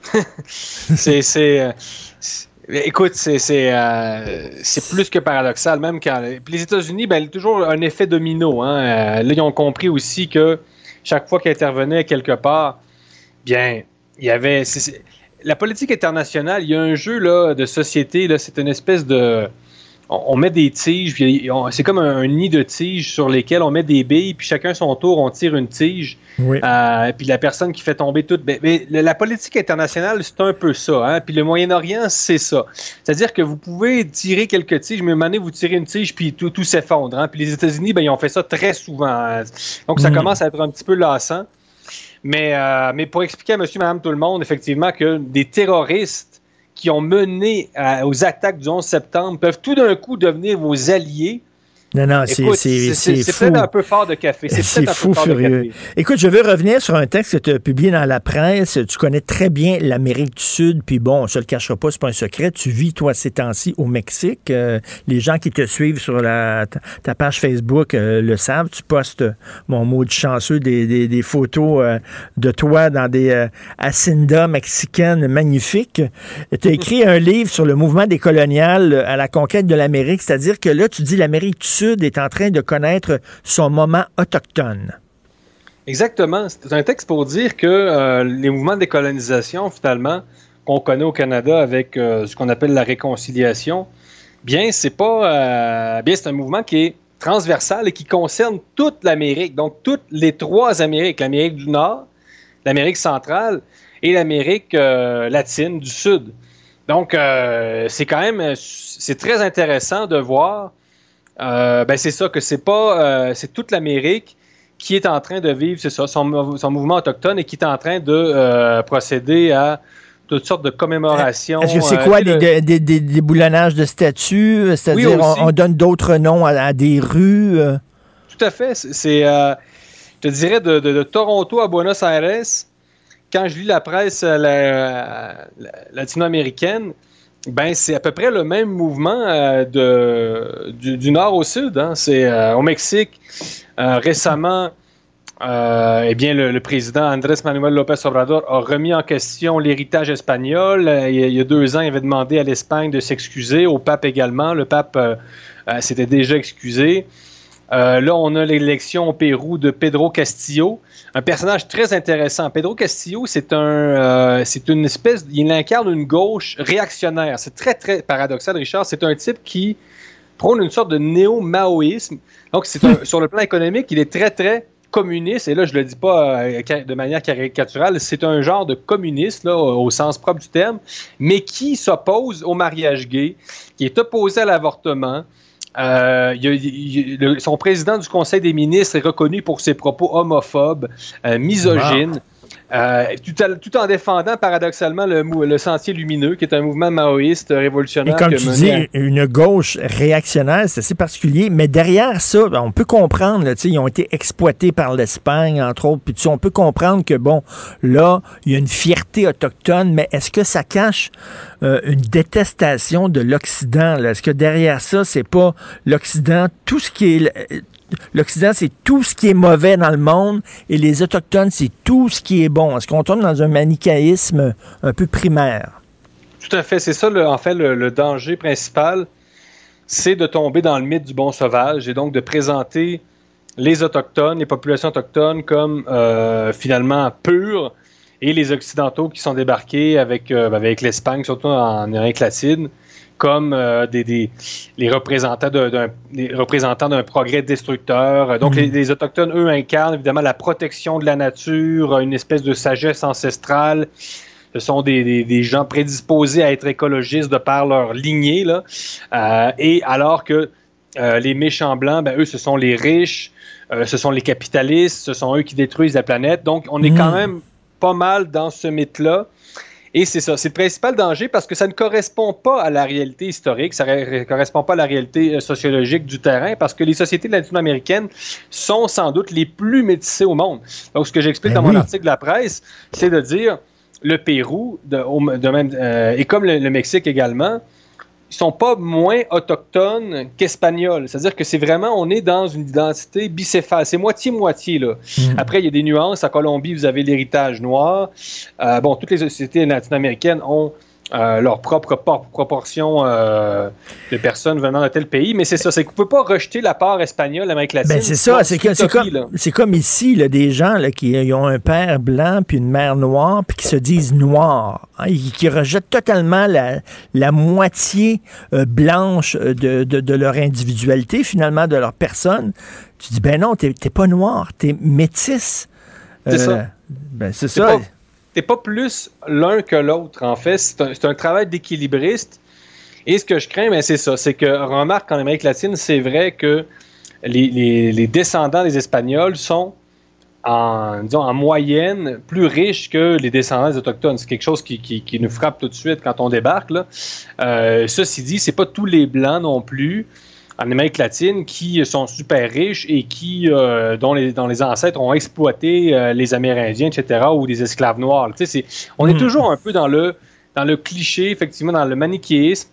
c'est, c'est, euh, c'est- écoute, c'est, c'est, euh, c'est plus que paradoxal, même quand les États-Unis, ben, il y a toujours un effet domino. Hein. Euh, là, ils ont compris aussi que chaque fois qu'ils intervenaient quelque part, bien, il y avait. la politique internationale, il y a un jeu là, de société, là, c'est une espèce de on, met des tiges, c'est comme un, nid de tiges sur lesquels on met des billes, puis chacun son tour, on tire une tige. Euh, puis la personne qui fait tomber tout. Mais, ben, ben, la politique internationale, c'est un peu ça. Hein? Puis le Moyen-Orient, c'est ça. C'est-à-dire que vous pouvez tirer quelques tiges, mais un vous tirez une tige, puis tout, tout s'effondre. Hein? Puis les États-Unis, ben, ils ont fait ça très souvent. Hein. Donc ça mm. commence à être un petit peu lassant. Mais, euh, mais pour expliquer à monsieur, madame, tout le monde, effectivement, que des terroristes qui ont mené aux attaques du 11 septembre peuvent tout d'un coup devenir vos alliés non, non, c'est peut-être un peu fort de café. C'est fou furieux. Écoute, je veux revenir sur un texte que tu as publié dans la presse. Tu connais très bien l'Amérique du Sud, puis bon, on se le cachera pas, c'est pas un secret. Tu vis, toi, ces temps-ci au Mexique. Euh, les gens qui te suivent sur la, ta page Facebook euh, le savent. Tu postes, mon mot de chanceux, des, des, photos euh, de toi dans des haciendas mexicaines magnifiques. Tu as écrit un livre sur le mouvement des coloniales à la conquête de l'Amérique, c'est-à-dire que là, tu dis l'Amérique du Sud est en train de connaître son moment autochtone. Exactement. C'est un texte pour dire que euh, les mouvements de décolonisation, finalement, qu'on connaît au Canada avec euh, ce qu'on appelle la réconciliation, bien, c'est pas. Euh, bien, c'est un mouvement qui est transversal et qui concerne toute l'Amérique. Donc, toutes les trois Amériques, l'Amérique du Nord, l'Amérique centrale et l'Amérique latine du Sud. Donc, c'est quand même, c'est très intéressant de voir euh, ben c'est ça, que c'est pas. Euh, c'est toute l'Amérique qui est en train de vivre, c'est ça, son, mouvement autochtone et qui est en train de euh, procéder à toutes sortes de commémorations. Est-ce que c'est quoi, des, des, boulonnages de statues? C'est-à-dire, on, donne d'autres noms à, des rues? Tout à fait. C'est, je te dirais, de, Toronto à Buenos Aires, quand je lis la presse latino-américaine, ben, c'est à peu près le même mouvement euh, de, du, nord au sud. Hein. C'est euh, au Mexique. Euh, récemment, eh bien, le, président Andrés Manuel López Obrador a remis en question l'héritage espagnol. Il, il, y a deux ans, il avait demandé à l'Espagne de s'excuser, au pape également. Le pape s'était déjà excusé. Euh, là, on a l'élection au Pérou de Pedro Castillo, un personnage très intéressant. Pedro Castillo, c'est un, euh, une espèce, il incarne une gauche réactionnaire. C'est très très paradoxal, Richard. C'est un type qui prône une sorte de néo-maoïsme. Donc, sur le plan économique, il est très très communiste, et là je le dis pas euh, de manière caricaturale, c'est un genre de communiste là, au sens propre du terme, mais qui s'oppose au mariage gay, qui est opposé à l'avortement, euh, son président du Conseil des ministres est reconnu pour ses propos homophobes, euh, misogynes. Euh, tout, en défendant paradoxalement le, Sentier Lumineux, qui est un mouvement maoïste révolutionnaire. Et comme tu dis, une gauche réactionnaire, c'est assez particulier, mais derrière ça, ben, on peut comprendre, là, ils ont été exploités par l'Espagne, entre autres, puis on peut comprendre que, bon, là, il y a une fierté autochtone, mais est-ce que ça cache euh, une détestation de l'Occident? Est-ce que derrière ça, c'est pas l'Occident, tout ce qui est l'Occident, c'est tout ce qui est mauvais dans le monde et les Autochtones, c'est tout ce qui est bon. Est-ce qu'on tombe dans un manichéisme un peu primaire? Tout à fait. C'est ça, en fait, le, danger principal, c'est de tomber dans le mythe du bon sauvage et donc de présenter les Autochtones, les populations autochtones comme euh, finalement pures et les Occidentaux qui sont débarqués avec, euh, avec l'Espagne, surtout en Amérique latine, comme euh, des, les représentants d'un représentants d'un progrès destructeur. Donc, mm. les, Autochtones, eux, incarnent évidemment la protection de la nature, une espèce de sagesse ancestrale. Ce sont des, gens prédisposés à être écologistes de par leur lignée. Là. Euh, et alors que euh, les méchants blancs, ben, eux, ce sont les riches, ce sont les capitalistes, ce sont eux qui détruisent la planète. Donc, on est quand mm. même pas mal dans ce mythe-là. Et c'est ça, c'est le principal danger parce que ça ne correspond pas à la réalité historique, ça ne correspond pas à la réalité euh, sociologique du terrain parce que les sociétés latino-américaines sont sans doute les plus métissées au monde. Donc, ce que j'explique ben dans mon article de la presse, c'est de dire le Pérou, de, même, euh, et comme le Mexique également, ils sont pas moins autochtones qu'espagnols. C'est-à-dire que c'est vraiment, on est dans une identité bicéphale. C'est moitié-moitié, là. Mm. Après, il y a des nuances. À Colombie, vous avez l'héritage noir. Euh, bon, toutes les sociétés latino-américaines ont euh, leur propre proportion euh, de personnes venant de tel pays. Mais c'est ça, c'est qu'on ne peut pas rejeter la part espagnole l'Amérique latine. Ben c'est ça, c'est comme, comme, ici, là, des gens là, qui ont un père blanc puis une mère noire puis qui se disent noirs, hein, qui rejettent totalement la, la moitié euh, blanche de, de, de, leur individualité, finalement, de leur personne. Tu dis, ben non, t'es pas noir, t'es métisse. C'est ça. Ben c'est ça t'es pas plus l'un que l'autre, en fait. C'est un, travail d'équilibriste. Et ce que je crains, ben, c'est ça. C'est que, remarque, en Amérique latine, c'est vrai que les, descendants des Espagnols sont en, disons, en moyenne plus riches que les descendants des Autochtones. C'est quelque chose qui, nous frappe tout de suite quand on débarque. Euh, ceci dit, c'est pas tous les Blancs non plus en Amérique latine qui sont super riches et qui, euh, dont, les, les ancêtres ont exploité euh, les Amérindiens, etc., ou des esclaves noirs. on est hmm. toujours un peu dans le, dans le cliché, effectivement, dans le manichéisme.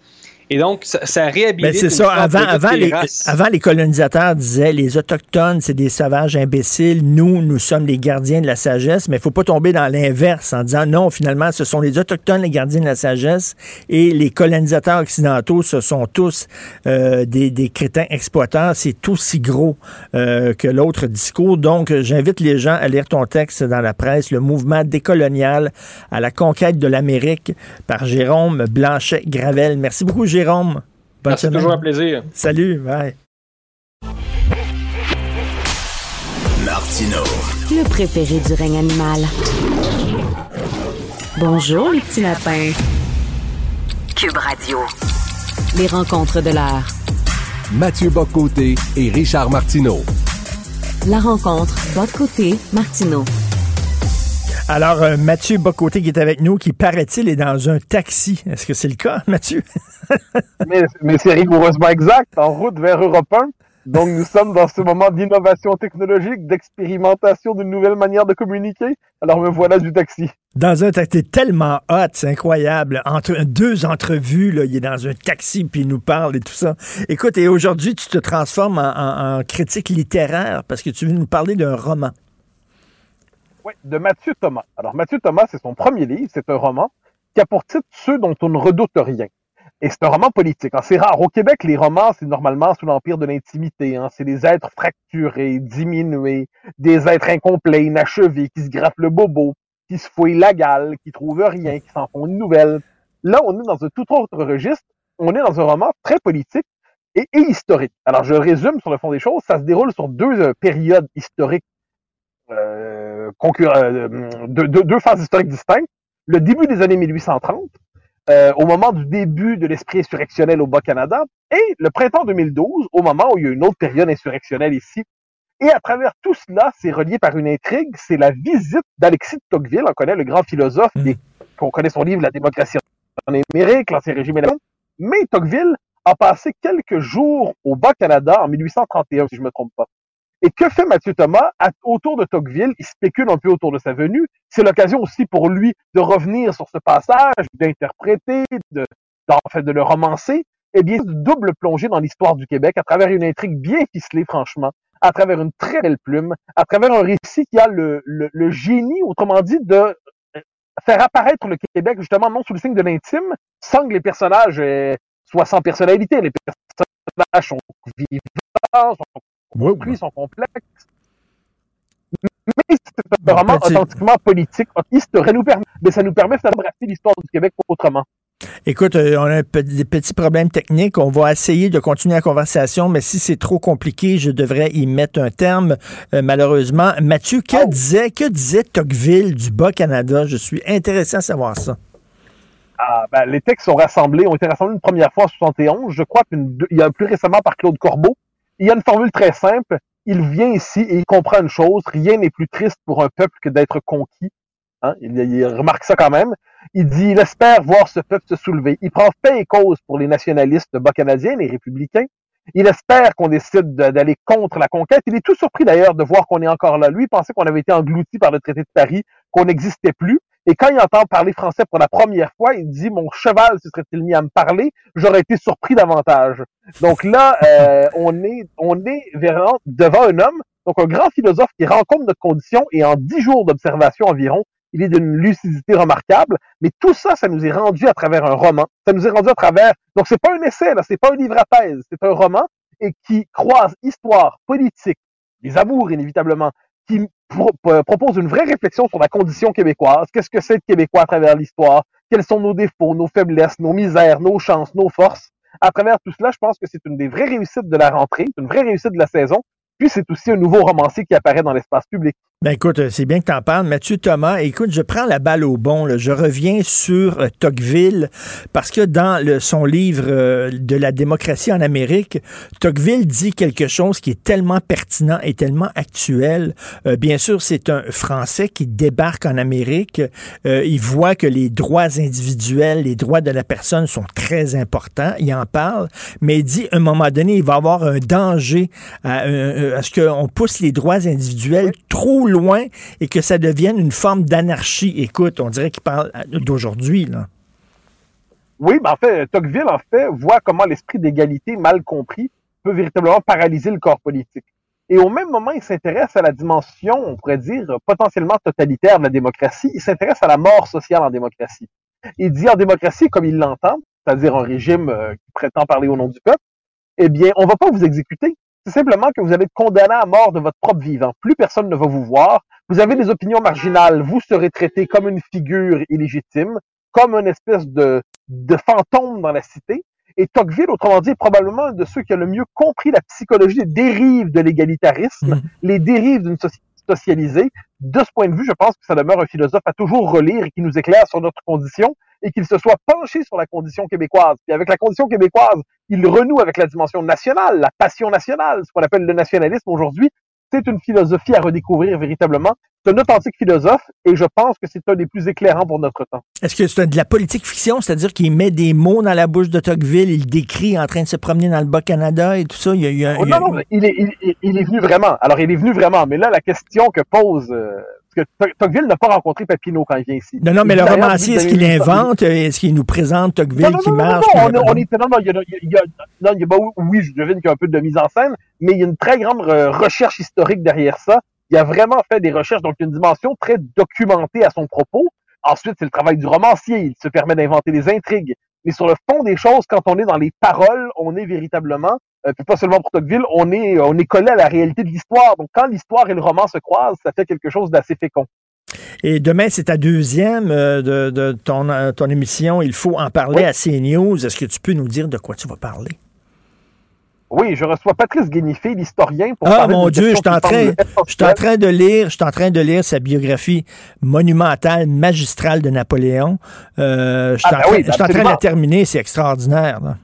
Et donc, ça, ça réhabilite. Ben, c'est ça. Avant, avant, les, avant, les colonisateurs disaient les Autochtones, c'est des sauvages imbéciles. Nous, nous sommes les gardiens de la sagesse. Mais il ne faut pas tomber dans l'inverse en disant non, finalement, ce sont les Autochtones les gardiens de la sagesse et les colonisateurs occidentaux, ce sont tous euh, des, des, crétins exploitants. C'est aussi gros euh, que l'autre discours. Donc, j'invite les gens à lire ton texte dans la presse, le mouvement décolonial à la conquête de l'Amérique par Jérôme Blanchet-Gravel. Merci beaucoup, Jérôme. Jérôme. C'est toujours un plaisir. Salut, bye. Martino. Le préféré du règne animal. Bonjour, les petits lapins. Cube Radio. Les rencontres de l'heure. Mathieu Boccoté et Richard Martineau. La rencontre Boccoté-Martineau. Alors, euh, Mathieu Bocoté qui est avec nous, qui paraît-il est dans un taxi. Est-ce que c'est le cas, Mathieu? mais, mais c'est rigoureusement exact. En route vers Europe 1. Donc, nous sommes dans ce moment d'innovation technologique, d'expérimentation d'une nouvelle manière de communiquer. Alors, me voilà du taxi. Dans un taxi, tellement hot, c'est incroyable. Entre deux entrevues, là, il est dans un taxi puis il nous parle et tout ça. Écoute, et aujourd'hui, tu te transformes en critique littéraire parce que tu veux nous parler d'un roman. Oui, de Mathieu Thomas. Alors, Mathieu Thomas, c'est son premier livre, c'est un roman qui a pour titre Ceux dont on ne redoute rien. Et c'est un roman politique. C'est rare. Au Québec, les romans, c'est normalement sous l'empire de l'intimité. Hein. C'est des êtres fracturés, diminués, des êtres incomplets, inachevés, qui se grattent le bobo, qui se fouillent la gale, qui trouvent rien, qui s'en font une nouvelle. Là, on est dans un tout autre registre. On est dans un roman très politique et, historique. Alors, je résume sur le fond des choses. Ça se déroule sur deux euh, périodes historiques euh, euh, de, deux phases historiques distinctes. Le début des années 1830, euh, au moment du début de l'esprit insurrectionnel au Bas-Canada, et le printemps 2012, au moment où il y a une autre période insurrectionnelle ici. Et à travers tout cela, c'est relié par une intrigue, c'est la visite d'Alexis de Tocqueville, on connaît le grand philosophe, mmh. qu'on connaît son livre La démocratie en Amérique, l'ancien régime mais Tocqueville a passé quelques jours au Bas-Canada en 1831, si je me trompe pas. Et que fait Mathieu Thomas? Autour de Tocqueville? Il spécule un peu autour de sa venue. C'est l'occasion aussi pour lui de revenir sur ce passage, d'interpréter, de, en fait, de le romancer. Et bien, double plongée dans l'histoire du Québec à travers une intrigue bien ficelée, franchement, à travers une très belle plume, à travers un récit qui a le, le, génie, autrement dit, de euh, faire apparaître le Québec justement non sous le signe de l'intime, sans que les personnages soient sans personnalité. Les personnages sont vivants, sont oui, sont complexes. Mais c'est vraiment authentiquement politique, historique. Nous permet, mais ça nous permet d'embrasser l'histoire du Québec autrement. Écoute, euh, on a des petits problèmes techniques. On va essayer de continuer la conversation, mais si c'est trop compliqué, je devrais y mettre un terme, euh, malheureusement. Mathieu, que, oh. disait, que disait Tocqueville du Bas-Canada? Je suis intéressé à savoir ça. Ah, ben, les textes sont rassemblés, ont été rassemblés une première fois en 71. Je crois qu'il y a plus récemment par Claude Corbeau il y a une formule très simple. Il vient ici et il comprend une chose. Rien n'est plus triste pour un peuple que d'être conquis. Hein? Il, remarque ça quand même. Il dit, il espère voir ce peuple se soulever. Il prend fait et cause pour les nationalistes bas-canadiens, les républicains. Il espère qu'on décide d'aller contre la conquête. Il est tout surpris d'ailleurs de voir qu'on est encore là. Lui, pensait qu'on avait été englouti par le traité de Paris, qu'on n'existait plus. Et quand il entend parler français pour la première fois, il dit mon cheval se serait-il mis à me parler, j'aurais été surpris davantage. Donc là, euh, on est on est vraiment devant un homme, donc un grand philosophe qui rencontre notre condition et en dix jours d'observation environ, il est d'une lucidité remarquable, mais tout ça, ça nous est rendu à travers un roman. Ça nous est rendu à travers. Donc, c'est pas un essai, là, c'est pas un livre à thèse, c'est un roman et qui croise histoire, politique, les amours inévitablement, qui pro- propose une vraie réflexion sur la condition québécoise. Qu'est-ce que c'est de Québécois à travers l'histoire? Quels sont nos défauts, nos faiblesses, nos misères, nos chances, nos forces? À travers tout cela, je pense que c'est une des vraies réussites de la rentrée, une vraie réussite de la saison. Puis c'est aussi un nouveau romancier qui apparaît dans l'espace public. Ben écoute, euh, c'est bien que tu en parles. Mathieu Thomas, écoute, je prends la balle au bon. là. Je reviens sur euh, Tocqueville parce que dans son livre euh, de la démocratie en Amérique, Tocqueville dit quelque chose qui est tellement pertinent et tellement actuel. Bien sûr, c'est un Français qui débarque en Amérique. Il voit que les droits individuels, les droits de la personne sont très importants. Il en parle, mais il dit à un moment donné, il va avoir un danger à, euh, à ce qu'on pousse les droits individuels trop loin et que ça devienne une forme d'anarchie. Écoute, on dirait qu'il parle euh, d'aujourd'hui, là. Oui, mais en fait, Tocqueville, en fait, voit comment l'esprit d'égalité mal compris peut véritablement paralyser le corps politique. Et au même moment, il s'intéresse à la dimension, on pourrait dire, potentiellement totalitaire de la démocratie. Il s'intéresse à la mort sociale en démocratie. Il dit en démocratie, comme il l'entend, c'est-à-dire un régime euh, qui prétend parler au nom du peuple, eh bien, on va pas vous exécuter. C'est simplement que vous allez être condamné à mort de votre propre vivant. Plus personne ne va vous voir. Vous avez des opinions marginales. Vous serez traité comme une figure illégitime, comme une espèce de, de fantôme dans la cité. Et Tocqueville, autrement dit, est probablement un de ceux qui a le mieux compris la psychologie des dérives de l'égalitarisme, les dérives d'une société socialisée. De ce point de vue, je pense que ça demeure un philosophe à toujours relire et qui nous éclaire sur notre condition et qu'il se soit penché sur la condition québécoise. Puis avec la condition québécoise, il renoue avec la dimension nationale, la passion nationale, ce qu'on appelle le nationalisme aujourd'hui. C'est une philosophie à redécouvrir véritablement. C'est un authentique philosophe et je pense que c'est un des plus éclairants pour notre temps. Est-ce que c'est de la politique fiction, c'est-à-dire qu'il met des mots dans la bouche de Tocqueville, il décrit en train de se promener dans le Bas-Canada et tout ça? Il y a, il y a- Oh, non, non, il est, il, est venu vraiment. Alors, il est venu vraiment. Mais là, la question que pose... euh, que To- Tocqueville n'a pas rencontré Papineau quand il vient ici. Non, non, mais le romancier, est-ce qu'il invente? Est-ce qu'il nous présente Tocqueville Non, non, qui non, non, marche? non, puis- on, est- on est, non, non, il y a, il y a- non, il y a- oui, je devine qu'il y a un peu de mise en scène, mais il y a une très grande euh, recherche historique derrière ça. Il a vraiment fait des recherches, donc il y a une dimension très documentée à son propos. Ensuite, c'est le travail du romancier. Il se permet d'inventer des intrigues. Mais sur le fond des choses, quand on est dans les paroles, on est véritablement, euh, puis pas seulement pour Tocqueville, on est, on est collé à la réalité de l'histoire. Donc, quand l'histoire et le roman se croisent, ça fait quelque chose d'assez fécond. Et demain, c'est ta deuxième euh, de, de ton, euh, ton émission. Il faut en parler Oui. à CNews. Est-ce que tu peux nous dire de quoi tu vas parler? Oui, je reçois Patrice Guénifé, l'historien, pour Ah, parler mon Dieu, je suis en train, semble je suis en train de lire, je suis en train de lire sa biographie monumentale, magistrale de Napoléon. Euh, je suis Ah, en ben oui, je suis en train de la terminer, c'est extraordinaire. là.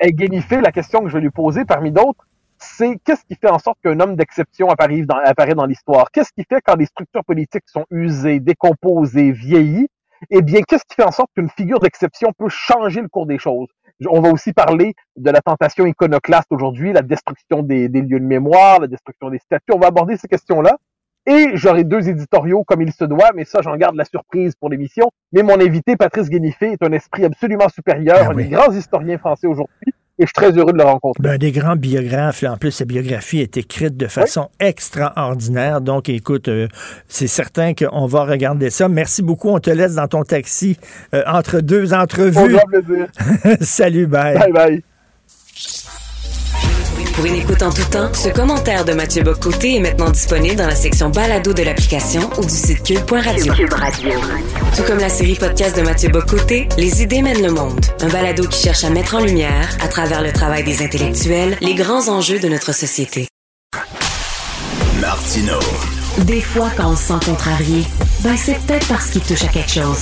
Et Guénifé, la question que je vais lui poser parmi d'autres, c'est qu'est-ce qui fait en sorte qu'un homme d'exception apparaît dans, dans l'histoire? Qu'est-ce qui fait quand les structures politiques sont usées, décomposées, vieillies? Eh bien, qu'est-ce qui fait en sorte qu'une figure d'exception peut changer le cours des choses? On va aussi parler de la tentation iconoclaste aujourd'hui, la destruction des, des lieux de mémoire, la destruction des statues. On va aborder ces questions-là. Et j'aurai deux éditoriaux comme il se doit, mais ça, j'en garde la surprise pour l'émission. Mais mon invité, Patrice Guénifé, est un esprit absolument supérieur, Ah un oui. des grands historiens français aujourd'hui, et je suis très heureux de le rencontrer. Ben, des grands biographes. là. En plus, sa biographie est écrite de façon extraordinaire. Donc, écoute, euh, c'est certain qu'on va regarder ça. Merci beaucoup. On te laisse dans ton taxi euh, entre deux entrevues. plaisir. Salut, bye. Bye bye. Pour une écoute en tout temps, ce commentaire de Mathieu Bocoté est maintenant disponible dans la section balado de l'application ou du site cube.radio. Tout comme la série podcast de Mathieu Bocoté, Les idées mènent le monde. Un balado qui cherche à mettre en lumière, à travers le travail des intellectuels, les grands enjeux de notre société. Martino. Des fois, quand on se sent contrarié, ben c'est peut-être parce qu'il touche à quelque chose.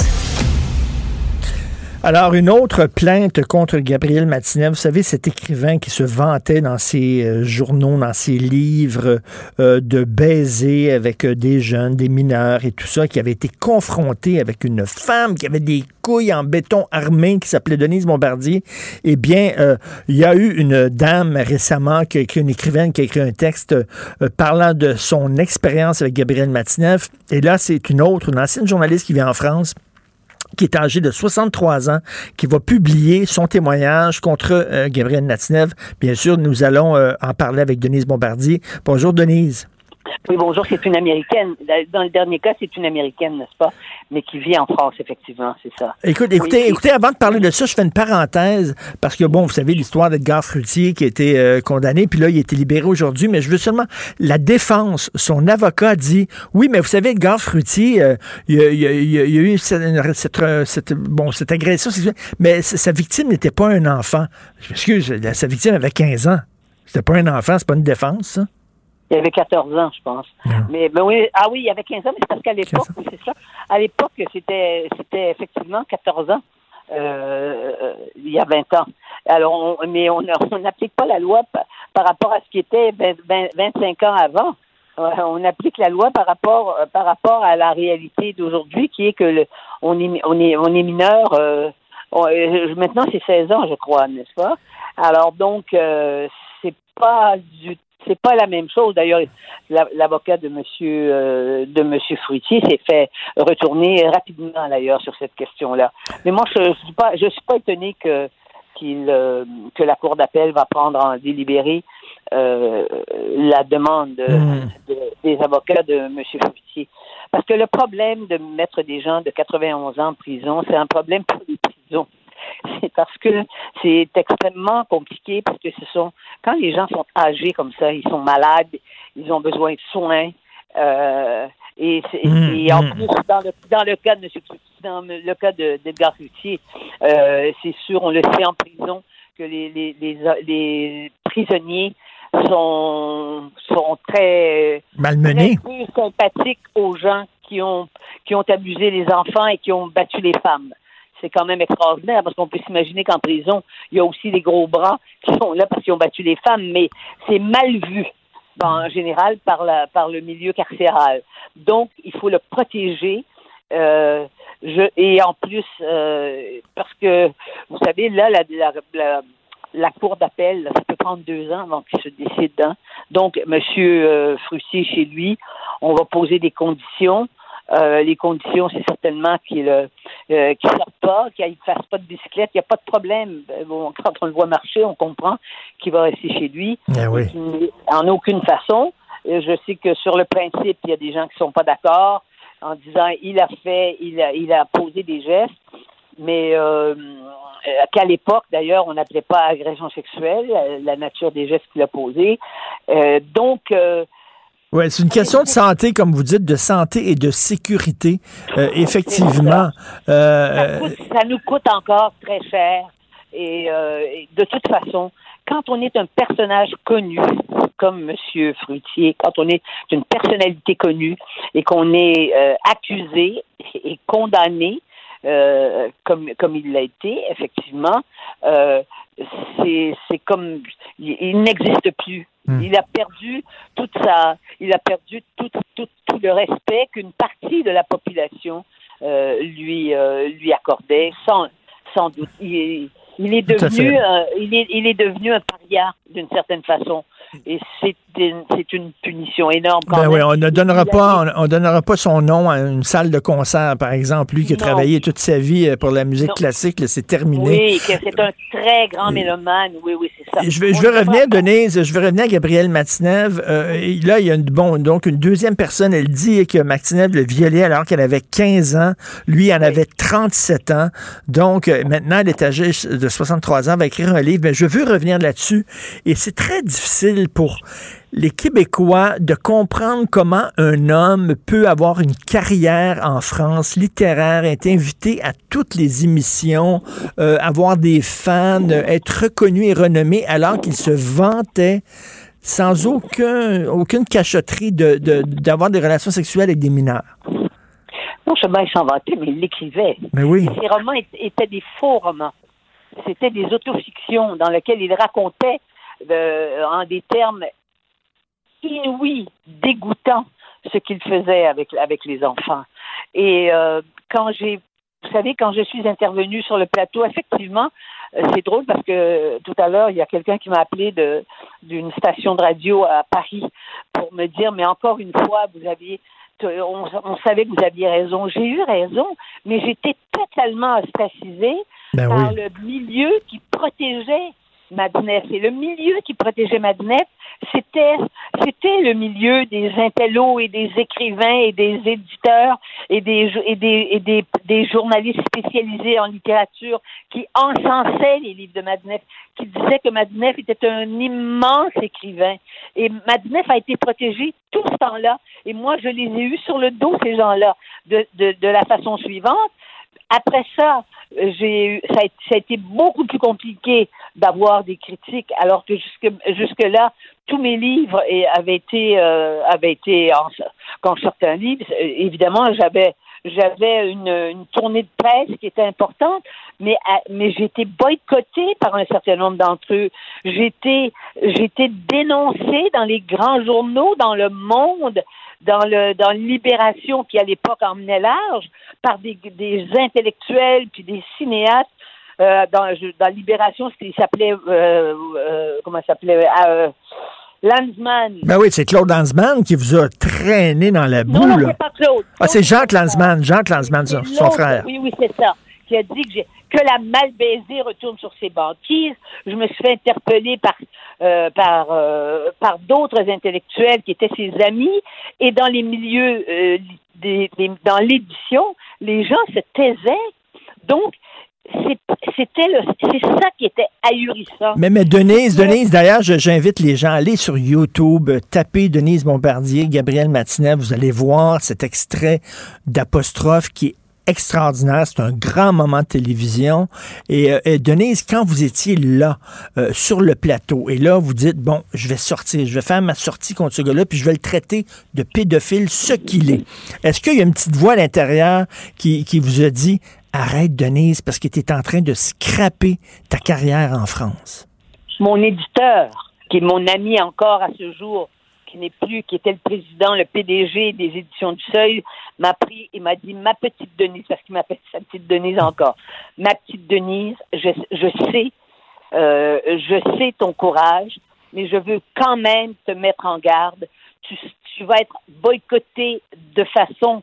Alors, une autre plainte contre Gabriel Matinev, vous savez, cet écrivain qui se vantait dans ses euh, journaux, dans ses livres, euh, de baiser avec euh, des jeunes, des mineurs et tout ça, qui avait été confronté avec une femme qui avait des couilles en béton armé qui s'appelait Denise Bombardier. Eh bien, euh, il y a eu une dame récemment qui a écrit, une écrivaine qui a écrit un texte euh, parlant de son expérience avec Gabriel Matinev. Et là, c'est une autre, une ancienne journaliste qui vit en France qui est âgé de 63 ans, qui va publier son témoignage contre euh, Gabriel Natinev. Bien sûr, nous allons euh, en parler avec Denise Bombardier. Bonjour, Denise. Oui, bonjour, c'est une Américaine. Dans le dernier cas, c'est une Américaine, n'est-ce pas? Mais qui vit en France, effectivement, c'est ça. Écoute, écoutez, écoutez, avant de parler de ça, je fais une parenthèse, parce que, bon, vous savez l'histoire d'Edgar Fruitier qui a été euh, condamné, puis là, il a été libéré aujourd'hui, mais je veux seulement... La défense, son avocat dit, oui, mais vous savez, Edgar Fruitier, euh, il, y a, il il il a eu cette, cette, euh, cette- bon, cette agression sexuelle, mais sa victime n'était pas un enfant. Je m'excuse, sa victime avait 15 ans. C'était pas un enfant, c'est pas une défense, ça? Il avait 14 ans, je pense. Mais, mais oui, ah oui, il avait 15 ans, mais c'est parce qu'à l'époque, c'est ça. À l'époque, c'était, c'était effectivement 14 ans. euh, euh, il y a 20 ans. Alors, on- mais on n'applique pas la loi par, par rapport à ce qui était 20 20 25 ans avant. Ouais, on applique la loi par rapport euh, par rapport à la réalité d'aujourd'hui, qui est que le, on est on est on est mineur. euh, on- euh, maintenant, c'est 16 ans, je crois, n'est-ce pas? Alors donc, euh, c'est pas du c'est pas la même chose. D'ailleurs, la- l'avocat de Monsieur euh, de Monsieur Fruitier s'est fait retourner rapidement d'ailleurs sur cette question-là. Mais moi, je, je suis pas je suis pas étonné que qu'il euh, que la cour d'appel va prendre en délibéré euh, la demande de- de- des avocats de M. Fruitier. Parce que le problème de mettre des gens de 91 ans en prison, c'est un problème pour les prisons. C'est parce que c'est extrêmement compliqué parce que ce sont quand les gens sont âgés comme ça, ils sont malades, ils ont besoin de soins. euh, et, c'est- Mm, et en mm. plus, dans le, dans le cas de dans le cas de- d'Edgar Fruitier, euh, c'est sûr, on le sait en prison, que les, les, les, les prisonniers sont, sont très, Malmenés. très sympathiques aux gens qui ont, qui ont abusé les enfants et qui ont battu les femmes. C'est quand même extraordinaire parce qu'on peut s'imaginer qu'en prison, il y a aussi des gros bras qui sont là parce qu'ils ont battu les femmes, mais c'est mal vu ben, en général par, le milieu carcéral. Donc, il faut le protéger. Euh, et en plus, euh, parce que, vous savez, là, la, cour d'appel, ça peut prendre deux ans avant qu'il se décide. hein. Donc, Monsieur euh, Frustier, chez lui, on va poser des conditions. Euh, les conditions, c'est certainement qu'il euh, euh, qu'il sorte pas, qu'il ne fasse pas de bicyclette. Il n'y a pas de problème. Euh, Bon, quand on le voit marcher, on comprend qu'il va rester chez lui. Eh oui. En aucune façon. Euh, Je sais que sur le principe, il y a des gens qui sont pas d'accord en disant il a fait, il a, il a posé des gestes, mais euh, qu'à l'époque, d'ailleurs, on n'appelait pas agression sexuelle, la, la nature des gestes qu'il a posés. Euh, donc, euh, Oui, c'est une question de santé, comme vous dites, de santé et de sécurité. Euh, effectivement. euh, ça, coûte- ça nous coûte encore très cher. Et, euh, et de toute façon, quand on est un personnage connu, comme Monsieur Fruitier, quand on est une personnalité connue et qu'on est euh, accusé et condamné, euh, comme, comme il l'a été, effectivement, euh, c'est c'est comme il, il n'existe plus. Il a perdu toute sa, il a perdu tout, tout, tout le respect qu'une partie de la population euh, lui euh, lui accordait, sans sans doute. Il, est- il est Tout à devenu, fait. euh, il est il est devenu un paria d'une certaine façon, et c'est une, c'est une punition énorme. Quand Ben même. oui, on ne donnera pas, on, on donnera pas son nom à une salle de concert, par exemple. Lui qui a Non. travaillé toute sa vie euh, pour la musique Non. classique, là, c'est terminé. Oui, c'est un très grand mélomane. Oui, oui, c'est ça. Je vais, je On vais ne revenir, Denise, je vais revenir à Gabrielle Martinev. Euh, et là, il y a une, bon, donc une deuxième personne, elle dit que Martinev le violait alors qu'elle avait 15 ans. Lui, il en avait 37 ans. Donc, euh, maintenant, elle est âgée de 63 ans, elle va écrire un livre. Mais je veux revenir là-dessus. Et c'est très difficile pour les Québécois de comprendre comment un homme peut avoir une carrière en France littéraire, être invité à toutes les émissions, euh, avoir des fans, être reconnu et renommé alors qu'il se vantait sans aucun, aucune cachotterie de- de- d'avoir des relations sexuelles avec des mineurs. Non seulement il s'en vantait, mais il l'écrivait. Mais oui. Et Ces romans étaient- étaient des faux romans. C'était des autofictions dans lesquelles il racontait euh, en des termes inouïs, dégoûtants, ce qu'il faisait avec, avec les enfants. Et euh, quand j'ai, vous savez, quand je suis intervenue sur le plateau, effectivement, euh, c'est drôle parce que tout à l'heure, il y a quelqu'un qui m'a appelé d'une station de radio à Paris pour me dire, mais encore une fois, vous aviez on, on savait que vous aviez raison. J'ai eu raison, mais j'étais totalement ostracisée Ben par oui. le milieu qui protégeait Madnef. Et le milieu qui protégeait Madnef, c'était c'était le milieu des intellos et des écrivains et des éditeurs et des et des et des, des journalistes spécialisés en littérature qui encensaient les livres de Madneff, qui disaient que Madneff était un immense écrivain. Et Madneff a été protégé tout ce temps-là. Et moi, je les ai eus sur le dos, ces gens-là, de, de, de la façon suivante. Après ça, j'ai eu, ça, a, été beaucoup plus compliqué d'avoir des critiques, alors que jusque jusque là, tous mes livres avaient été euh, avaient été en- quand je un livre, euh, évidemment, j'avais j'avais une, une tournée de presse qui était importante, mais à- mais été boycottée par un certain nombre d'entre eux. J'étais j'étais dénoncée dans les grands journaux, dans le Monde, dans le dans Libération qui à l'époque emmenait large par des, des intellectuels puis des cinéastes. Euh, dans, dans Libération, il s'appelait euh, euh, comment s'appelait euh, Lanzmann. Ben oui, c'est Claude Lanzmann qui vous a traîné dans la boue. Non, non, c'est pas Claude. Ah, c'est Jacques Lanzmann, Jacques Lanzmann, son, frère. Oui, oui, c'est ça. Qui a dit que, que la malbaisée retourne sur ses banquises. Je me suis fait interpeller par, euh, par, euh, par d'autres intellectuels qui étaient ses amis. Et dans les milieux, euh, des, dans l'édition, les gens se taisaient. Donc, c'était c'est ça qui était ahurissant. Mais, mais Denise, Denise, d'ailleurs, j'invite les gens à aller sur YouTube, taper Denise Bombardier, Gabriel Matinet, vous allez voir cet extrait d'apostrophe qui est extraordinaire. C'est un grand moment de télévision. Et, euh, Denise, quand vous étiez là, euh, sur le plateau, et là, vous dites, bon, je vais sortir, je vais faire ma sortie contre ce gars-là, puis je vais le traiter de pédophile, ce qu'il est. Est-ce qu'il y a une petite voix à l'intérieur qui, qui vous a dit, arrête Denise, parce que tu es en train de scraper ta carrière en France? mon éditeur, qui est mon ami encore à ce jour, qui n'est plus, qui était le président, le PDG des éditions du Seuil, m'a pris et m'a dit ma petite Denise, parce qu'il m'appelle sa petite Denise encore. Ma petite Denise, je, je sais, euh, je sais ton courage, mais je veux quand même te mettre en garde. Tu, tu vas être boycotté de façon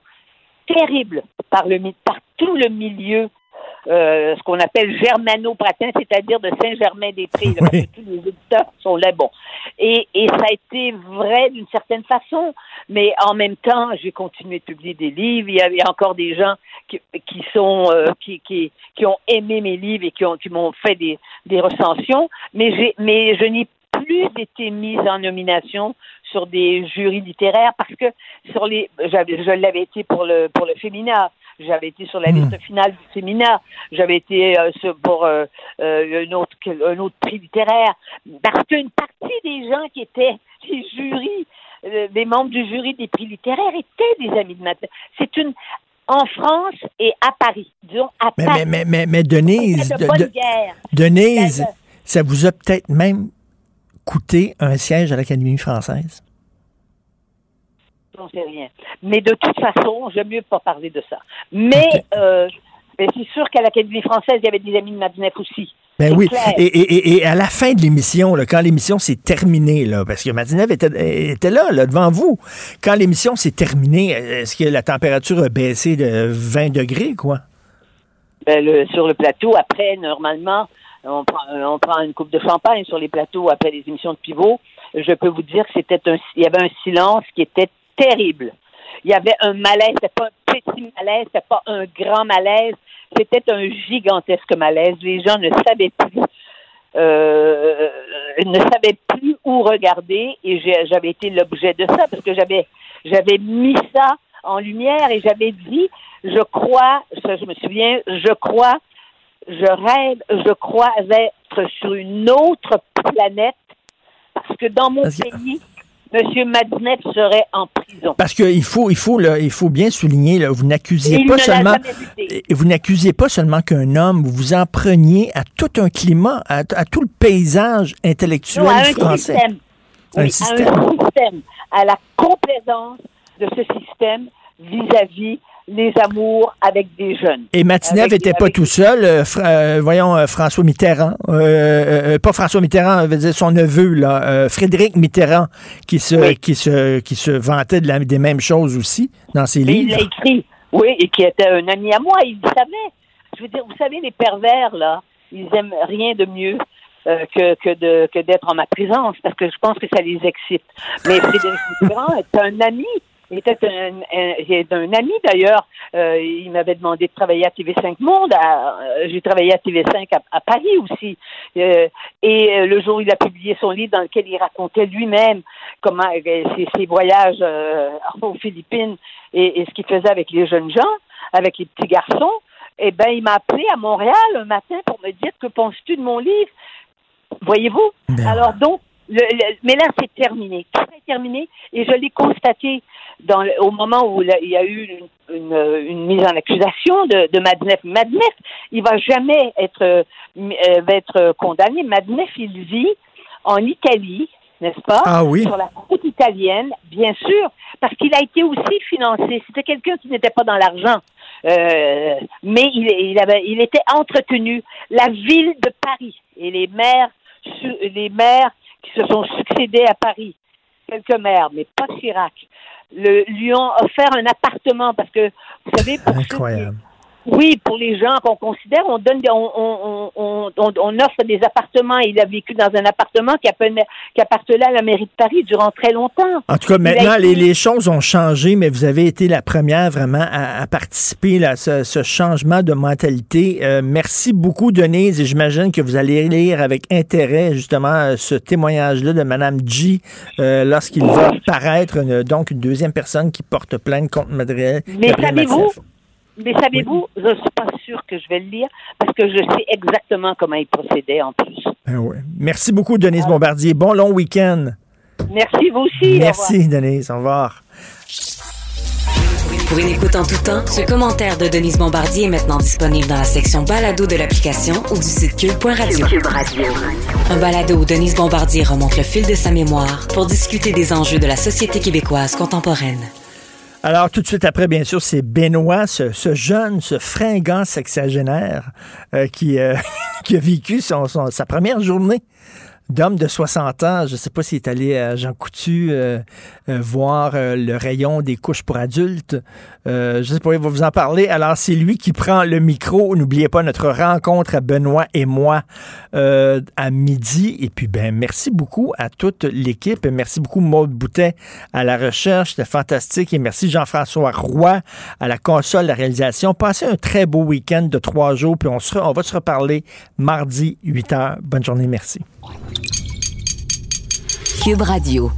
terrible par le par tout le milieu euh, ce qu'on appelle germano-pratin, c'est-à-dire de Saint-Germain-des-Prés, parce que tous les éditeurs sont là. Bon. Et, et ça a été vrai d'une certaine façon, mais en même temps, j'ai continué de publier des livres. Il y avait encore des gens qui, qui sont euh, qui, qui, qui ont aimé mes livres et qui ont qui m'ont fait des, des recensions, mais j'ai mais je n'ai plus été mise en nomination sur des jurys littéraires parce que sur les j'avais je l'avais été pour le pour le féminin j'avais été sur la liste finale du séminaire. J'avais été euh, pour euh, euh, un autre un autre prix littéraire. Parce qu'une partie des gens qui étaient les jurys les membres du jury des prix littéraires étaient des amis de ma c'est une en France et à Paris. Disons à Mais, Paris. mais, mais, mais, mais Denise, de de- de-. Denise, ça vous a peut-être même coûté un siège à l'Académie française? J'en sais rien. Mais de toute façon, j'aime mieux pas parler de ça. Mais euh, c'est sûr qu'à l'Académie française, il y avait des amis de Madinef aussi. Ben oui. Et, et- et- et à la fin de l'émission, quand l'émission s'est terminée, là, parce que Madinev était, était là, là, devant vous, quand l'émission s'est terminée, est-ce que la température a baissé de 20 degrés, quoi? Ben, le- sur le plateau, après, normalement, on prend, on prend une coupe de champagne sur les plateaux après les émissions de pivot. Je peux vous dire que c'était il y avait un silence qui était terrible. Il y avait un malaise, c'était pas un petit malaise, c'était pas un grand malaise, c'était un gigantesque malaise. Les gens ne savaient plus, euh, ne savaient plus où regarder et j'avais été l'objet de ça parce que j'avais, j'avais mis ça en lumière et j'avais dit, je crois, ça je me souviens, je crois, je rêve, je crois être sur une autre planète parce que dans mon pays, M. Madinette serait en prison. Parce qu'il faut, il faut, là, il faut bien souligner, là, vous n'accusiez Il pas seulement, vous n'accusez pas seulement qu'un homme, vous vous en preniez à tout un climat, à, à tout le paysage intellectuel Non, à un français. système. Un système. À un système. À la complaisance de ce système vis-à-vis les amours avec des jeunes. Et Matinev n'était pas avec- tout seul. euh, euh, voyons, euh, François Mitterrand. euh, pas François Mitterrand, veut dire son neveu, là, Frédéric Mitterrand, qui se, qui se, qui se vantait de la- des mêmes choses aussi dans ses Mais il livres. l'a écrit, oui, et qui était un ami à moi, il le savait. Je veux dire, vous savez, les pervers, là, ils aiment rien de mieux euh, que, que de que d'être en ma présence parce que je pense que ça les excite. Mais Frédéric Mitterrand est un ami. Il était un, un, ami d'ailleurs. Euh, il m'avait demandé de travailler à TV5 Monde. euh, J'ai travaillé à TV5 à, à Paris aussi. Euh, et le jour où il a publié son livre dans lequel il racontait lui-même comment ses, ses voyages aux Philippines et, et ce qu'il faisait avec les jeunes gens, avec les petits garçons, eh ben il m'a appelé à Montréal un matin pour me dire que penses-tu de mon livre? Voyez-vous? Alors donc, le- le- mais là c'est terminé, tout est terminé et je l'ai constaté dans le- au moment où là, il y a eu une, une- une mise en accusation de, de Madnef. Madnef, il va jamais être euh, euh, être condamné. Madnef, il vit en Italie, n'est-ce pas? Ah oui. Sur la côte italienne, bien sûr, parce qu'il a été aussi financé. C'était quelqu'un qui n'était pas dans l'argent. Euh, mais il, il, avait, il était entretenu. La ville de Paris et les maires, les maires qui se sont succédés à Paris, quelques maires, mais pas Chirac, le, lui ont offert un appartement parce que, vous savez, pour. Oui, pour les gens qu'on considère, on donne, on, on, on, offre des appartements. Il a vécu dans un appartement qui appartenait, qui appartenait à la mairie de Paris durant très longtemps. En tout cas, maintenant, été- les, les choses ont changé, mais vous avez été la première vraiment à, à participer là, à ce, ce changement de mentalité. Euh, merci beaucoup, Denise, et j'imagine que vous allez lire avec intérêt justement euh, ce témoignage-là de Mme G euh, lorsqu'il va paraître une- donc une deuxième personne qui porte plainte contre Madriel. Mais savez-vous. Mais savez-vous, je ne suis pas sûre que je vais le lire parce que je sais exactement comment il procédait en plus. Ah ouais. Merci beaucoup, Denise Bombardier. Bon long week-end. Merci, vous aussi. au revoir. Merci, Denise. Au revoir. Pour une écoute en tout temps, ce commentaire de Denise Bombardier est maintenant disponible dans la section balado de l'application ou du site cube.radio. Un balado où Denise Bombardier remonte le fil de sa mémoire pour discuter des enjeux de la société québécoise contemporaine. Alors, tout de suite après, bien sûr, c'est Benoît, ce, jeune, ce fringant sexagénaire euh, qui, euh, qui a vécu sa première journée d'homme de 60 ans. Je ne sais pas s'il est allé à Jean Coutu euh, voir euh, le rayon des couches pour adultes. Euh, je sais pas, il va vous en parler. Alors, c'est lui qui prend le micro. N'oubliez pas notre rencontre à Benoît et moi euh, à midi. Et puis, ben, merci beaucoup à toute l'équipe. Merci beaucoup, Maude Boutet, à la recherche. C'était fantastique. Et merci, Jean-François Roy, à la console, la réalisation. Passez un très beau week-end de trois jours. Puis, on, on va se reparler mardi, 8 h. Bonne journée. Merci. Cube Radio.